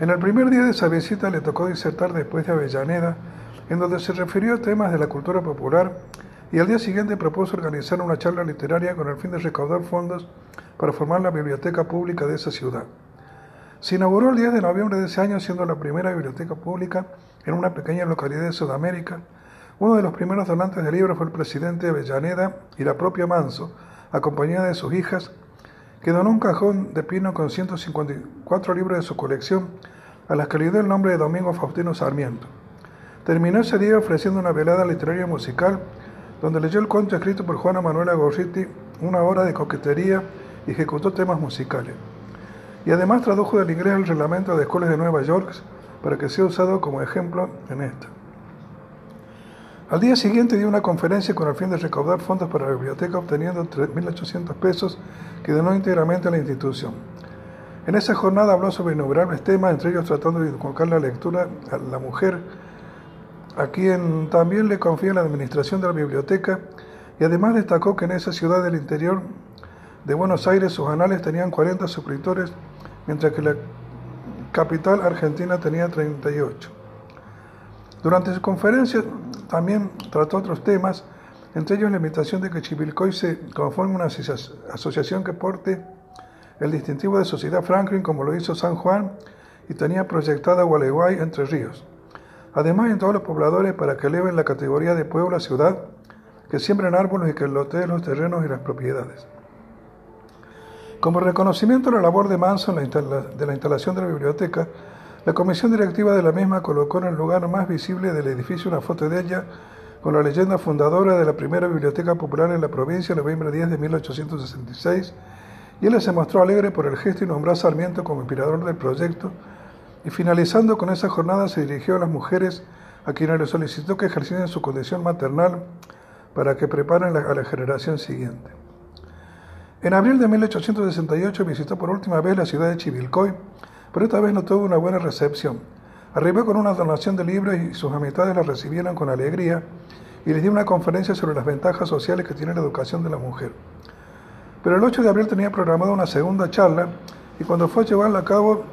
En el primer día de esa visita le tocó disertar después de Avellaneda, en donde se refirió a temas de la cultura popular y al día siguiente propuso organizar una charla literaria con el fin de recaudar fondos para formar la biblioteca pública de esa ciudad. Se inauguró el 10 de noviembre de ese año siendo la primera biblioteca pública en una pequeña localidad de Sudamérica. Uno de los primeros donantes del libro fue el presidente de Avellaneda y la propia Manso, acompañada de sus hijas, que donó un cajón de pino con 154 libros de su colección, a las que le dio el nombre de Domingo Faustino Sarmiento. Terminó ese día ofreciendo una velada literaria musical, donde leyó el cuento escrito por Juana Manuela Gorriti, Una hora de coquetería, y ejecutó temas musicales. Y además tradujo del inglés el reglamento de escuelas de Nueva York para que sea usado como ejemplo en esta. Al día siguiente dio una conferencia con el fin de recaudar fondos para la biblioteca, obteniendo 3.800 pesos que donó íntegramente a la institución. En esa jornada habló sobre innumerables temas, entre ellos tratando de inculcar la lectura a la mujer, a quien también le confía la administración de la biblioteca, y además destacó que en esa ciudad del interior de Buenos Aires sus anales tenían 40 suscriptores, mientras que la capital argentina tenía 38. Durante su conferencia también trató otros temas, entre ellos la invitación de que Chivilcoy se conforme una asociación que porte el distintivo de Sociedad Franklin como lo hizo San Juan y tenía proyectada Gualeguay entre ríos. Además, en todos los pobladores para que eleven la categoría de pueblo a ciudad, que siembren árboles y que loteen los terrenos y las propiedades. Como reconocimiento a la labor de Manso de la instalación de la biblioteca, la comisión directiva de la misma colocó en el lugar más visible del edificio una foto de ella con la leyenda fundadora de la primera biblioteca popular en la provincia, noviembre 10 de 1866, y él se mostró alegre por el gesto y nombró a Sarmiento como inspirador del proyecto, y finalizando con esa jornada se dirigió a las mujeres a quienes le solicitó que ejercieran su condición maternal para que preparen a la generación siguiente. En abril de 1868 visitó por última vez la ciudad de Chivilcoy, pero esta vez no tuvo una buena recepción. Arribó con una donación de libros y sus amistades la recibieron con alegría y les dio una conferencia sobre las ventajas sociales que tiene la educación de la mujer. Pero el 8 de abril tenía programada una segunda charla y cuando fue a llevarla a cabo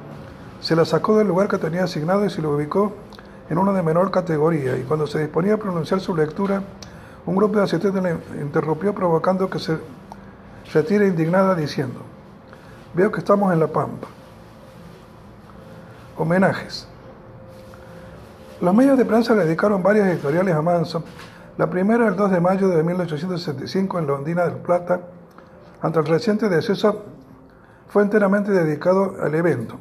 se la sacó del lugar que tenía asignado y se lo ubicó en uno de menor categoría y cuando se disponía a pronunciar su lectura, un grupo de asistentes le interrumpió provocando que se retire indignada diciendo, veo que estamos en la pampa. Homenajes. Los medios de prensa le dedicaron varias editoriales a Manso. La primera el 2 de mayo de 1865 en Londina del Plata, ante el reciente deceso, fue enteramente dedicado al evento.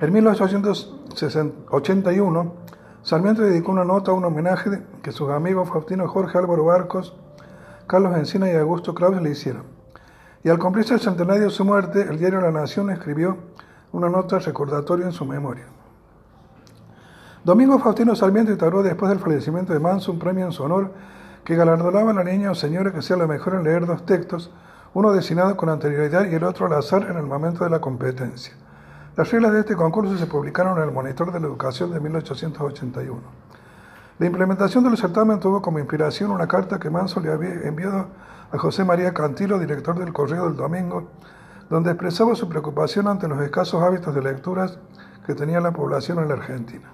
En 1881, Sarmiento dedicó una nota a un homenaje que sus amigos Faustino Jorge Álvaro Barcos, Carlos Encina y Augusto Kraus le hicieron. Y al cumplirse el centenario de su muerte, el diario La Nación escribió una nota recordatoria en su memoria. Domingo Faustino Sarmiento instauró después del fallecimiento de Manso un premio en su honor que galardonaba a la niña o señora que sea la mejor en leer dos textos, uno designado con anterioridad y el otro al azar en el momento de la competencia. Las reglas de este concurso se publicaron en el Monitor de la Educación de 1881. La implementación del certamen tuvo como inspiración una carta que Manso le había enviado a José María Cantilo, director del Correo del Domingo, donde expresaba su preocupación ante los escasos hábitos de lecturas que tenía la población en la Argentina.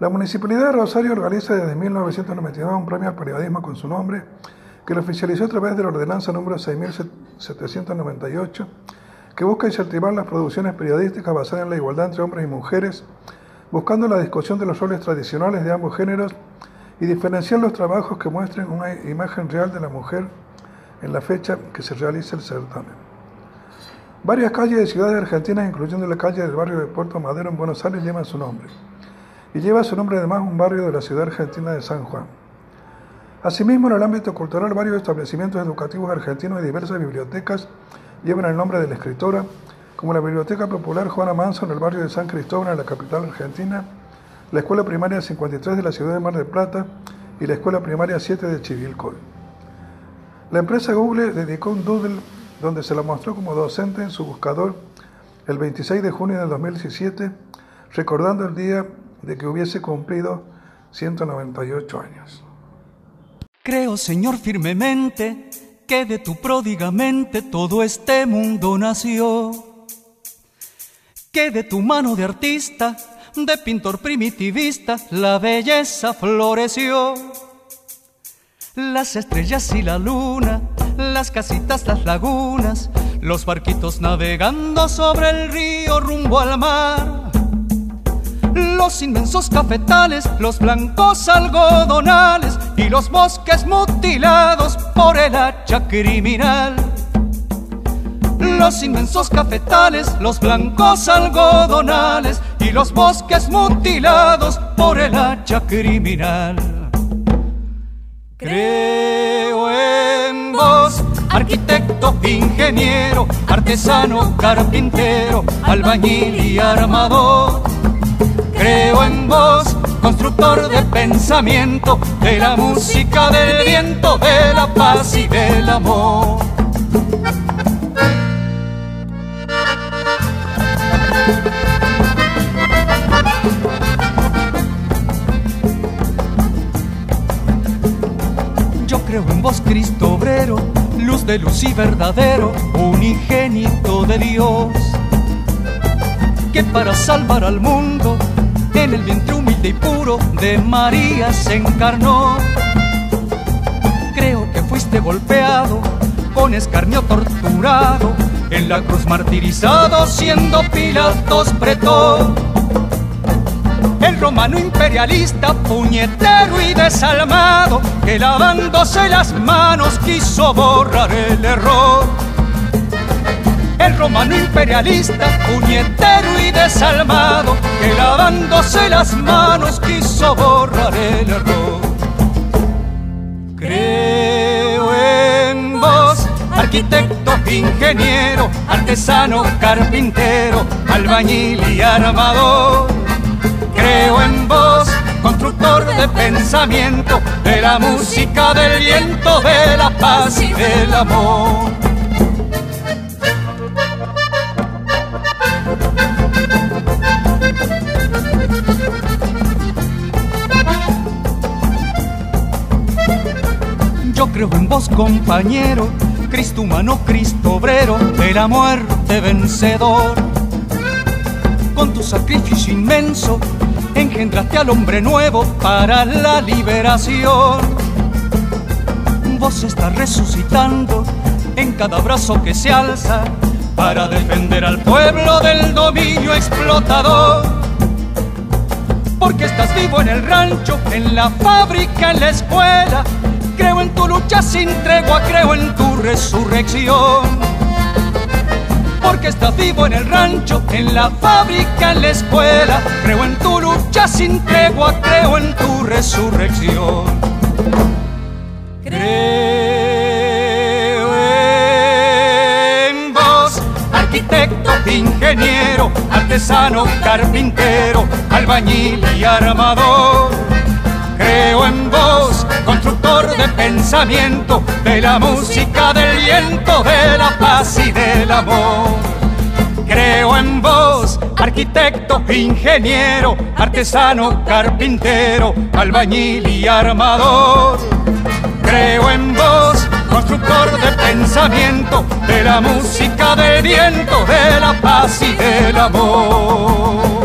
La Municipalidad de Rosario organiza desde 1999 un premio al periodismo con su nombre, que lo oficializó a través de la ordenanza número 6798, que busca incentivar las producciones periodísticas basadas en la igualdad entre hombres y mujeres, buscando la discusión de los roles tradicionales de ambos géneros y diferenciar los trabajos que muestren una imagen real de la mujer en la fecha que se realiza el certamen. Varias calles de ciudades argentinas, incluyendo la calle del barrio de Puerto Madero en Buenos Aires, llevan su nombre. Y lleva su nombre además un barrio de la ciudad argentina de San Juan. Asimismo, en el ámbito cultural, varios establecimientos educativos argentinos y diversas bibliotecas llevan el nombre de la escritora, como la Biblioteca Popular Juana Manso en el barrio de San Cristóbal, en la capital argentina, la Escuela Primaria 53 de la ciudad de Mar del Plata y la Escuela Primaria 7 de Chivilcoy. La empresa Google dedicó un doodle donde se la mostró como docente en su buscador el 26 de junio del 2017, recordando el día de que hubiese cumplido 198 años. Creo, Señor, firmemente que de tu pródigamente todo este mundo nació, que de tu mano de artista, de pintor primitivista, la belleza floreció. Las estrellas y la luna las casitas, las lagunas, los barquitos navegando sobre el río rumbo al mar. Los inmensos cafetales, los blancos algodonales y los bosques mutilados por el hacha criminal. Los inmensos cafetales, los blancos algodonales y los bosques mutilados por el hacha criminal. Creo en vos, arquitecto, ingeniero, artesano, carpintero, albañil y armador. Creo en vos, constructor de pensamiento, de la música, del viento, de la paz y del amor. creo en vos, Cristo de luz y verdadero, unigénito de Dios, que para salvar al mundo, en el vientre humilde y puro de María se encarnó. Creo que fuiste golpeado, con escarnio torturado, en la cruz martirizado, siendo Pilatos pretor el romano imperialista, puñetero y desalmado, que lavándose las manos quiso borrar el error. El romano imperialista, puñetero y desalmado, que lavándose las manos quiso borrar el error. Creo en vos, arquitecto, ingeniero, artesano, carpintero, albañil y armador Creo en vos, constructor de pensamiento, de la música, del viento, de la paz y del amor. Yo creo en vos, compañero, Cristo humano, Cristo obrero, de la muerte vencedor. Con tu sacrificio inmenso, engendraste al hombre nuevo para la liberación. Vos estás resucitando en cada brazo que se alza para defender al pueblo del dominio explotador. Porque estás vivo en el rancho, en la fábrica, en la escuela. Creo en tu lucha sin tregua, creo en tu resurrección porque estás vivo en el rancho, en la fábrica, en la escuela. Creo en tu lucha sin tregua, creo en tu resurrección. Creo en vos, arquitecto, ingeniero, artesano, carpintero, albañil y armador. Creo en vos, constructor de pensamiento, de la música, del viento, de la paz y del amor. Creo en vos, arquitecto, ingeniero, artesano, carpintero, albañil y armador. Creo en vos, constructor de pensamiento, de la música, del viento, de la paz y del amor.